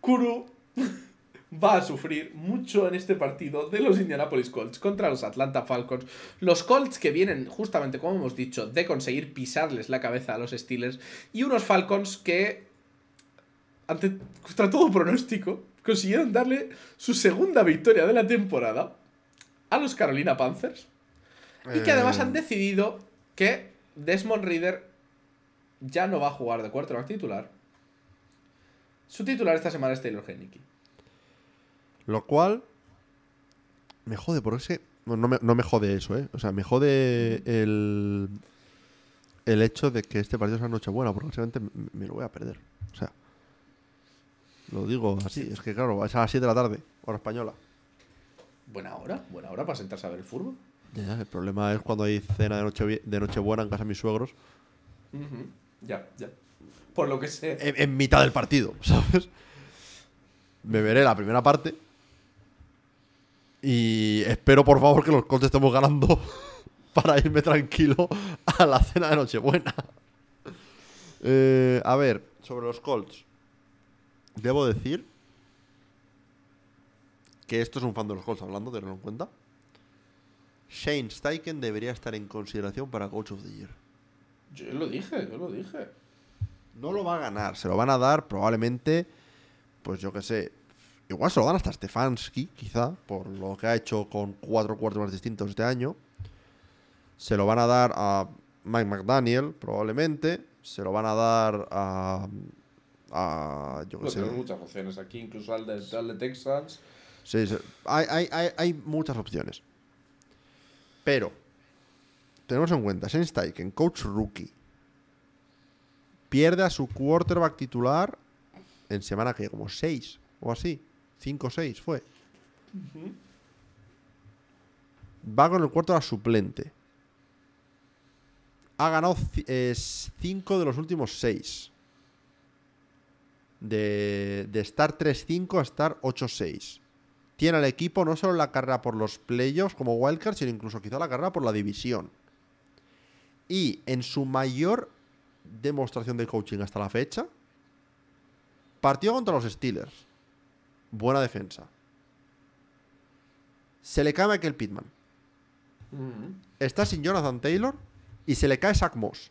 Kuru va a sufrir mucho en este partido de los Indianapolis Colts contra los Atlanta Falcons. Los Colts que vienen, justamente como hemos dicho, de conseguir pisarles la cabeza a los Steelers. Y unos Falcons que, ante, contra todo pronóstico, consiguieron darle su segunda victoria de la temporada a los Carolina Panthers. Y que además Eh, han decidido que Desmond Reader ya no va a jugar de quarterback titular. Su titular esta semana es Taylor Heineke. Lo cual me jode, porque es que. No, no me, no me jode eso, ¿eh? O sea, me jode el. El hecho de que este partido sea Nochebuena, porque básicamente me, me lo voy a perder. O sea. Lo digo así, es que claro, es a las 7 de la tarde, hora española. Buena hora, buena hora para sentarse a ver el fútbol. Ya, el problema es cuando hay cena de, noche, de Nochebuena en casa de mis suegros. Ya, ya. Por lo que sé. En, en mitad del partido, ¿sabes? Me veré la primera parte. Y espero, por favor, que los Colts estemos ganando para irme tranquilo a la cena de Nochebuena. Eh, a ver, sobre los Colts. Debo decir que esto es un fan de los Colts hablando, tenerlo en cuenta. Shane Steichen debería estar en consideración para Coach of the Year. Yo lo dije, yo lo dije. No lo va a ganar, se lo van a dar probablemente, pues yo qué sé, igual se lo dan hasta Stefanski, quizá, por lo que ha hecho con cuatro cuartos más distintos este año. Se lo van a dar a Mike McDaniel, probablemente. Se lo van a dar a. a yo No sé. tenemos muchas opciones aquí, incluso al de, al de Texans. Sí, sí. Hay, hay- hay- hay muchas opciones. Pero, tenemos en cuenta, Shane Steichen, coach rookie, pierde a su quarterback titular en semana que como 6 o así. 5 o 6 fue. Va con el quarterback suplente. Ha ganado 5 de los últimos 6. De, de estar 3-5 a estar 8-6 tiene al equipo no solo la carrera por los playoffs como wildcard, sino incluso quizá la carrera por la división. Y en su mayor demostración de coaching hasta la fecha, partió contra los Steelers. Buena defensa. Se le cae Michael Pittman. Ujú. Está sin Jonathan Taylor y se le cae Zach Moss.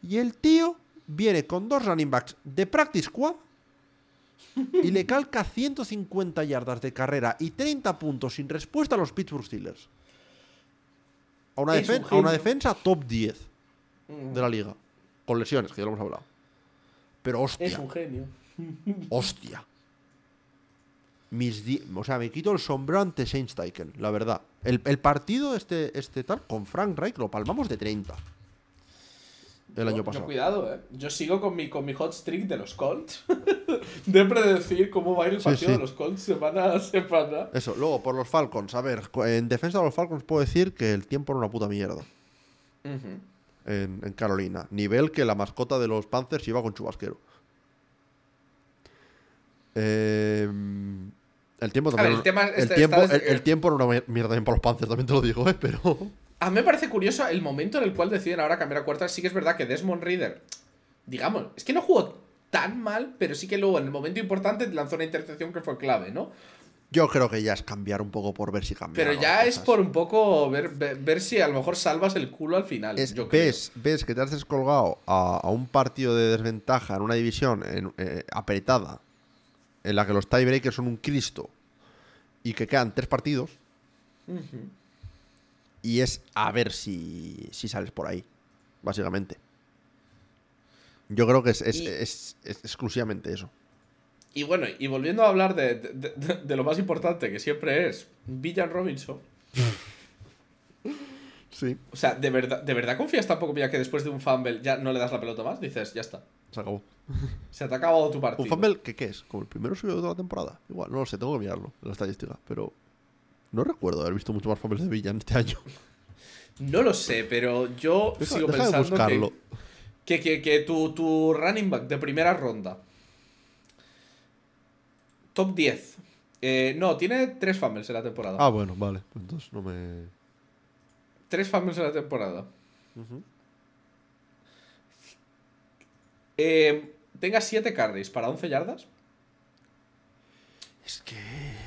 Y el tío viene con dos running backs de practice squad y le calca 150 yardas de carrera y 30 puntos sin respuesta a los Pittsburgh Steelers. A una, defen- a defensa top 10 Ujú. de la liga. Con lesiones, que ya lo hemos hablado. Pero hostia, Es un genio. hostia. Mis o sea, me quito el sombrero ante Steichen, la verdad. El, el partido este, este tal con Frank Reich lo palmamos de 30. El Yo- año yo pasado. cuidado, eh. Yo sigo con mi, con mi hot streak de los Colts. de predecir cómo va a ir el partido sí. de los Colts semana a semana. Eso, luego por los Falcons. A ver, en defensa de los Falcons puedo decir que el tiempo era una puta mierda en, en Carolina. Nivel que la mascota de los Panthers iba con chubasquero. Eh, el tiempo ver, también. el tema el, este- tiempo, el, tiempo era una mier- mierda también para los Panthers, también te lo digo, ¿eh? Pero. A mí me parece curioso el momento en el cual deciden ahora cambiar a cuarta. Sí que es verdad que Desmond Reader, digamos, es que no jugó tan mal, pero sí que luego en el momento importante lanzó una intercepción que fue clave, ¿no? Yo creo que ya es cambiar un poco por ver si cambia. Pero ya es por un poco ver, ver, ver si a lo mejor salvas el culo al final. Es- yo creo. ves, ves que te has descolgado a, a un partido de desventaja en una división en- eh, apretada, en la que los tiebreakers son un Cristo, y que quedan tres partidos. Y es a ver si, si sales por ahí, básicamente. Yo creo que es, es- Y- es- es exclusivamente eso. Y bueno, y volviendo a hablar de, de- de- de lo más importante que siempre es Villan Robinson. Sí. O sea, ¿de verdad, ¿de verdad confías tampoco ya que después de un fumble ya no le das la pelota más? Dices, ya está. Se acabó. Se te ha acabado tu partido. Un fumble, ¿qué, qué es? ¿Como el primero suyo de toda la temporada? Igual, no lo sé, tengo que mirarlo en la estadística, pero no recuerdo haber visto mucho más fumbles de Villan este año. No lo sé, pero yo Deja- sigo deja de pensando buscarlo. que, que, que, que tu, tu running back de primera ronda. Top 10. Eh, no, tiene tres fumbles en la temporada. Ah, bueno, vale. Entonces no me. Tres fumbles en la temporada. Eh, tenga 7 carries para 11 yardas. Es que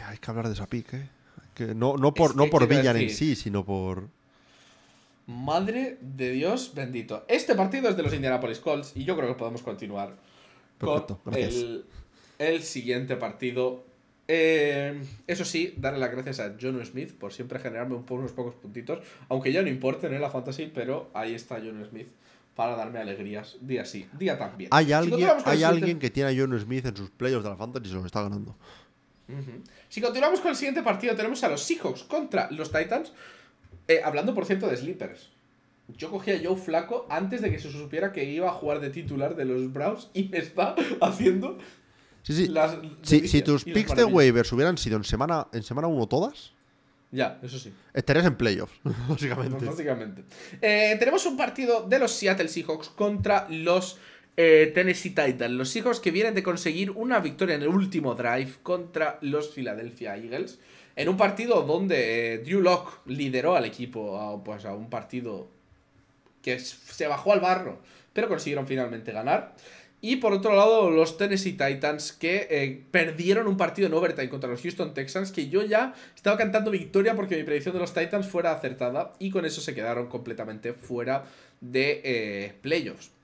hay que hablar de esa pick, ¿eh? Que no, no por, Es no por Villan en sí, sino por. Madre de Dios bendito. Este partido es de los Indianapolis Colts y yo creo que podemos continuar Perfecto, con el, el siguiente partido. Eh, eso sí, darle las gracias a John Smith por siempre generarme un po- unos pocos puntitos, aunque ya no importen en la fantasy, pero ahí está John Smith para darme alegrías día sí, día también. Hay alguien, hay alguien que tiene a John Smith en sus playoffs de la Fantasy y se los está ganando. Si continuamos con el siguiente partido, tenemos a los Seahawks contra los Titans. Eh, hablando, por cierto, de sleepers. Yo cogí a Joe Flaco antes de que se supiera que iba a jugar de titular de los Browns y me está haciendo Sí, sí. las. Si, tus picks de waivers hubieran sido en semana en semana 1 todas, Ya, eso sí. estarías en playoffs, básicamente. Básicamente. Eh, tenemos un partido de los Seattle Seahawks contra los eh, Tennessee Titans, los hijos que vienen de conseguir una victoria en el último drive contra los Philadelphia Eagles. En un partido donde eh, Drew Locke lideró al equipo a, pues, a un partido que se bajó al barro, pero consiguieron finalmente ganar. Y por otro lado, los Tennessee Titans que eh, perdieron un partido en overtime contra los Houston Texans, que yo ya estaba cantando victoria porque mi predicción de los Titans fuera acertada y con eso se quedaron completamente fuera de playoffs.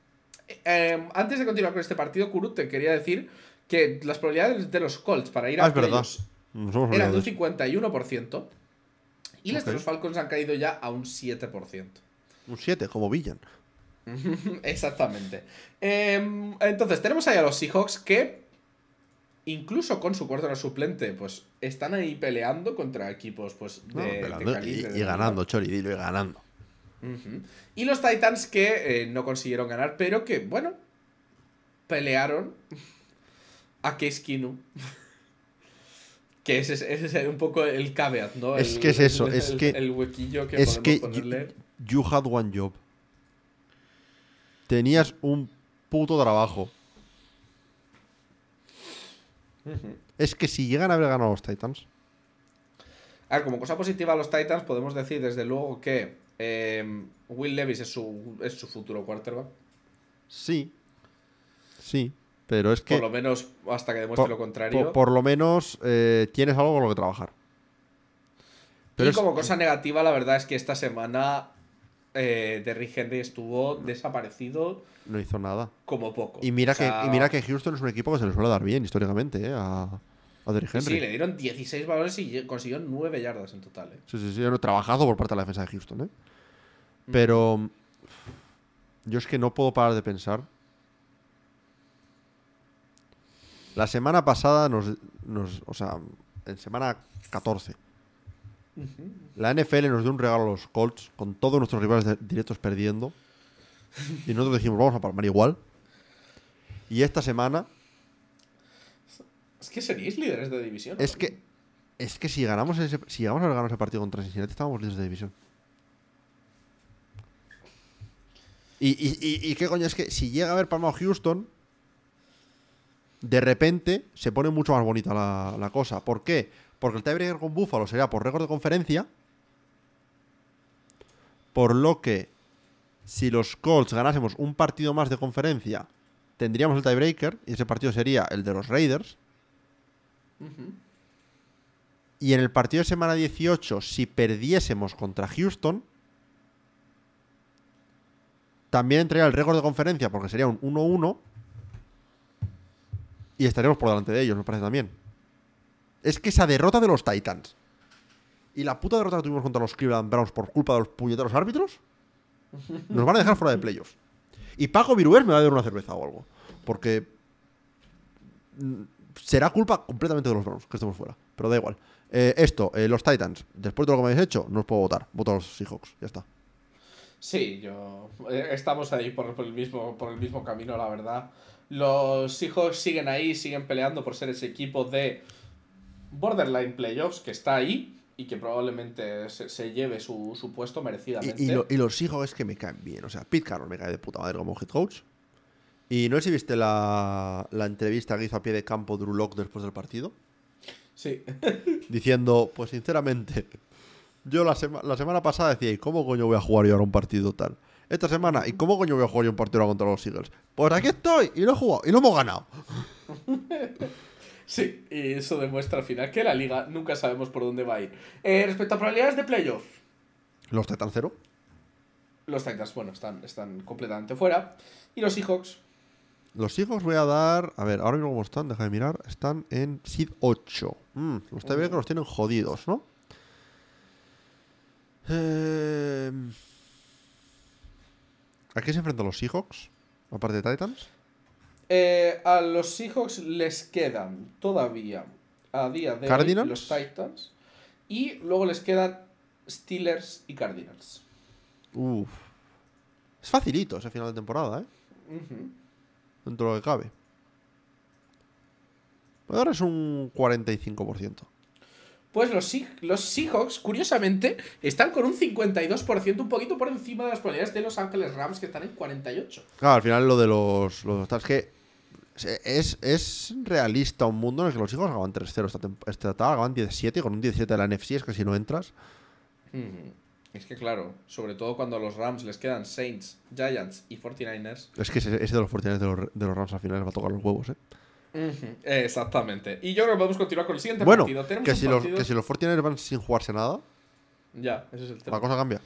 Eh, antes de continuar con este partido, Kurut, te quería decir que las probabilidades de los Colts para ir Ah, a es verdad. Nos hemos eran de un eso. 51% y las de los Falcons han caído ya a un 7%. Un 7, como Villan. Exactamente. Em, entonces, tenemos ahí a los Seahawks que, incluso con su quarterback suplente, pues están ahí peleando contra equipos pues, de, No, de y, de y ganando, Chori, dilo, y ganando. Y los Titans que eh, no consiguieron ganar, pero que, bueno, pelearon a Case Keenum. que ese, es- ese es un poco el caveat, ¿no? Es El- que es eso, el- es el- que- El huequillo que es podemos que ponerle. you, you had one job. Tenías un puto trabajo. Es que si llegan a haber ganado los Titans, A ver, como cosa positiva a los Titans, podemos decir desde luego que eh, Will Levis es su, es su futuro quarterback. sí. Sí. Pero es que. Por lo menos hasta que demuestre por, lo contrario. por- por lo menos eh, tienes algo con lo que trabajar. Pero y es- como cosa negativa, la verdad es que esta semana eh, Derrick Henry estuvo desaparecido no hizo nada. como poco. Y mira, O sea, que, y mira que Houston es un equipo que se le suele dar bien históricamente, ¿eh? A, a Derrick Henry. sí, le dieron 16 balones y consiguió 9 yardas en total. ¿eh? Sí, sí, sí, un trabajazo por parte de la defensa de Houston, ¿eh? Pero yo es que no puedo parar de pensar. La semana pasada nos, nos- o sea, en semana 14, la NFL nos dio un regalo a los Colts con todos nuestros rivales de- directos perdiendo. Y nosotros dijimos, vamos a palmar igual. Y esta semana Es que seríais líderes de división. es que es que si ganamos ese, si llegamos a ganar ese partido contra Cincinnati, estábamos líderes de división. Y, y, y- y qué coño, es que si llega a haber palmado Houston, de repente se pone mucho más bonita la, la cosa. ¿Por qué? Porque el tiebreaker con Buffalo sería por récord de conferencia. Por lo que, si los Colts ganásemos un partido más de conferencia, tendríamos el tiebreaker. Y ese partido sería el de los Raiders. Y en el partido de semana 18, si perdiésemos contra Houston, también entraría el récord de conferencia porque sería un 1-1 y estaríamos por delante de ellos, me parece también. Es que esa derrota de los Titans y la puta derrota que tuvimos contra los Cleveland Browns por culpa de los puñeteros árbitros nos van a dejar fuera de playoffs. Y Paco Virués me va a dar una cerveza o algo. Porque será culpa completamente de los Browns que estemos fuera. Pero da igual. Eh, esto, eh, los Titans, después de lo que me habéis hecho, no os puedo votar. Voto a los Seahawks, ya está. Sí, yo. eh, Estamos ahí por, por el mismo, por el mismo camino, la verdad. Los Seahawks siguen ahí, siguen peleando por ser ese equipo de borderline playoffs que está ahí y que probablemente se, se lleve su, su puesto merecidamente. y lo- y los Seahawks es que me caen bien. O sea, Pete Carroll me cae de puta madre como head coach. Y no sé si viste la, la entrevista que hizo a pie de campo Drew Lock después del partido. Sí. Diciendo, pues sinceramente, yo la, sema- la semana pasada decía, ¿y cómo coño voy a jugar yo ahora un partido tal? Esta semana, ¿y cómo coño voy a jugar yo un partido ahora contra los Eagles? Pues aquí estoy, y lo he jugado, y lo hemos ganado. Sí, y eso demuestra al final que la liga nunca sabemos por dónde va a ir. Eh, respecto a probabilidades de playoff, Los Titans cero. los Titans, bueno, están, están completamente fuera. Y los Seahawks, Los Seahawks voy a dar. A ver, ahora mismo cómo están, deja de mirar. Están en Seed 8. Mm, los tiebreakers los tienen jodidos, ¿no? Eh, ¿A qué se enfrentan los Seahawks? Aparte de Titans. Eh, a los Seahawks les quedan todavía a día de hoy Cardinals. los Titans y luego les quedan Steelers y Cardinals. Uf. Es facilito ese final de temporada, ¿eh? Dentro de lo que cabe. Ahora es un 45%. Pues los, los Seahawks, curiosamente, están con un 52%, un poquito por encima de las probabilidades de Los Ángeles Rams, que están en 48. Claro, al final lo de los, los es que es, es realista un mundo en el que los hijos acaban 3-0 esta. Esta temporada acaban 17 con un 17 de la NFC, es que si no entras. Mm, Es que claro, sobre todo cuando a los Rams les quedan Saints, Giants y 49ers. Es que ese, ese de los 49 de los, de los Rams al final les va a tocar los huevos, ¿eh? Exactamente. Y yo creo que podemos continuar con el siguiente Bueno, partido. Tenemos que si, los, partido- que si los 49 van sin jugarse nada, Ya, ese es el tema. la cosa cambia.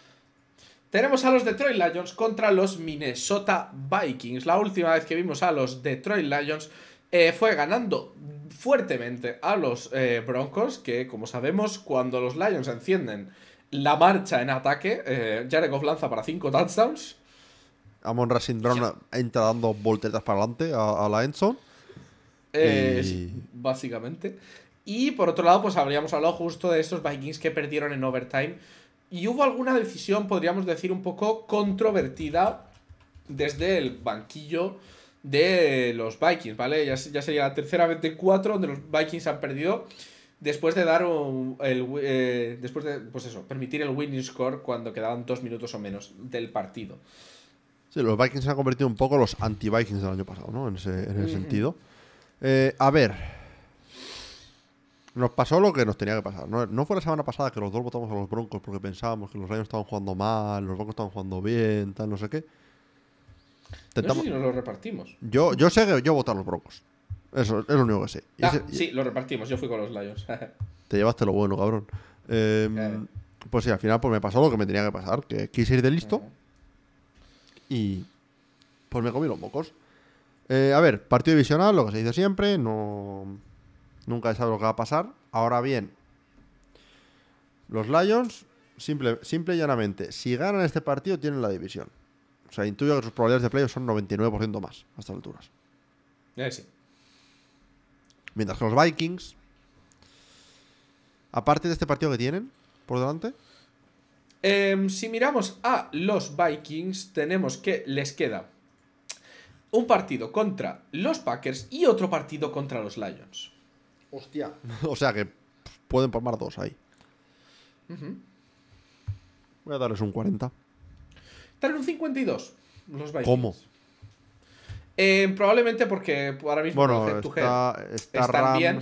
Tenemos a los Detroit Lions contra los Minnesota Vikings. La última vez que vimos a los Detroit Lions eh, fue ganando fuertemente a los eh, Broncos, que como sabemos, cuando los Lions encienden la marcha en ataque, eh, Jared Goff lanza para 5 touchdowns. Amon Racing Brown entra dando volteretas para adelante a, a la endzone. Eh, Y- básicamente. Y por otro lado, pues habríamos hablado justo de estos Vikings que perdieron en overtime. Y hubo alguna decisión, podríamos decir, un poco controvertida desde el banquillo de los Vikings, ¿vale? Ya, ya sería la tercera vez de cuatro donde los Vikings han perdido después de dar un, el, eh, después de, pues eso, permitir el winning score cuando quedaban dos minutos o menos del partido. Sí, los Vikings se han convertido un poco los anti-Vikings del año pasado, ¿no? En ese, en ese Ujú. sentido. Eh, a ver. Nos pasó lo que nos tenía que pasar. No, no fue la semana pasada que los dos votamos a los Broncos porque pensábamos que los Lions estaban jugando mal, los Broncos estaban jugando bien, tal, no sé qué. No Intentamos- sé si nos lo repartimos. yo, yo sé que yo voté a los Broncos. Eso es lo único que sé. Ah, ese- y- sí, lo repartimos. Yo fui con los Lions. Te llevaste lo bueno, cabrón. Eh, Claro. Pues sí, al final pues me pasó lo que me tenía que pasar, que quise ir de listo y pues me comí los mocos. Eh, a ver, partido divisional, lo que se dice siempre, no nunca se sabe lo que va a pasar. Ahora bien, los Lions, simple, simple y llanamente, si ganan este partido tienen la división. O sea, intuyo que sus probabilidades de playoff son 99% más a estas alturas. Eh, sí. Mientras que los Vikings, aparte de este partido que tienen por delante, Em, si miramos a los Vikings, tenemos que les queda un partido contra los Packers y otro partido contra los Lions. Hostia. o sea que pueden palmar dos ahí. Voy a darles un 40. Están en un 52 los Vikings. ¿Cómo? Em, probablemente porque ahora mismo Bueno, el head to head está, está están Rams. bien.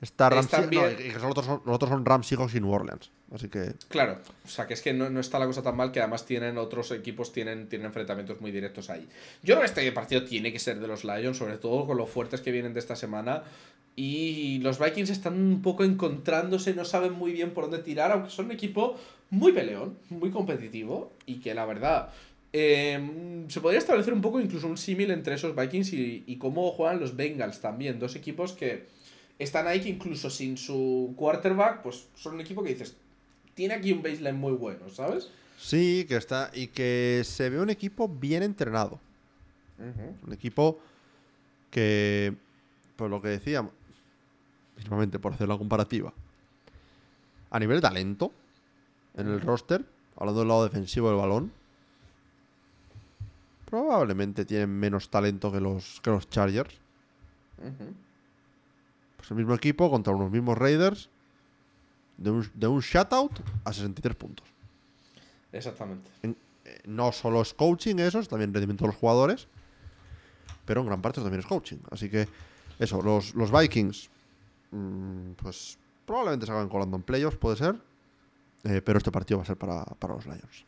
Está Rams. No, y que los otros, son, los otros son Rams, Seahawks y New Orleans. Así que. Claro, o sea que es que no, no está la cosa tan mal que además tienen otros equipos, tienen, tienen enfrentamientos muy directos ahí. Yo creo que este partido tiene que ser de los Lions, sobre todo con lo fuertes que vienen de esta semana. Y los Vikings están un poco encontrándose, no saben muy bien por dónde tirar, aunque son un equipo muy peleón, muy competitivo y que la verdad eh, se podría establecer un poco incluso un símil entre esos Vikings y, y cómo juegan los Bengals también. Dos equipos que están ahí que incluso sin su quarterback, pues son un equipo que dices, tiene aquí un baseline muy bueno, ¿sabes? Sí, que está. Y que se ve un equipo bien entrenado. Un equipo que. Pues lo que decíamos. Mismamente, por hacer la comparativa. A nivel de talento. En el roster. Hablando del lado defensivo del balón. Probablemente tienen menos talento que los, que los Chargers. Ujú. Pues el mismo equipo contra unos mismos Raiders. De un, de un shutout a 63 puntos. Exactamente. En- eh, no solo es coaching eso, es también rendimiento de los jugadores. Pero en gran parte también es coaching. Así que eso, los, los Vikings. mm, pues probablemente se acaben colando en playoffs, puede ser. Eh, pero este partido va a ser para, para los Lions.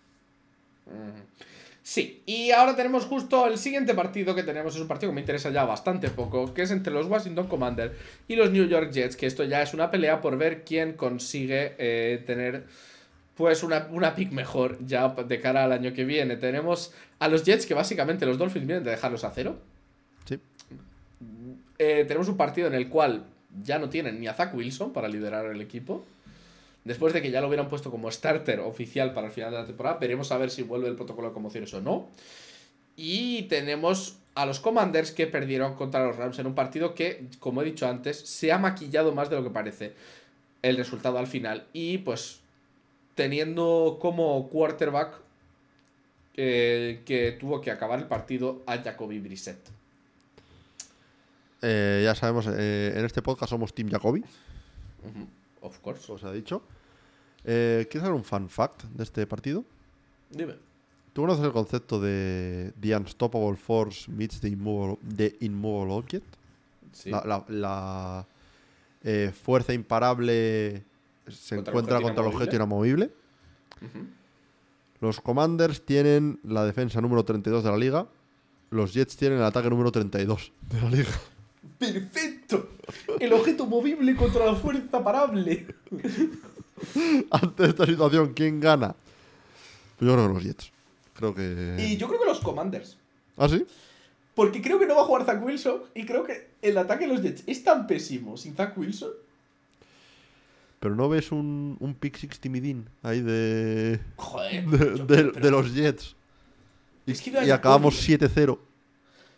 Sí, y ahora tenemos justo el siguiente partido que tenemos, es un partido que me interesa ya bastante poco, que es entre los Washington Commanders y los New York Jets, que esto ya es una pelea por ver quién consigue eh, tener pues una, una pick mejor ya de cara al año que viene. Tenemos a los Jets que básicamente los Dolphins vienen de dejarlos a cero. Sí. Eh, tenemos un partido en el cual ya no tienen ni a Zach Wilson para liderar el equipo. Después de que ya lo hubieran puesto como starter oficial para el final de la temporada, veremos a ver si vuelve el protocolo de conmociones o no. Y tenemos a los Commanders que perdieron contra los Rams en un partido que, como he dicho antes, se ha maquillado más de lo que parece el resultado al final. Y pues teniendo como quarterback eh, que tuvo que acabar el partido a Jacoby Brissett. Eh, ya sabemos, eh, en este podcast somos Team Jacoby. Of course. os ha dicho. Eh, ¿Quieres saber un fun fact de este partido? Dime. ¿Tú conoces el concepto de The Unstoppable Force meets the Immovable, the immovable Object? Sí. La, la- la, eh, fuerza imparable se Contra encuentra contra el objeto inamovible. Ujú. Los Commanders tienen la defensa número 32 de la liga. Los Jets tienen el ataque número 32 de la liga. ¡Perfecto! El objeto movible contra la fuerza parable. Ante esta situación, ¿quién gana? Yo creo que los Jets. Creo que. Y yo creo que los Commanders. ¿Ah, sí? Porque creo que no va a jugar Zach Wilson y creo que el ataque de los Jets es tan pésimo sin Zach Wilson. Pero no ves un, un pick six timidín ahí de. Joder. de, de- pero- de los Jets. Es que Y acabamos Jacoby- 7-0.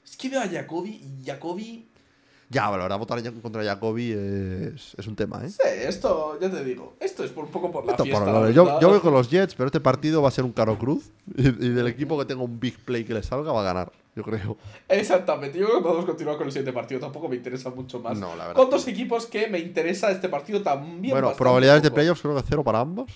Es que veo a Jacoby y Jacoby. Ya, la verdad, votar contra Jacobi es, es un tema, ¿eh? Sí, esto, ya te digo. Esto es por un poco por la Esto fiesta. por la yo, yo voy con los Jets, pero este partido va a ser un caro cruz. Y, y del equipo que tenga un big play que le salga, va a ganar, yo creo. Exactamente, yo creo que podemos continuar con el siguiente partido. Tampoco me interesa mucho más. No, la verdad Con dos equipos que me interesa este partido también. bueno, probabilidades de playoffs creo que cero para ambos,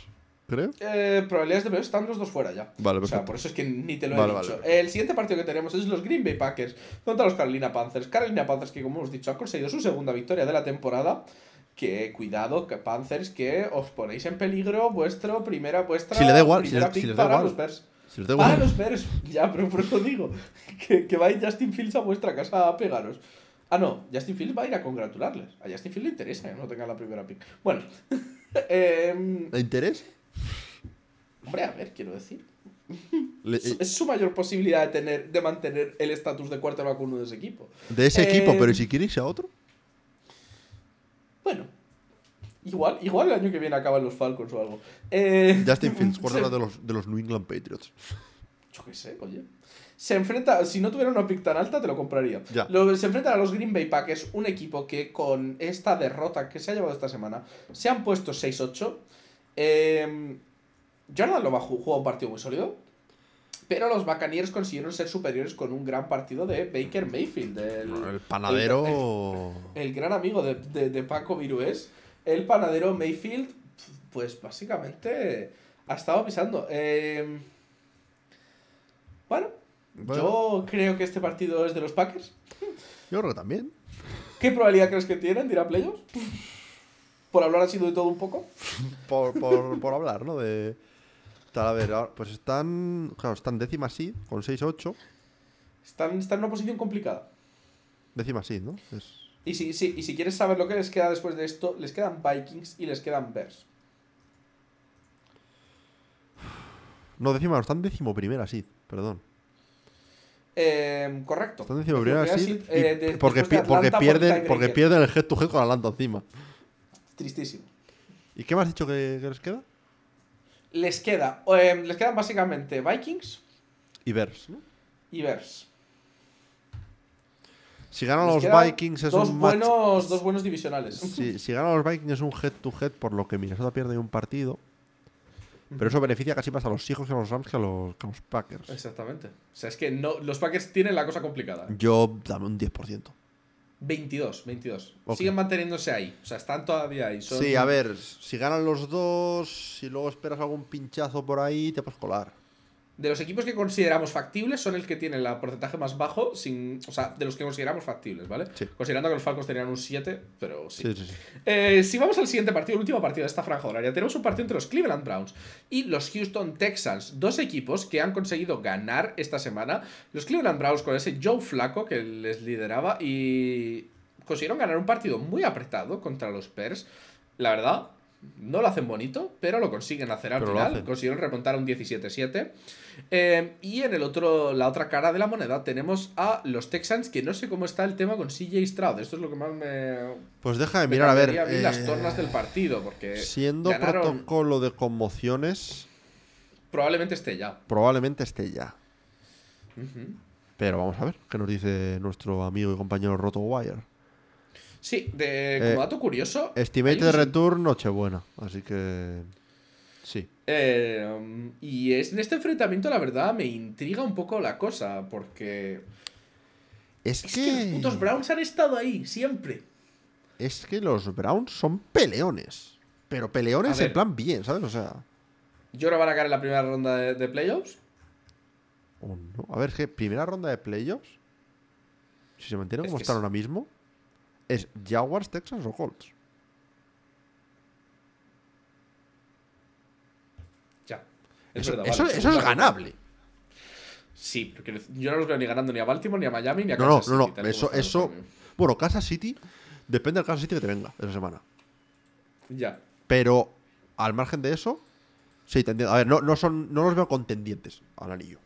creo. Eh, probabilidades de playoffs están los dos fuera ya. Vale, O sea, perfecto. por eso es que ni te lo Vale, he vale, dicho. El siguiente partido que tenemos es los Green Bay Packers contra los Carolina Panthers. Carolina Panthers que, como hemos dicho, ha conseguido su segunda victoria de la temporada. Que cuidado, que Panthers, que os ponéis en peligro vuestro primera vuestra Si le da igual, si les- si les da para igual. los Bears. Si les da Para igual. los Bears, ya, pero por eso digo que, que va a ir Justin Fields a vuestra casa a pegaros. Ah, no, Justin Fields va a ir a congratularles. A Justin Fields le interesa que no tenga la primera pick. Bueno, em, ¿Le interesa? Hombre, a ver, quiero decir. Le- Es, su mayor posibilidad de, tener, de mantener el estatus de quarterback uno de ese equipo. de ese equipo, Eh, pero ¿y si quiere irse a otro? Bueno, igual, igual el año que viene acaban los Falcons o algo. Eh, Justin Fields, se- guarda de los, de los New England Patriots. Yo qué sé, oye. Se enfrenta, si no tuviera una pick tan alta, te lo compraría. Ya. Lo- se enfrentan a los Green Bay Packers, un equipo que con esta derrota que se ha llevado esta semana, se han puesto 6-8. Eh, Jordan lo jugó un partido muy sólido. Pero los Buccaneers consiguieron ser superiores con un gran partido de Baker Mayfield. El, El panadero. el gran amigo de, de- de Paco Virués, el panadero Mayfield, pues básicamente ha estado pisando. Eh, bueno, Bueno. yo creo que este partido es de los Packers. Yo creo que también. ¿Qué probabilidad crees que tienen de ir a playoffs? Por hablar así de todo un poco. Por, por, por hablar, ¿no? De. Tal, a ver, ahora, pues están. Claro, están décima sí, con 6-8. Están, están en una posición complicada. Décima sí, ¿no? Es- Y si, si- y si quieres saber lo que les queda después de esto, les quedan Vikings y les quedan Bears. No, décima, no, están décimo primera sí, perdón. Eh, correcto. Están décimo primera sí. eh, porque, de pierden, porque pierden el head to head con Atlanta encima. Tristísimo. ¿Y qué me has dicho que, que les queda? Les queda, eh, les quedan básicamente Vikings Y Bears, ¿no? y Bears. Si ganan Les los Vikings es dos un match. buenos, dos buenos divisionales. Si, si ganan los Vikings es un head to head, por lo que Minnesota pierde un partido. Pero eso beneficia casi más a los Seahawks que a los Rams que a los, que a los Packers. Exactamente. O sea, es que no, los Packers tienen la cosa complicada. Yo dame un 10%. 22, 22. Ok. Siguen manteniéndose ahí. O sea, están todavía ahí. Son- Sí, a ver, si ganan los dos, si luego esperas algún pinchazo por ahí, te puedes colar. De los equipos que consideramos factibles, son el que tiene el porcentaje más bajo, sin, o sea, de los que consideramos factibles, ¿vale? Sí. Considerando que los Falcons tenían un 7, pero sí. Sí, sí, sí. Eh, si vamos al siguiente partido, el último partido de esta franja horaria, tenemos un partido entre los Cleveland Browns y los Houston Texans, dos equipos que han conseguido ganar esta semana. Los Cleveland Browns con ese Joe Flaco que les lideraba y consiguieron ganar un partido muy apretado contra los Bears. La verdad, no lo hacen bonito, pero lo consiguen hacer al Pero final. Consiguieron remontar un 17-7. Eh, y en el otro, la otra cara de la moneda tenemos a los Texans, que no sé cómo está el tema con CJ Stroud. Esto es lo que más me, Pues deja de mirar, a ver. mí las eh, tornas del partido, porque Siendo ganaron- protocolo de conmociones, probablemente esté ya. probablemente esté ya. Pero vamos a ver qué nos dice nuestro amigo y compañero Rotowire. Sí, de, como Eh, dato curioso. Estimated hay un- return, Nochebuena. Así que. Sí. eh, y es, en este enfrentamiento, la verdad, me intriga un poco la cosa, porque Es, es que. que los putos Browns han estado ahí, siempre. Es que los Browns son peleones. Pero peleones en plan bien, ¿sabes? O sea. Yo que van a caer en la primera ronda de, de playoffs. o no. A ver, es que primera ronda de playoffs. Si se mantienen Es como que están es- ahora mismo. Es Jaguars, Texans o Colts. Ya. Es Eso, verdad, eso- vale, eso es ganable. Sí, decir, yo no los veo ni ganando ni a Baltimore, ni a Miami, ni a No, no, Kansas no, City, no. y como Eso, eso. Bueno, Kansas City. Depende del Kansas City que te venga esa semana. Ya. Pero al margen de eso. Sí, te entiendo. A ver, no, no, son, no los veo contendientes al anillo.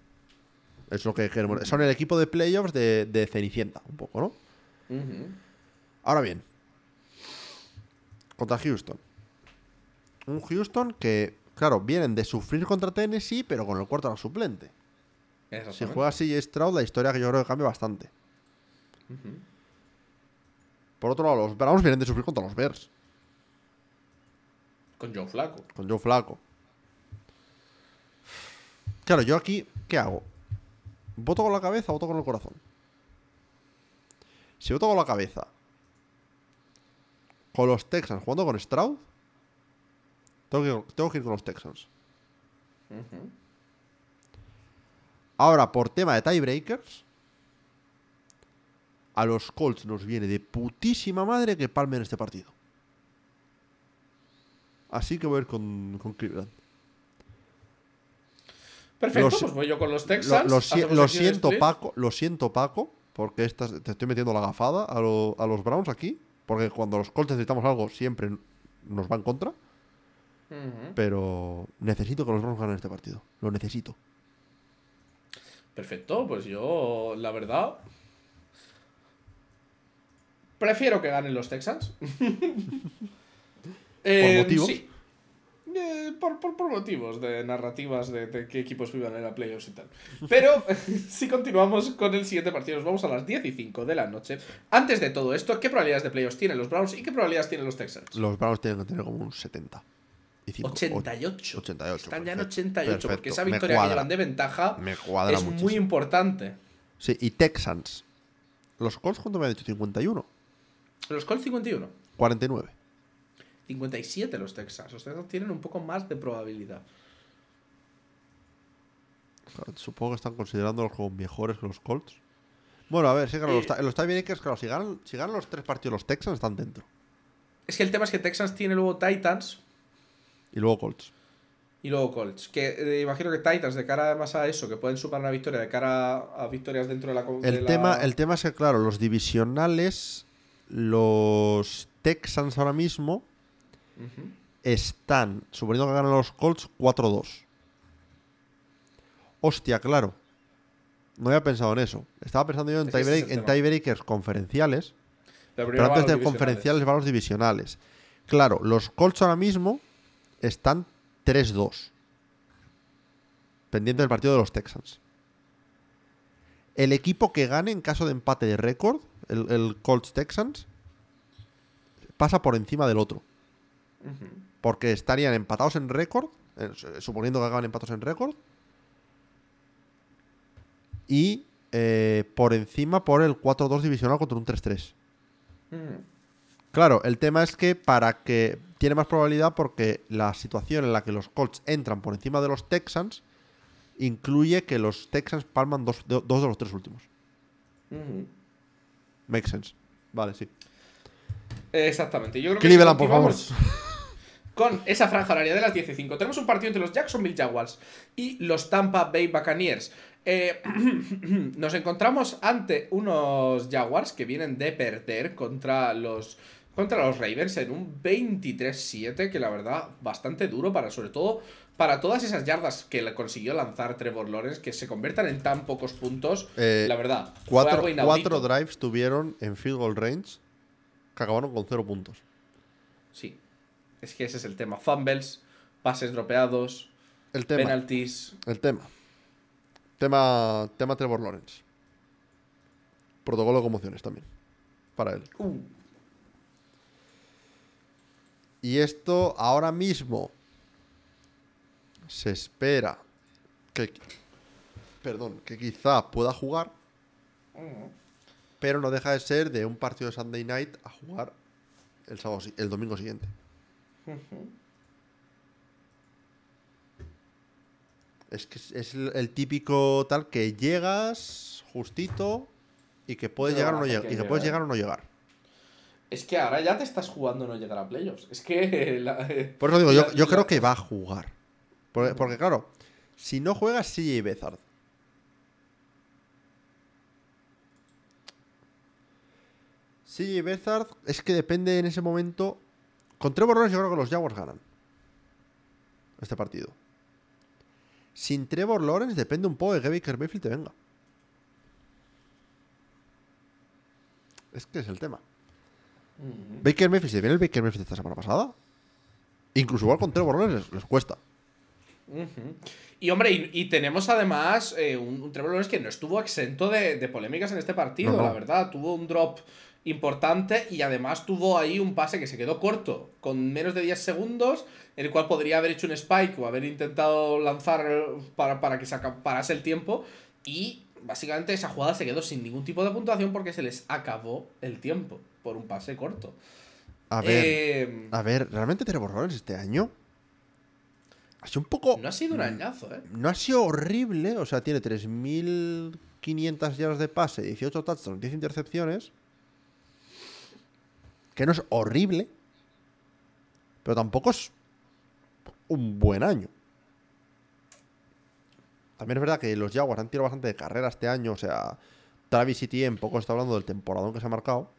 Es lo que queremos. Son el equipo de playoffs de, de Cenicienta, un poco, ¿no? Ujú. Ahora bien, contra Houston. Un Houston que, claro, vienen de sufrir contra Tennessee, pero con el cuarto a suplente. Si juega así Stroud, la historia que yo creo que cambia bastante. Por otro lado, los Browns vienen de sufrir contra los Bears, Con Joe Flaco. con Joe Flaco. Claro, yo aquí, ¿qué hago? ¿Voto con la cabeza o voto con el corazón? Si voto con la cabeza, con los Texans jugando con Stroud, tengo que, tengo que ir con los Texans. Ahora, por tema de tiebreakers, a los Colts nos viene de putísima madre que palmen este partido. Así que voy a ir con, con Cleveland. Perfecto, pues voy yo con los Lo, Texans. lo siento. Paco, lo siento, Paco, porque estas, te estoy metiendo la gafada a, a los Browns aquí, porque cuando los Colts necesitamos algo siempre nos va en contra, pero necesito que los Browns ganen este partido. Lo necesito. Perfecto, pues yo, la verdad. Prefiero que ganen los Texans. Eh, motivos? Sí. Eh, por, por- por motivos de narrativas de, de qué equipos iban a ir a playoffs y tal. Pero si continuamos con el siguiente partido, nos vamos a las 10 y 5 de la noche. Antes de todo esto, ¿qué probabilidades de playoffs tienen los Browns y qué probabilidades tienen los Texans? Los Browns tienen que tener como un 70. Y cinco. 88. 88, Están ya en perfecto, 88, porque perfecto, esa me victoria que cuadra. llevan de ventaja Me cuadra es muchísimo. muy importante. Sí, y Texans. Los Colts, ¿cuánto me han dicho? 51. Los Colts 51. 49. 57 los Texans. Los Texans tienen un poco más de probabilidad. Supongo que están considerándolos como mejores que los Colts. Bueno, a ver, sí, claro, los, Eh. los tiebreakers, claro, si ganan, si ganan los tres partidos los Texans, están dentro. Es que el tema es que Texans tiene luego Titans Y luego Colts. y luego Colts. Que eh, imagino que Titans, de cara además a eso, que pueden sumar una victoria, de cara a, a victorias dentro de la. de El la- tema, el tema es que, claro, los divisionales, los Texans ahora mismo Están, suponiendo que ganan los Colts, 4-2. Hostia, claro. No había pensado en eso. Estaba pensando yo en, tiebreak- tiebreakers conferenciales. Pero, antes de conferenciales van los divisionales. Claro, los Colts ahora mismo están 3-2. Pendiente del partido de los Texans. El equipo que gane en caso de empate de récord, el, el Colts Texans, pasa por encima del otro. Porque estarían empatados en récord, eh, suponiendo que acaban empatados en récord. Y eh, por encima por el 4-2 divisional contra un 3-3. Ujú. Claro, el tema es que para que tiene más probabilidad porque la situación en la que los Colts entran por encima de los Texans incluye que los Texans palman dos, de, dos de los tres últimos. Ujú. Make sense. Vale, sí. Exactamente. Yo creo que Cleveland, si por favor. Con esa franja horaria de las 10 y 5. Tenemos un partido entre los Jacksonville Jaguars y los Tampa Bay Buccaneers. Eh, nos encontramos ante unos Jaguars que vienen de perder contra los, contra los Ravens en un 23-7, que la verdad bastante duro para sobre todo para todas esas yardas que consiguió lanzar Trevor Lawrence, que se conviertan en tan pocos puntos. Eh, la verdad, Cuatro, cuatro drives tuvieron en field goal range que acabaron con cero puntos. Sí. Es que ese es el tema. Fumbles, pases dropeados, El tema. penalties. El tema. Tema, tema Trevor Lawrence. Protocolo de conmociones también. Para él. Uh, Y esto ahora mismo se espera que, perdón, que quizá pueda jugar, pero no deja de ser de un partido de Sunday Night a jugar el sábado, el domingo siguiente. Es que es- el, el típico tal que llegas justito y que puedes No llegar o no llegar. Y que llegar. puedes llegar o no llegar. Es que ahora ya te estás jugando no llegar a playoffs. Es que. la- Por eso digo, yo, la- yo la- creo que va a jugar. Porque, porque, claro, si no juega CJ Bezard. CJ Bezard es que depende en ese momento. Con Trevor Lawrence yo creo que los Jaguars ganan. Este partido. Sin Trevor Lawrence depende un poco de que Baker Mayfield te venga. Es que es el tema. Baker Mayfield, si viene el Baker Mayfield esta semana pasada. Incluso igual con Trevor Lawrence les, les cuesta. Y hombre, y, y tenemos además eh, un, un Trevor Lawrence que no estuvo exento de, de polémicas en este partido, No, no. la verdad. Tuvo un drop importante y además tuvo ahí un pase que se quedó corto, con menos de 10 segundos, el cual podría haber hecho un spike o haber intentado lanzar para, para que se parase el tiempo. Y básicamente esa jugada se quedó sin ningún tipo de puntuación porque se les acabó el tiempo por un pase corto. A ver, Eh, a ver, realmente Trevor Lawrence este año ha sido un poco. no ha sido un añazo, ¿eh? No ha sido horrible, o sea, tiene 3.500 yardas de pase, 18 touchdowns, 10 intercepciones. Que no es horrible, pero tampoco es un buen año. También es verdad que los Jaguars han tirado bastante de carrera este año, o sea, Travis Etienne poco está hablando del temporadón que se ha marcado,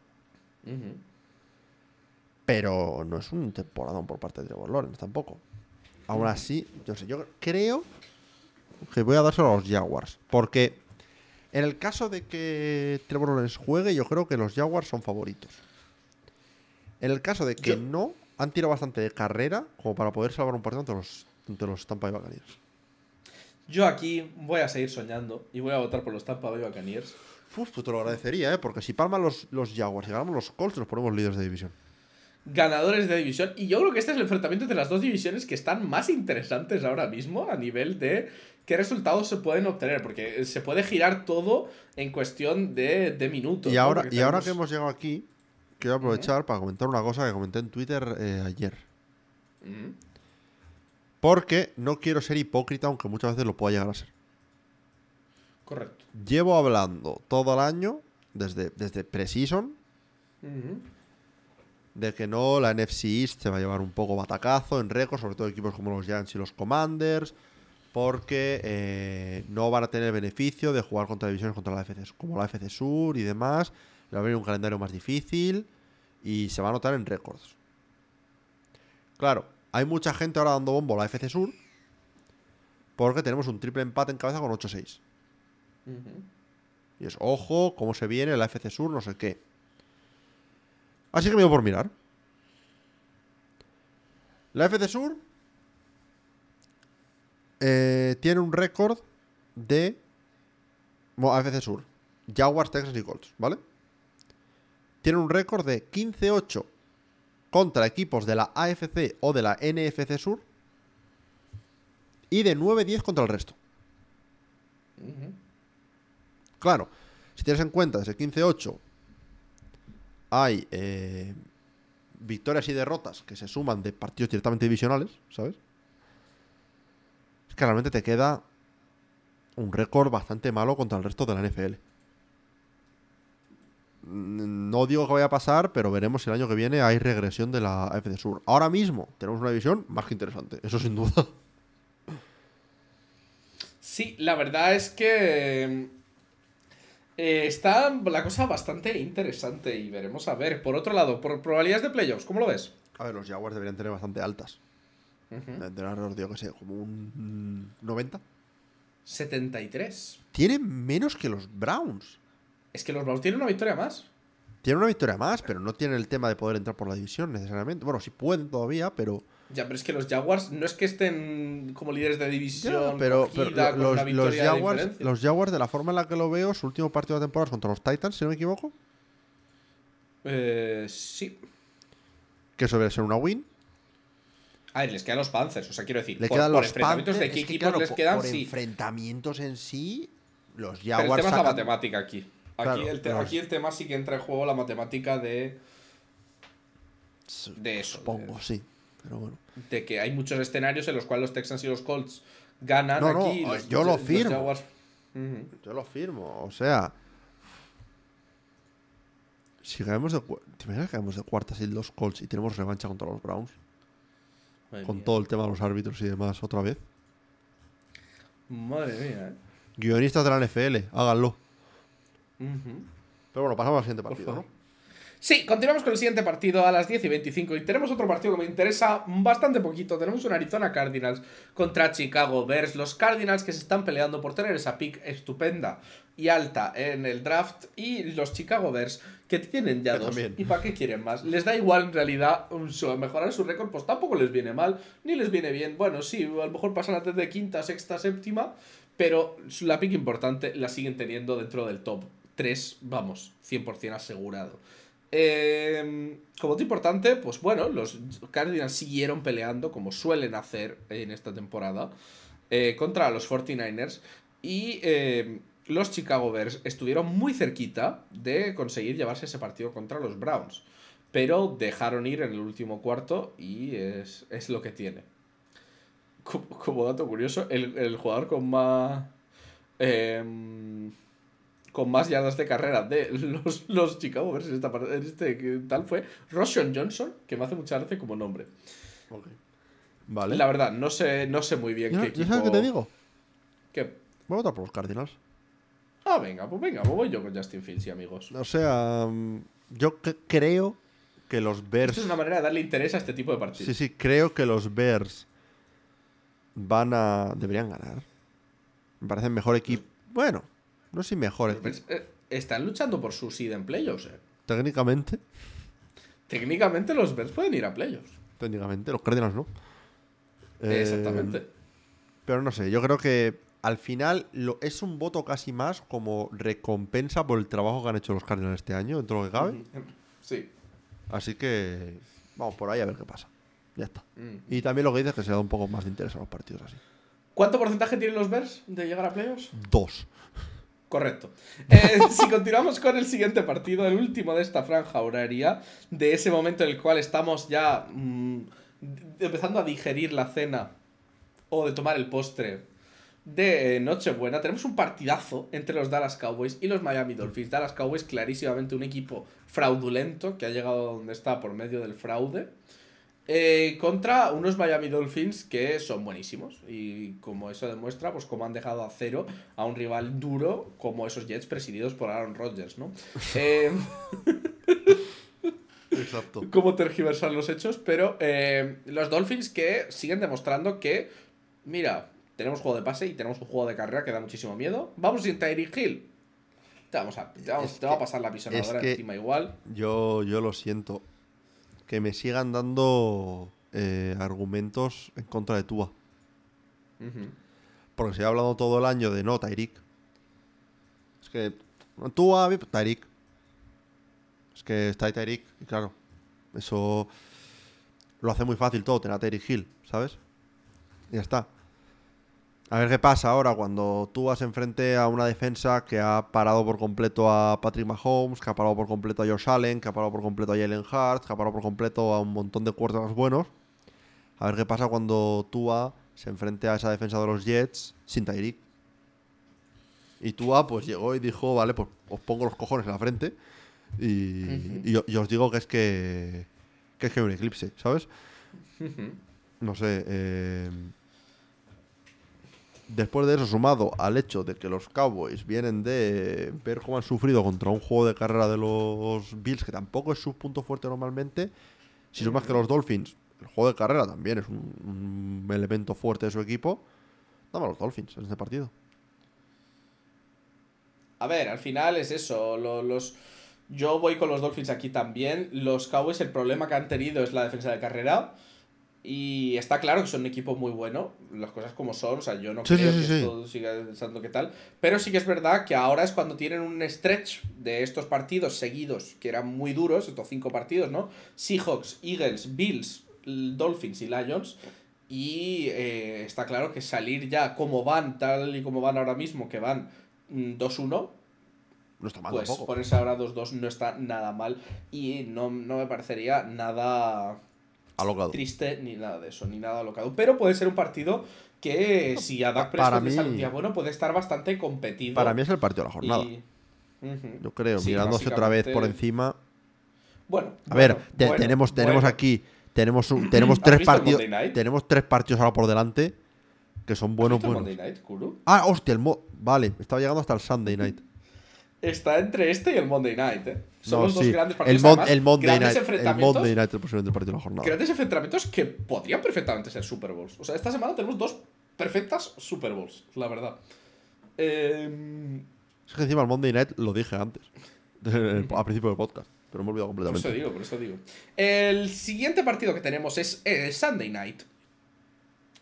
pero no es un temporadón por parte de Trevor Lawrence tampoco. Aún así, yo sé, yo creo que voy a dárselo a los Jaguars. Porque en el caso de que Trevor Lawrence juegue, yo creo que los Jaguars son favoritos. En el caso de que Yo- no, han tirado bastante de carrera como para poder salvar un partido ante los, ante los Tampa Bay Buccaneers. Yo aquí voy a seguir soñando y voy a votar por los Tampa Bay Buccaneers. Uf, pues te lo agradecería, ¿eh? Porque si palman los, los Jaguars y ganamos los Colts, nos ponemos líderes de división. Ganadores de división. Y yo creo que este es el enfrentamiento entre las dos divisiones que están más interesantes ahora mismo a nivel de qué resultados se pueden obtener. Porque se puede girar todo en cuestión de, de minutos. Y ahora, y ahora que hemos llegado aquí, quiero aprovechar para comentar una cosa que comenté en Twitter eh, ayer. Porque no quiero ser hipócrita, aunque muchas veces lo pueda llegar a ser. Correcto. Llevo hablando todo el año, desde, desde Ujú. de que no, la NFC East se va a llevar un poco batacazo en récords, sobre todo equipos como los Giants y los Commanders, porque eh, no van a tener beneficio de jugar contra divisiones contra la FC, como la FC Sur y demás. Le va a venir un calendario más difícil y se va a notar en récords. Claro, hay mucha gente ahora dando bombo a la FC Sur porque tenemos un triple empate en cabeza con 8-6. Ujú. Y es, ojo, cómo se viene la FC Sur, no sé qué. Así que me dio por mirar. La FC Sur eh, tiene un récord de... Bueno, AFC Sur. Jaguars, Texas y Colts, ¿vale? Tiene un récord de 15-8 contra equipos de la AFC o de la NFC Sur. Y de 9-10 contra el resto. Claro, si tienes en cuenta ese 15-8, hay eh, victorias y derrotas que se suman de partidos directamente divisionales, ¿sabes? Es que realmente te queda un récord bastante malo contra el resto de la NFL. No digo que vaya a pasar, pero veremos si el año que viene hay regresión de la AFC Sur. Ahora mismo tenemos una división más que interesante, eso sin duda. Sí, la verdad es que eh, está la cosa bastante interesante y veremos a ver. Por otro lado, por probabilidades de playoffs, ¿cómo lo ves? A ver, los Jaguars deberían tener bastante altas. Deben tener yo que sé, como un mm, 90. 73. Tienen menos que los Browns. Es que los Browns tienen una victoria más. Tienen una victoria más, pero no tienen el tema de poder entrar por la división necesariamente. Bueno, sí pueden todavía, pero. Ya, pero es que los Jaguars no es que estén como líderes de división, Ya, pero, los, de Jaguars, diferencia. los Jaguars, de la forma en la que lo veo, su último partido de temporada es contra los Titans, si no me equivoco. Eh, sí. Que eso debe ser una win. A ver, les quedan los Panthers, o sea, quiero decir, Le por, quedan por los enfrentamientos Panthers. de qué es que, equipos claro, les por- quedan, por sí. enfrentamientos en sí, los Pero el Jaguars. tema es la matemática aquí. Aquí, Claro, el aquí tema sí que entra en juego la matemática de. de eso. Supongo, de- sí. Pero bueno. De que hay muchos escenarios en los cuales los Texans y los Colts ganan No, no, aquí. y los- yo lo firmo. Jaguars-. Yo lo firmo, o sea. Si caemos de, cu- ¿Te imaginas que caemos de cuartas y los Colts y tenemos revancha contra los Browns? Madre Con mía. todo el tema de los árbitros y demás otra vez. Madre mía, eh. Guionistas de la NFL, háganlo. Pero bueno, pasamos al siguiente partido. ¿no? Sí, continuamos con el siguiente partido a las 10 y 25 y tenemos otro partido que me interesa bastante poquito. Tenemos un Arizona Cardinals contra Chicago Bears. Los Cardinals que se están peleando por tener esa pick estupenda y alta en el draft y los Chicago Bears que tienen ya dos. también. ¿Y para qué quieren más? Les da igual en realidad mejorar su récord, pues tampoco les viene mal, ni les viene bien. Bueno, sí, a lo mejor pasan antes de quinta, sexta, séptima, pero la pick importante la siguen teniendo dentro del top 3, vamos, 100% asegurado. Eh, como dato importante, pues bueno, los Cardinals siguieron peleando como suelen hacer en esta temporada eh, contra los 49ers y eh, los Chicago Bears estuvieron muy cerquita de conseguir llevarse ese partido contra los Browns, pero dejaron ir en el último cuarto y es, es lo que tiene. Como, como dato curioso, el, el jugador con más... con más yardas de carrera de los, los Chicago Bears en, esta, en este tal fue Roshan Johnson, que me hace mucha gracia como nombre. Vale. La verdad, no sé, no sé muy bien ¿Ya, qué equipo... sabes qué te digo? ¿Qué? Voy a votar por los Cardinals. Ah, venga, pues venga, pues voy yo con Justin Fields y amigos. O sea, mm, yo creo que los Bears. Esto es una manera de darle interés a este tipo de partidos. Sí, sí, creo que los Bears van a. deberían ganar. Me parecen mejor equipo. Bueno, no sé si mejor. Bears, eh, están luchando por su seed en playoffs. eh. Técnicamente, Técnicamente los Bears pueden ir a playoffs. técnicamente, los Cardinals no. Eh, Exactamente. Pero no sé, yo creo que al final lo, es un voto casi más como recompensa por el trabajo que han hecho los Cardinals este año, dentro de lo que cabe. Sí. Así que vamos por ahí a ver qué pasa. Ya está. Mm. Y también lo que dices es que se da un poco más de interés a los partidos así. ¿Cuánto porcentaje tienen los Bears de llegar a playoffs? Dos. Correcto. Eh, si continuamos con el siguiente partido, el último de esta franja horaria, de ese momento en el cual estamos ya mm, empezando a digerir la cena o de tomar el postre de eh, Nochebuena, tenemos un partidazo entre los Dallas Cowboys y los Miami Dolphins. Dallas Cowboys clarísimamente un equipo fraudulento que ha llegado a donde está por medio del fraude. Eh, contra unos Miami Dolphins que son buenísimos. Y como eso demuestra, pues como han dejado a cero a un rival duro como esos Jets presididos por Aaron Rodgers, ¿no? Eh, Exacto. cómo tergiversar los hechos, pero eh, los Dolphins que siguen demostrando que, mira, tenemos juego de pase y tenemos un juego de carrera que da muchísimo miedo. Vamos sin Tyreek Hill. Te, vamos a, te, vamos- te va a que- pasar la pisonadora que- encima igual. Yo, yo lo siento. Que me sigan dando eh, argumentos en contra de Tua. Porque se ha hablado todo el año de no, Tyreek. Es que Tua, Tyreek. Es que está Tyreek. Y claro, eso lo hace muy fácil todo, tener a Tyreek Hill, ¿sabes? Y ya está. A ver qué pasa ahora cuando Tua se enfrente a una defensa que ha parado por completo a Patrick Mahomes, que ha parado por completo a Josh Allen, que ha parado por completo a Jalen Hurts, que ha parado por completo a un montón de quarterbacks buenos. A ver qué pasa cuando Tua se enfrente a esa defensa de los Jets sin Tyreek. Y Tua pues llegó y dijo, vale, pues os pongo los cojones en la frente y, y os digo que es que, que es que hay un eclipse, ¿sabes? No sé. eh, Después de eso, sumado al hecho de que los Cowboys vienen de ver cómo han sufrido contra un juego de carrera de los Bills, que tampoco es su punto fuerte normalmente, si sumas que los Dolphins, el juego de carrera también es un, elemento fuerte de su equipo, dame a los Dolphins en este partido. A ver, al final es eso. lo- los, yo voy con los Dolphins aquí también. Los Cowboys, el problema que han tenido es la defensa de carrera. Y está claro que son un equipo muy bueno. Las cosas como son. O sea, yo no Sí, creo sí, que sí, esto siga estando que tal. Pero sí que es verdad que ahora es cuando tienen un stretch de estos partidos seguidos, que eran muy duros, estos cinco partidos, ¿no? Seahawks, Eagles, Bills, Dolphins y Lions. Y eh, está claro que salir ya como van, tal y como van ahora mismo, que van mm, 2-1, No está mal pues tampoco. ponerse ahora 2-2 no está nada mal y no, no me parecería nada Alocado. triste ni nada de eso, ni nada alocado. Pero puede ser un partido que si a Dak Prescott mí- un día bueno puede estar bastante competido. Para mí es el partido de la jornada. y-. Yo creo, Sí, mirándose otra vez por encima. Bueno, A ver, bueno, te- bueno, tenemos, tenemos bueno. aquí. Tenemos, un- tenemos ¿Has tres visto el partidos. Tenemos tres partidos ahora por delante. Que son ¿Has buenos, visto el buenos. Monday Night, Kuru? Ah, hostia, el mo Vale, estaba llegando hasta el Sunday night. Está entre este y el Monday Night, ¿eh? Son No, los dos grandes El, partidos. Mon- además, el Monday grandes night. El Monday night posiblemente el partido de la jornada. Grandes enfrentamientos que podrían perfectamente ser Super Bowls. O sea, esta semana tenemos dos perfectas Super Bowls, la verdad. Eh, Es que encima el Monday night lo dije antes. al principio del podcast. Pero me he olvidado por eso completamente. digo, por eso digo. El siguiente partido que tenemos es eh, Sunday Night.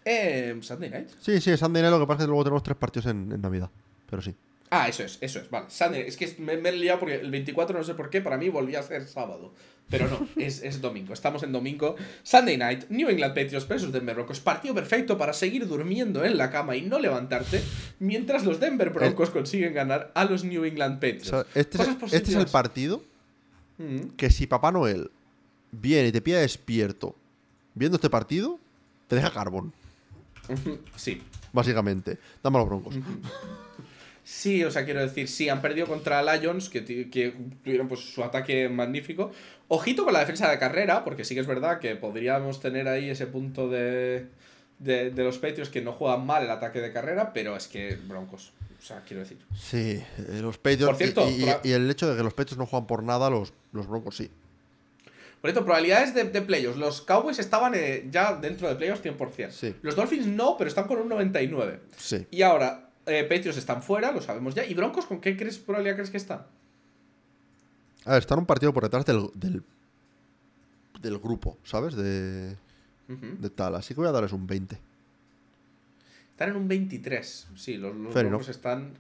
Eh, ¿Sunday Night? Sí, sí, Sunday night. Lo que pasa es que luego tenemos tres partidos en, en Navidad. Pero sí. Ah, eso es, eso es, vale. Sunday, es que me, me he liado porque el 24 no sé por qué, para mí volvía a ser sábado. Pero no, es, es domingo. Estamos en domingo. Sunday night, New England Patriots versus Denver Broncos. Partido perfecto para seguir durmiendo en la cama y no levantarte mientras los Denver Broncos consiguen ganar a los New England O Patriots. sea, este, es, este es el partido Mm. que si Papá Noel viene y te pilla despierto viendo este partido, te deja carbón. Sí. Básicamente. Dame a los broncos. Sí, o sea, quiero decir, sí, han perdido contra Lions, que, tuvieron pues su ataque magnífico. Ojito con la defensa de carrera, porque sí que es verdad que podríamos tener ahí ese punto de, de, de los Patriots que no juegan mal el ataque de carrera, pero es que Broncos, o sea, quiero decir. Sí, eh, los Patriots. Por cierto, y, y- pra- y el hecho de que los Patriots no juegan por nada, los, los broncos sí. Por cierto, probabilidades de, de playoffs. Los Cowboys estaban eh, ya dentro de playoffs 100%. Sí. Los Dolphins no, pero están con un 99. Sí. Y ahora, eh, Patriots están fuera, lo sabemos ya. ¿Y Broncos con qué crees, probabilidad crees que están? A ver, están un partido por detrás del, del, del grupo, ¿sabes? De, de tal. Así que voy a darles un 20. Están en un 23. Sí, los, los Broncos están.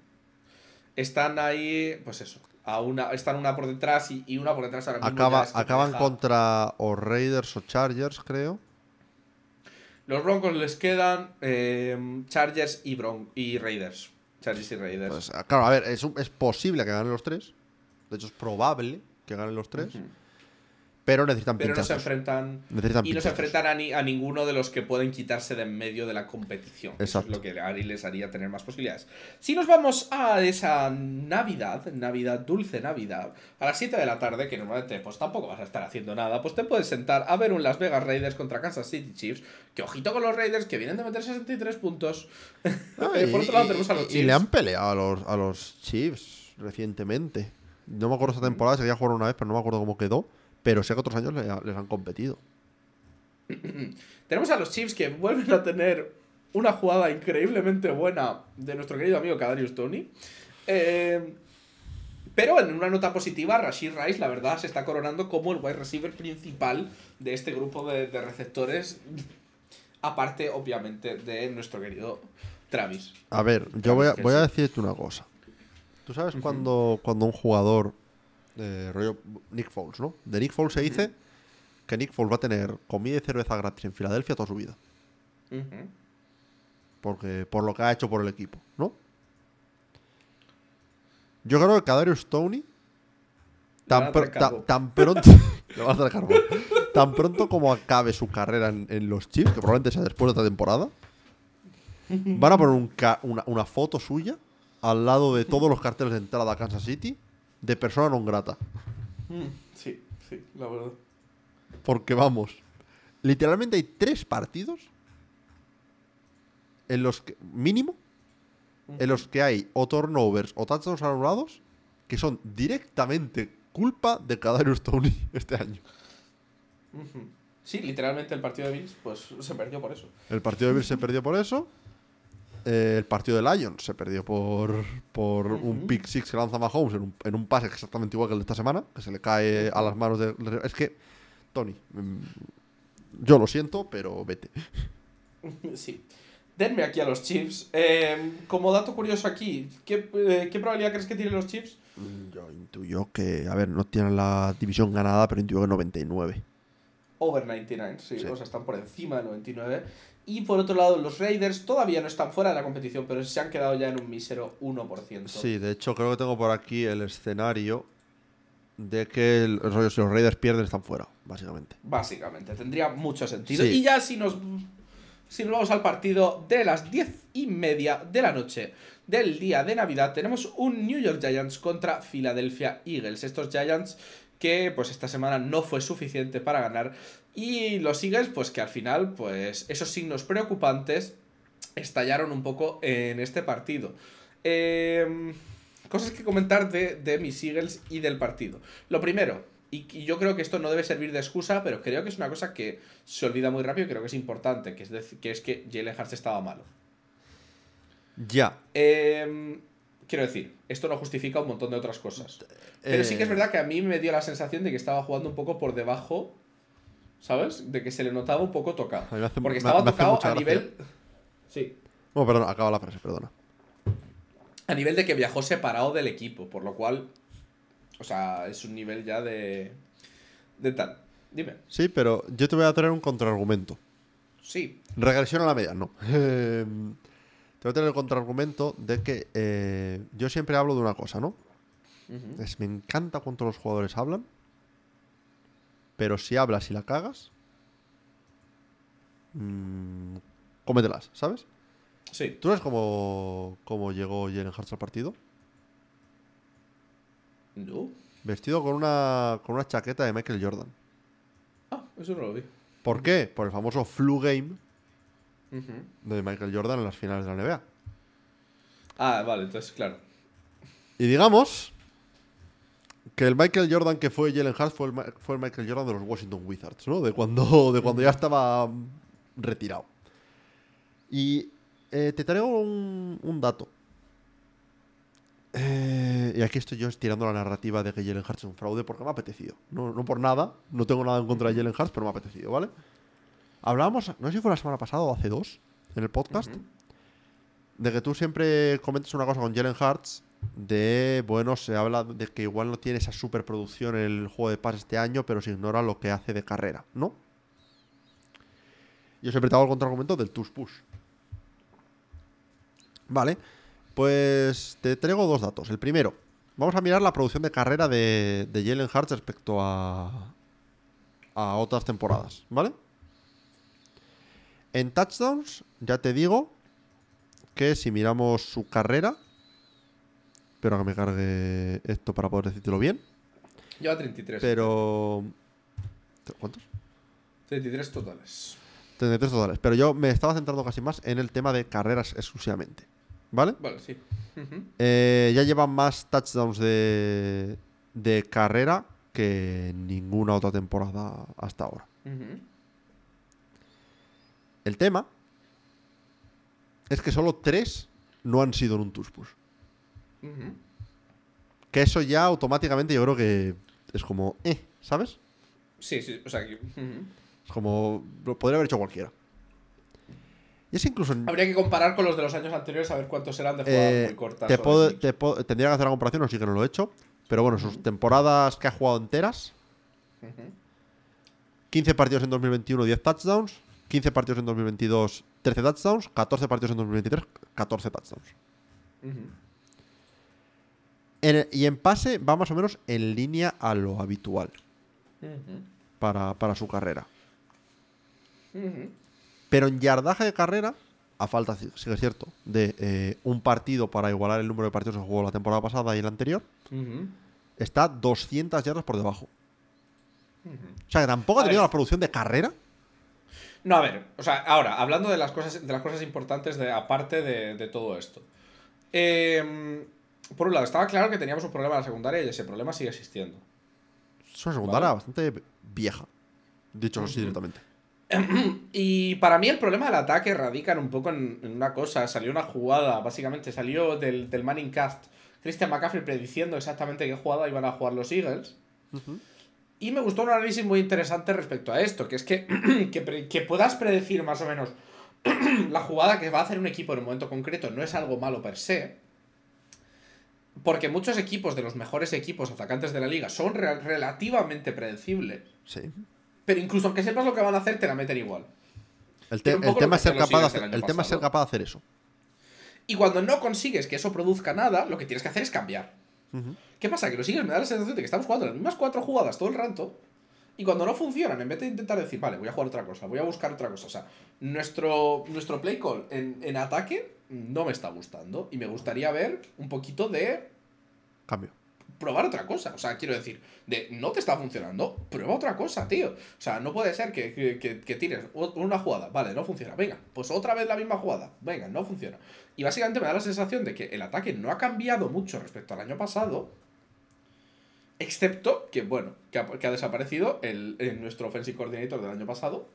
Están ahí. Pues eso. A una, están una por detrás y, y una por detrás ahora mismo. Acaba, acaban deja- contra o Raiders o Chargers, creo. Los Broncos les quedan eh, Chargers y, Bron y Raiders. Chargers y Raiders. Pues, ah, claro, a ver, es, es posible que ganen los tres. De hecho, es probable que ganen los tres. Pero necesitan Pero no se enfrentan. Necesitan Y no se enfrentan a, ni- a ninguno de los que pueden quitarse de en medio de la competición. Eso es lo que Ari les haría tener más posibilidades. Si nos vamos a esa Navidad, Navidad, dulce Navidad, a las 7 de la tarde, que normalmente pues tampoco vas a estar haciendo nada, pues te puedes sentar a ver un Las Vegas Raiders contra Kansas City Chiefs. Que ojito con los Raiders que vienen de meter 63 puntos. Ah, Eh, y- Por otro lado tenemos a los Chiefs. Y le han peleado a los, a los Chiefs recientemente. No me acuerdo esta temporada, se había jugado una vez, pero no me acuerdo cómo quedó. Pero sé que otros años le- les han competido. Tenemos a los Chiefs que vuelven a tener una jugada increíblemente buena de nuestro querido amigo Kadarius Tony. Eh, pero en una nota positiva, Rashid Rice, la verdad, se está coronando como el wide receiver principal de este grupo de, de receptores. Aparte, obviamente, de nuestro querido Travis. A ver, yo voy a, voy decirte una cosa. Tú sabes cuando, cuando un jugador, eh, rollo Nick Foles, ¿no? De Nick Foles se dice que Nick Foles va a tener comida y cerveza gratis en Filadelfia toda su vida. Porque, por lo que ha hecho por el equipo, ¿no? Yo creo que Kadarius Tony Le tan, pr- pronto tan pronto como acabe su carrera en, en los Chiefs, que probablemente sea después de esta temporada, van a poner un una, una foto suya al lado de todos los carteles de entrada a Kansas City de persona non grata. Mm, Sí, sí, la verdad. Porque vamos, literalmente hay tres partidos en los que, mínimo, en los que hay o turnovers o touchdowns anulados que son directamente culpa de Kadarius Tony este año. Sí, literalmente el partido de Bills pues, se perdió por eso. El partido de Bills se perdió por eso. Eh, el partido de Lions se perdió por, por un pick six que lanza Mahomes en un, en un pase exactamente igual que el de esta semana, que se le cae a las manos de... Es que, Tony, mm, yo lo siento, pero vete. Sí. Denme aquí a los Chiefs. Eh, como dato curioso aquí, ¿qué, eh, ¿qué probabilidad crees que tienen los Chiefs? Mm, Yo intuyo que, a ver, no tienen la división ganada, pero intuyo que 99. Over 99, sí, Sí. o sea, están por encima de 99. Y por otro lado, los Raiders todavía no están fuera de la competición, pero se han quedado ya en un mísero 1%. Sí, de hecho creo que tengo por aquí el escenario de que el, si los Raiders pierden están fuera, básicamente. Básicamente, tendría mucho sentido. Sí. Y ya si nos, si nos vamos al partido de las diez y media de la noche del día de Navidad, tenemos un New York Giants contra Philadelphia Eagles. Estos Giants que pues esta semana no fue suficiente para ganar. Y los Eagles, pues que al final, pues esos signos preocupantes estallaron un poco en este partido. Eh, cosas que comentar de, de mis Eagles y del partido. Lo primero, y, y yo creo que esto no debe servir de excusa, pero creo que es una cosa que se olvida muy rápido y creo que es importante, que es, dec- que, es que Jalen Hurts estaba malo. Ya. Eh, quiero decir, esto no justifica un montón de otras cosas. Pero sí que es Eh, verdad que a mí me dio la sensación de que estaba jugando un poco por debajo, ¿sabes? De que se le notaba un poco tocado. A mí me hace- Porque estaba me tocado a nivel... Sí. Bueno, perdona, acaba la frase, perdona. A nivel de que viajó separado del equipo, por lo cual... O sea, es un nivel ya de... De tal. Dime. Sí, pero yo te voy a traer un contraargumento. Sí. Regresión a la media, no. Eh, te voy a traer el contraargumento de que eh, yo siempre hablo de una cosa, ¿no? Es, me encanta cuando los jugadores hablan, pero si hablas y la cagas, mm, cómetelas, ¿sabes? Sí. ¿Tú sabes cómo, cómo llegó Jalen Hurts al partido? No. Vestido con una, con una chaqueta de Michael Jordan. Ah, eso no lo vi. ¿Por qué? Por el famoso flu game de Michael Jordan en las finales de la NBA. Ah, vale, entonces, claro. Y digamos que el Michael Jordan que fue Jalen Hurts fue el, Ma- fue el Michael Jordan de los Washington Wizards, ¿no? De cuando, de cuando ya estaba retirado. Y eh, te traigo un, un dato. Eh, y aquí estoy yo estirando la narrativa de que Jalen Hurts es un fraude porque me ha apetecido. No, no por nada, no tengo nada en contra de Jalen Hurts, pero me ha apetecido, ¿vale? Hablábamos, no sé si fue la semana pasada o hace dos, en el podcast, de que tú siempre comentas una cosa con Jalen Hurts de, bueno, se habla de que igual no tiene esa superproducción en el juego de paz este año, pero se ignora lo que hace de carrera, ¿no? Yo siempre te hago el contraargumento del tush push. Vale, pues te traigo dos datos. El primero, vamos a mirar la producción de carrera de, de Jalen Hurts respecto a, a otras temporadas, ¿vale? En touchdowns, ya te digo que si miramos su carrera, espero que me cargue esto para poder decírtelo bien, Lleva 33. pero... ¿Cuántos? 33 totales. 33 totales. Pero yo me estaba centrando casi más en el tema de carreras exclusivamente. ¿Vale? Vale, sí. Eh, ya llevan más touchdowns de, de carrera que ninguna otra temporada hasta ahora. El tema es que solo tres no han sido en un tush Que eso ya automáticamente yo creo que es como, eh, ¿sabes? Sí, sí, o sea que. Es como, lo podría haber hecho cualquiera. Y es incluso... Habría que comparar con los de los años anteriores a ver cuántos eran de jugadas eh, muy cortas. te puedo- te puedo- tendría que hacer la comparación, no sí que no lo he hecho. Pero bueno, sus temporadas que ha jugado enteras, Ujú. 15 partidos en 2021, 10 touchdowns. 15 partidos en 2022, 13 touchdowns. 14 partidos en 2023, 14 touchdowns. Ujú. En- y en pase va más o menos en línea a lo habitual para, para su carrera. Pero en yardaje de carrera, a falta, es cierto, de eh, un partido para igualar el número de partidos que jugó la temporada pasada y el anterior, está 200 yardas por debajo. O sea, que tampoco ha tenido la producción de carrera. No, a ver, o sea, ahora, hablando de las cosas, de las cosas importantes de, aparte de, de todo esto. Eh, por un lado, estaba claro que teníamos un problema en la secundaria y ese problema sigue existiendo. Es una secundaria Vale. bastante vieja. Dicho así directamente. Y para mí el problema del ataque radica en un poco en, en una cosa. Salió una jugada, básicamente salió del, del Manning Cast Christian McCaffrey prediciendo exactamente qué jugada iban a jugar los Eagles. Y me gustó un análisis muy interesante respecto a esto, que es que, que, que puedas predecir más o menos la jugada que va a hacer un equipo en un momento concreto no es algo malo per se. Porque muchos equipos de los mejores equipos atacantes de la liga son re- relativamente predecibles. Sí. Pero incluso aunque sepas lo que van a hacer, te la meten igual. El, te- tema es ser capaz de el hacer, el tema es ser capaz de hacer eso. Y cuando no consigues que eso produzca nada, lo que tienes que hacer es cambiar. ¿Qué pasa? Que los Eagles me da la sensación de que estamos jugando las mismas cuatro jugadas todo el rato. Y cuando no funcionan, en vez de intentar decir, vale, voy a jugar otra cosa, voy a buscar otra cosa. O sea, nuestro, nuestro play call en, en ataque no me está gustando. Y me gustaría ver un poquito de Cambio. probar otra cosa. O sea, quiero decir, de no te está funcionando, prueba otra cosa, tío. O sea, no puede ser que, que, que- que tires una jugada, vale, no funciona, venga, pues otra vez la misma jugada, venga, no funciona. Y básicamente me da la sensación de que el ataque no ha cambiado mucho respecto al año pasado, excepto que, bueno, que ha, desaparecido el, el- nuestro offensive coordinator del año pasado.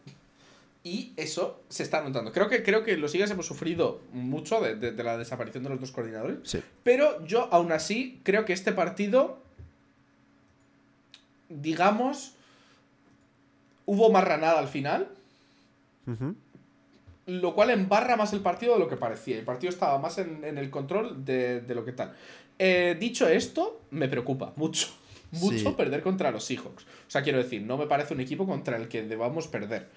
Y eso se está notando. Creo que, creo que los Eagles hemos sufrido mucho de- de- de la desaparición de los dos coordinadores. Sí. Pero yo aún así creo que este partido, digamos, hubo marranada al final, lo cual embarra más el partido de lo que parecía. El partido estaba más en, en el control de, de lo que tal. Eh, dicho esto, me preocupa mucho. Mucho Sí. perder contra los Seahawks. O sea, quiero decir, no me parece un equipo contra el que debamos perder.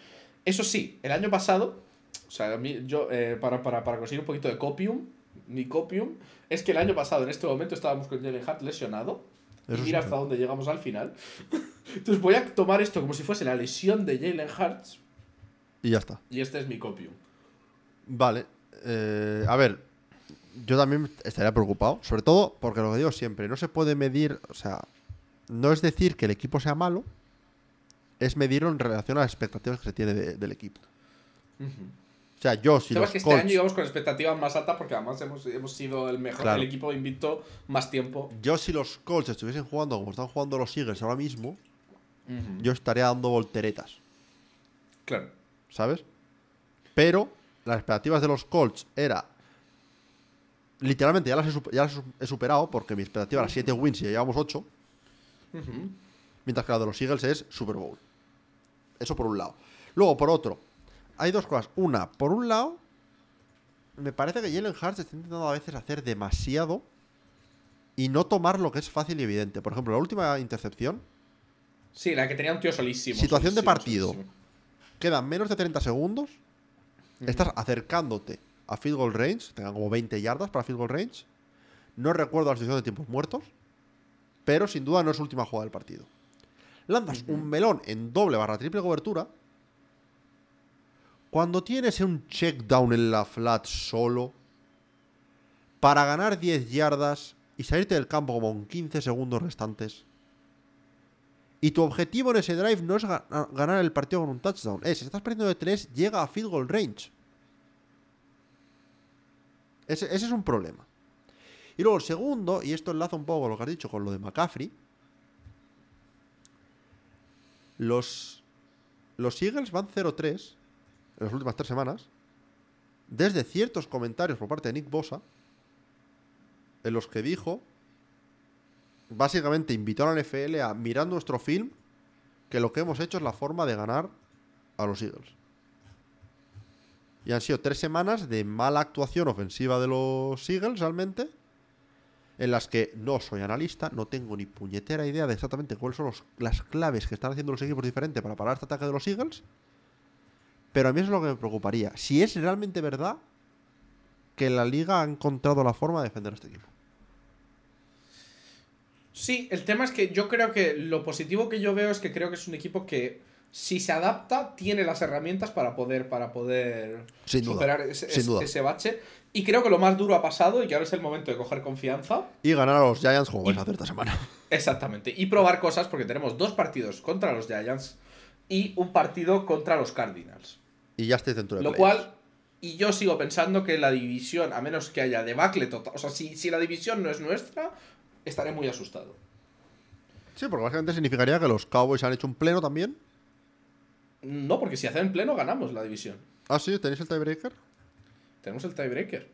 Eso sí, el año pasado, o sea, a mí, yo, eh, para, para, para conseguir un poquito de copium, mi copium, es que el año pasado, en este momento, estábamos con Jalen Hart lesionado. Eso y sí. mira hasta dónde llegamos al final. Entonces voy a tomar esto como si fuese la lesión de Jalen Hart. Y ya está. Y este es mi copium. Vale. eh, a ver, yo también estaría preocupado. Sobre todo porque lo que digo siempre, no se puede medir. O sea, no es decir que el equipo sea malo, es medirlo en relación a las expectativas que se tiene de- del equipo. O sea, yo si El tema los es que este Colts, año íbamos con expectativas más altas porque además hemos, hemos sido el mejor Claro. el equipo invicto más tiempo. yo si los Colts estuviesen jugando como están jugando los Eagles ahora mismo, yo estaría dando volteretas, Claro. ¿sabes? Pero las expectativas de los Colts era literalmente ya las he, ya las he superado porque mi expectativa era 7 wins y ya llevamos 8. Ujú. Mientras que la de los Eagles es Super Bowl. Eso por un lado. Luego, por otro, hay dos cosas. Una, por un lado, me parece que Jalen Hurts está intentando a veces hacer demasiado y no tomar lo que es fácil y evidente. Por ejemplo, la última intercepción, Sí, la que tenía un tío solísimo. Situación de partido. solísimo. quedan menos de 30 segundos, estás acercándote a field goal range, tengan como 20 yardas para field goal range. No recuerdo la situación de tiempos muertos, pero sin duda no es última jugada del partido. Lanzas un melón en doble barra triple cobertura. Cuando tienes un check down en la flat solo, para ganar 10 yardas y salirte del campo como con 15 segundos restantes. Y tu objetivo en ese drive no es ga- ganar el partido con un touchdown. Es, si estás perdiendo de 3, llega a field goal range. Ese, ese es un problema. Y luego el segundo, y esto enlaza un poco con lo que has dicho, con lo de McCaffrey. Los, los Eagles van 0-3 en las últimas tres semanas. Desde ciertos comentarios por parte de Nick Bosa, en los que dijo básicamente invitó a la NFL a mirar nuestro film que lo que hemos hecho es la forma de ganar a los Eagles. Y han sido tres semanas de mala actuación ofensiva de los Eagles realmente, en las que no soy analista, no tengo ni puñetera idea de exactamente cuáles son los- las claves que están haciendo los equipos diferentes para parar este ataque de los Eagles. Pero a mí eso es lo que me preocuparía. Si es realmente verdad que la liga ha encontrado la forma de defender a este equipo. Sí, el tema es que yo creo que lo positivo que yo veo es que creo que es un equipo que si se adapta tiene las herramientas para poder para poder Sin duda, superar ese, sin ese- duda. ese bache y creo que lo más duro ha pasado y que ahora es el momento de coger confianza. Y ganar a los Giants como vais a hacer esta semana. Exactamente. Y probar cosas porque tenemos dos partidos contra los Giants y un partido contra los Cardinals. Y ya estáis dentro de Lo cual, y yo sigo pensando que la división, a menos que haya debacle total, o sea, si, si la división no es nuestra, estaré muy asustado. Sí, porque básicamente significaría que los Cowboys han hecho un pleno también. No, porque si hacen pleno ganamos la división. Ah, sí, tenéis el tiebreaker. Tenemos el tiebreaker.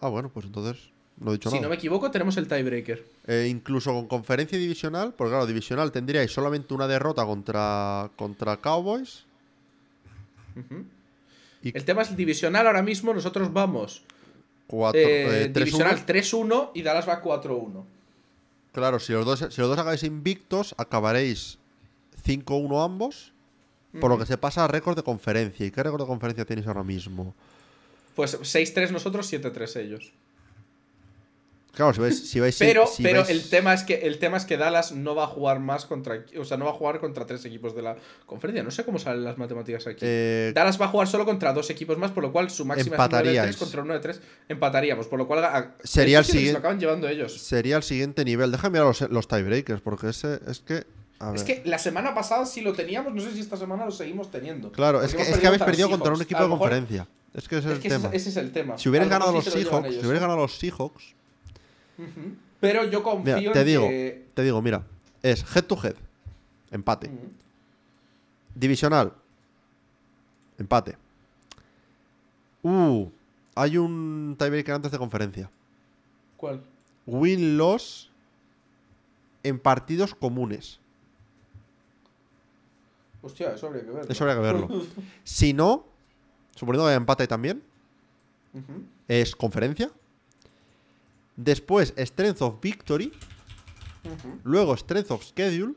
Ah, bueno, pues entonces no he dicho Si nada. no me equivoco, tenemos el tiebreaker. Eh, incluso con conferencia divisional, porque claro, divisional tendríais solamente una derrota contra, contra Cowboys. Y El tema es el divisional ahora mismo, nosotros vamos eh, eh, 3-1. divisional 3-1 y Dallas va 4-1. Claro, si los, dos, si los dos hagáis invictos, acabaréis 5-1 ambos. Por lo que se pasa a récord de conferencia. ¿Y qué récord de conferencia tenéis ahora mismo? Pues 6-3 nosotros, 7-3 ellos. Claro, si vais, si vais Pero, si pero vais- el tema es que el tema es que Dallas no va a jugar más contra, o sea, no va a jugar contra tres equipos de la conferencia. No sé cómo salen las matemáticas aquí. eh, Dallas va a jugar solo contra dos equipos más, por lo cual su máxima es 9 de 3 Empataríais. contra uno de 3 empataríamos, por lo cual a- Sería el siguiente- lo acaban llevando ellos. sería el siguiente nivel. Déjame mirar los, los tiebreakers, porque ese es que. A Es ver. que la semana pasada sí lo teníamos, no sé si esta semana lo seguimos teniendo. Claro, es que, es que habéis perdido contra un equipo de mejor- conferencia. Es que ese es, Es el que tema. ese es el tema. Si lo ganado sí lo Seahawks, si hubierais ¿eh? ganado los Seahawks. Pero yo confío mira, te en digo, que. te digo, mira, es head to head, empate. Divisional, empate. Uh, hay un tiebreaker antes de conferencia. ¿Cuál? Win-loss en partidos comunes. Hostia, eso habría que verlo. Eso habría que verlo. Si no, suponiendo que hay empate también, es conferencia. Después, Strength of Victory. Luego, Strength of Schedule.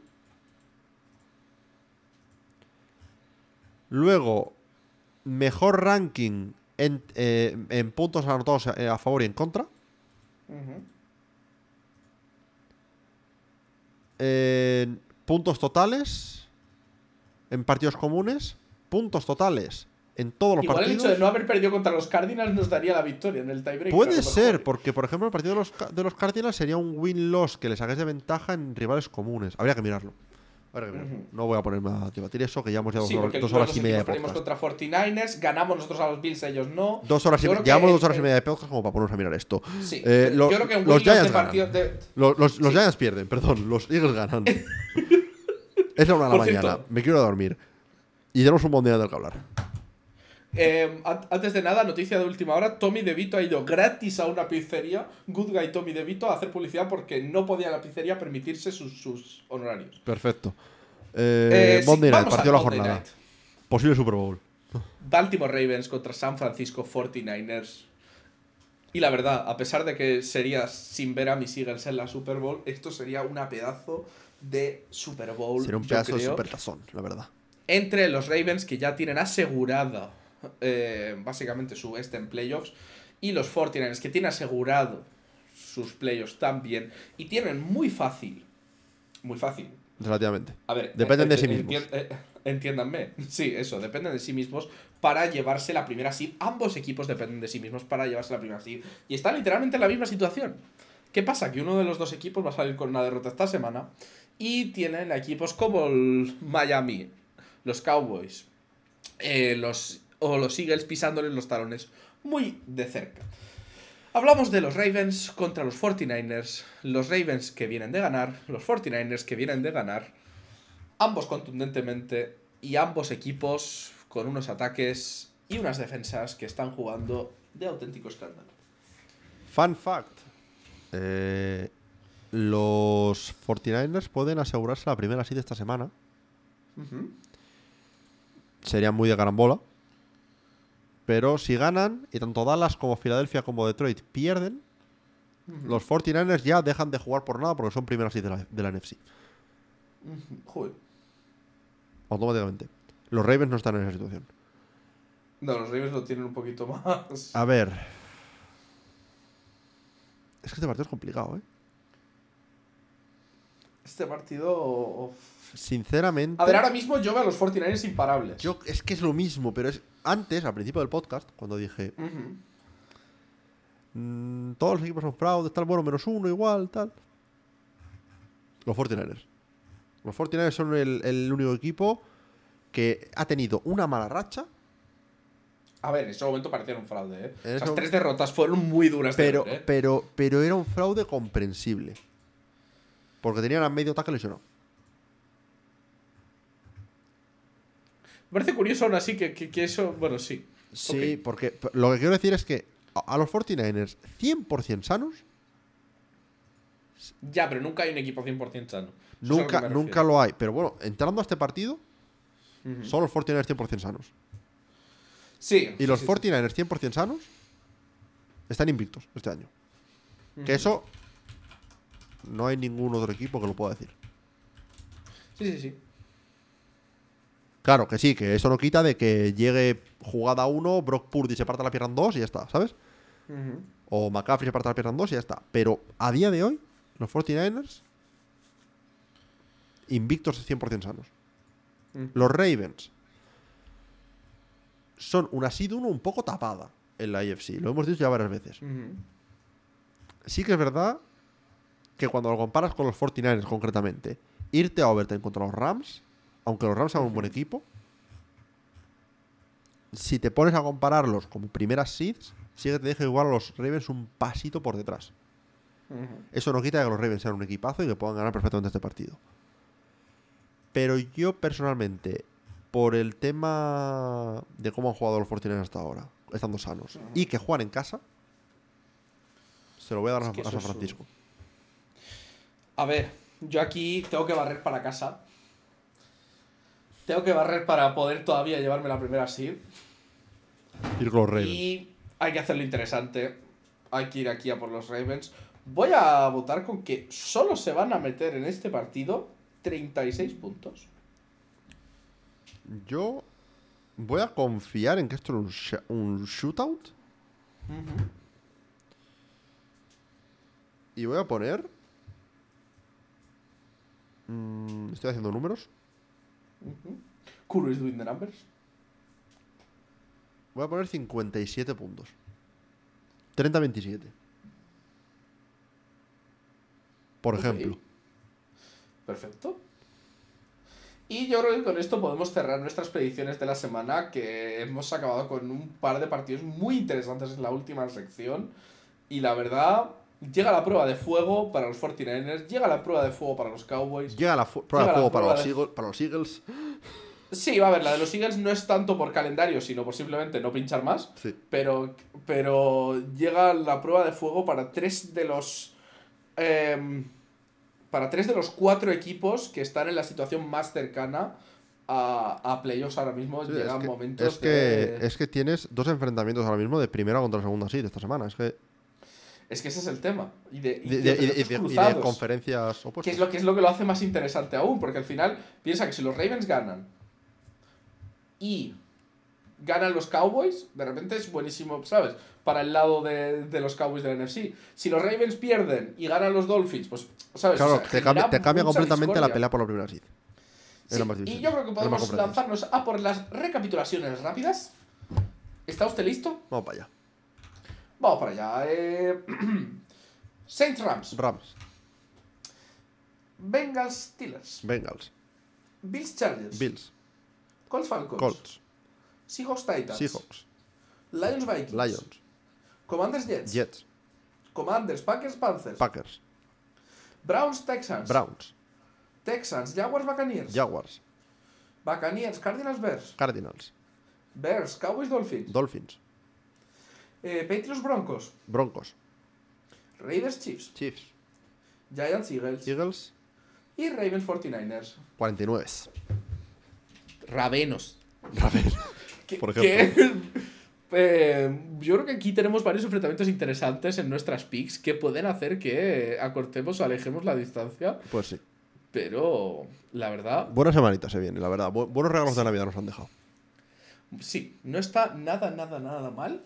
Luego, mejor ranking en, eh, en puntos anotados eh, a favor y en contra. Puntos totales en partidos comunes. Puntos totales en todos los Igual el partidos. hecho de no haber perdido contra los Cardinals nos daría la victoria en el tiebreak. Puede ser, porque por ejemplo el partido de los, de los Cardinals sería un win-loss que les hagáis de ventaja en rivales comunes. Habría que mirarlo. Habría que mirarlo. Ujú. No voy a ponerme a debatir eso, que ya hemos llevado Sí, dos, dos los horas y media de podcast. contra 49ers, ganamos nosotros a los Bills, ellos no. Dos horas y Yo me- creo que llevamos el- dos horas y el- media de podcast como para ponernos a mirar esto. Sí, Eh, yo creo que un los Giants de ganan. de- Los, los- los Sí. Giants pierden, perdón. Los Eagles ganan. es la una de la Por cierto- mañana. Me quiero dormir. Y tenemos un día del que hablar. Eh, an- antes de nada, noticia de última hora: Tommy DeVito ha ido gratis a una pizzería, Good Guy Tommy DeVito, a hacer publicidad porque no podía la pizzería permitirse sus, sus honorarios. Perfecto. Eh, Eh, sí, Monday Night, vamos partido de al la Monday jornada. Night. Posible Super Bowl. Baltimore Ravens contra San Francisco 49ers. Y la verdad, a pesar de que sería sin ver a mis Eagles en la Super Bowl, esto sería una pedazo de Super Bowl. Sería un pedazo de creo, super tazón, la verdad. Entre los Ravens, que ya tienen asegurada eh, básicamente su este en playoffs, y los 49ers, que tienen asegurado sus playoffs también, y tienen muy fácil, muy fácil, Relativamente. a ver, Dependen de sí enti- mismos. enti- eh, entiéndanme. Sí, eso, dependen de sí mismos para llevarse la primera seed. Ambos equipos dependen de sí mismos para llevarse la primera seed. Y están literalmente en la misma situación. ¿Qué pasa? Que uno de los dos equipos va a salir con una derrota esta semana y tienen equipos como el Miami, los Cowboys, eh, los, o los Eagles pisándoles los talones muy de cerca. Hablamos de los Ravens contra los 49ers. Los Ravens que vienen de ganar, los 49ers que vienen de ganar. Ambos contundentemente y ambos equipos con unos ataques y unas defensas que están jugando de auténtico escándalo. Fun fact. Eh, los 49ers pueden asegurarse la primera seed esta semana. Serían muy de carambola. Pero si ganan, y tanto Dallas como Filadelfia como Detroit pierden, los 49ers ya dejan de jugar por nada porque son primeras seed de la, de la NFC. Ujú, Joder. Automáticamente. Los Ravens no están en esa situación. No, los Ravens lo tienen un poquito más. A ver. Es que este partido es complicado, ¿eh? Este partido. Sinceramente. A ver, ahora mismo yo veo a los 49ers imparables. Yo, es que es lo mismo, pero es antes, al principio del podcast, cuando dije mm, todos los equipos son fraudes, tal, bueno, menos uno igual, tal. Los 49ers. Los 49ers son el, el único equipo que ha tenido una mala racha, A ver, en ese momento parecían un fraude, ¿eh? Esas tres derrotas fueron muy duras de pero, ver, ¿eh? pero, pero era un fraude comprensible. Porque tenían a medio tackle lesionado. Me parece curioso aún así que, que- que eso. Bueno, sí. Sí, porque lo que quiero decir es que a, los 49ers 100% sanos, Ya, pero nunca hay un equipo 100% sano. Eso nunca, nunca lo hay. Pero bueno, entrando a este partido, Ujú. son los 49ers 100% sanos. Sí. Y sí, los sí, 49ers 100% sanos están invictos este año. Que eso no hay ningún otro equipo que lo pueda decir. Sí, sí, sí. Claro que sí, que eso no quita de que llegue jugada 1, Brock Purdy se parta la pierna en 2 y ya está, ¿sabes? O McCaffrey se parte la pierna en dos y ya está. Pero a día de hoy, los 49ers, invictos 100% sanos. Mm. Los Ravens son una seed 1 un poco tapada en la AFC. Lo hemos dicho ya varias veces. Sí que es verdad que cuando lo comparas con los 49ers concretamente, irte a overtime contra los Rams, aunque los Rams sean un buen equipo, si te pones a compararlos como primeras seeds, sí que te deja igual a los Ravens un pasito por detrás. Eso no quita que los Ravens sean un equipazo y que puedan ganar perfectamente este partido. Pero yo personalmente, por el tema de cómo han jugado los 49ers hasta ahora, estando sanos, y que juegan en casa, se lo voy a dar Es a- a San Francisco. A ver, yo aquí tengo que barrer para casa. Tengo que barrer para poder todavía llevarme la primera seed. Ir con los Ravens. Y hay que hacerlo interesante. Hay que ir aquí a por los Ravens. Voy a votar con que solo se van a meter en este partido 36 puntos. Yo voy a confiar en que esto es un shootout y voy a poner. Mm, estoy haciendo números. Kuro is doing the numbers. Voy a poner 57 puntos. 30-27. Por ejemplo. Perfecto. Y yo creo que con esto podemos cerrar nuestras predicciones de la semana, que hemos acabado con un par de partidos muy interesantes en la última sección. Y la verdad, llega la prueba de fuego para los 49ers, llega la prueba de fuego para los Cowboys. Llega la fu- prueba de Llega juego para los, de- Eagles, para los Eagles. Sí, va a ver, la de los Eagles no es tanto por calendario, sino por simplemente no pinchar más. Sí. Pero, pero llega la prueba de fuego para tres de los. em, para tres de los cuatro equipos que están en la situación más cercana a, a playoffs ahora mismo. Sí, llegan es que, momentos es, que, de- es que tienes dos enfrentamientos ahora mismo de primera contra segunda seed esta semana. Es que. Es que ese es el tema. Y de, y de- de de- y de- y de- de conferencias que opuestas. es, lo, que es lo que lo hace más interesante aún, porque al final piensa que si los Ravens ganan y ganan los Cowboys, de repente es buenísimo, ¿sabes? Para el lado de, de los Cowboys del NFC. Si los Ravens pierden y ganan los Dolphins, pues, ¿sabes? Claro, O sea, te cambia, te cambia completamente la pelea por la primera seed. Sí, la y yo creo que la podemos lanzarnos a por las recapitulaciones rápidas. ¿Está usted listo? Vamos para allá. Vamos para allá. Eh... Saints Rams, Rams, Bengals Steelers, Bengals, Bills Chargers, Bills, Colts Falcons, Colts, Seahawks Titans, Seahawks, Lions Vikings, Lions, Commanders Jets, Jets, Commanders Packers Panthers, Packers, Browns Texans, Browns, Texans Jaguars Buccaneers, Jaguars, Buccaneers Cardinals Bears, Cardinals, Bears Cowboys Dolphins, Dolphins, eh, Patriots Broncos, Broncos, Raiders Chiefs, Chiefs, Giants Eagles Eagles, y Ravens 49ers. 49. Ravenos. Que- Por que, eh, yo creo que aquí tenemos varios enfrentamientos interesantes en nuestras picks que pueden hacer que acortemos o alejemos la distancia, Pues sí. pero la verdad, Buena semanita se viene, la verdad. Bu- buenos regalos de Navidad nos han dejado. sí, no está nada, nada, nada mal.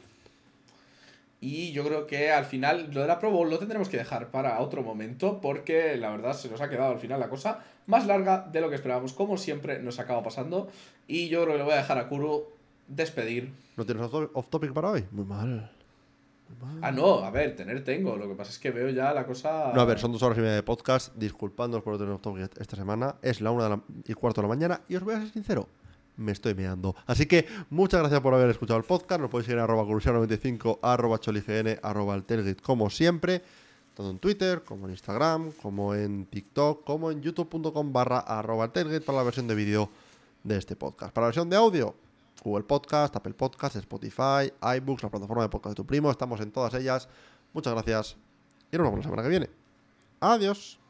Y yo creo que al final lo de la Pro Bowl lo tendremos que dejar para otro momento porque la verdad se nos ha quedado al final la cosa más larga de lo que esperábamos. Como siempre nos acaba pasando. Y yo creo que le voy a dejar a Kuro despedir ¿No tienes off- topic para hoy? Muy mal. Ah, no, a ver, tener tengo. Lo que pasa es que veo ya la cosa. No, a ver, son dos horas y media de podcast. Disculpándoos por no tener off topic esta semana. Es la una de la- y cuarto de la mañana. Y os voy a ser sincero. Me estoy meando. Así que muchas gracias por haber escuchado el podcast. Nos podéis seguir en arroba cruciano95, arroba cholign, arroba como siempre. Tanto en Twitter, como en Instagram, como en TikTok, como en youtube.com barra arroba para la versión de vídeo de este podcast. Para la versión de audio, Google Podcast, Apple Podcast, Spotify, iBooks, la plataforma de podcast de tu primo. Estamos en todas ellas. Muchas gracias. Y nos vemos la semana que viene. Adiós.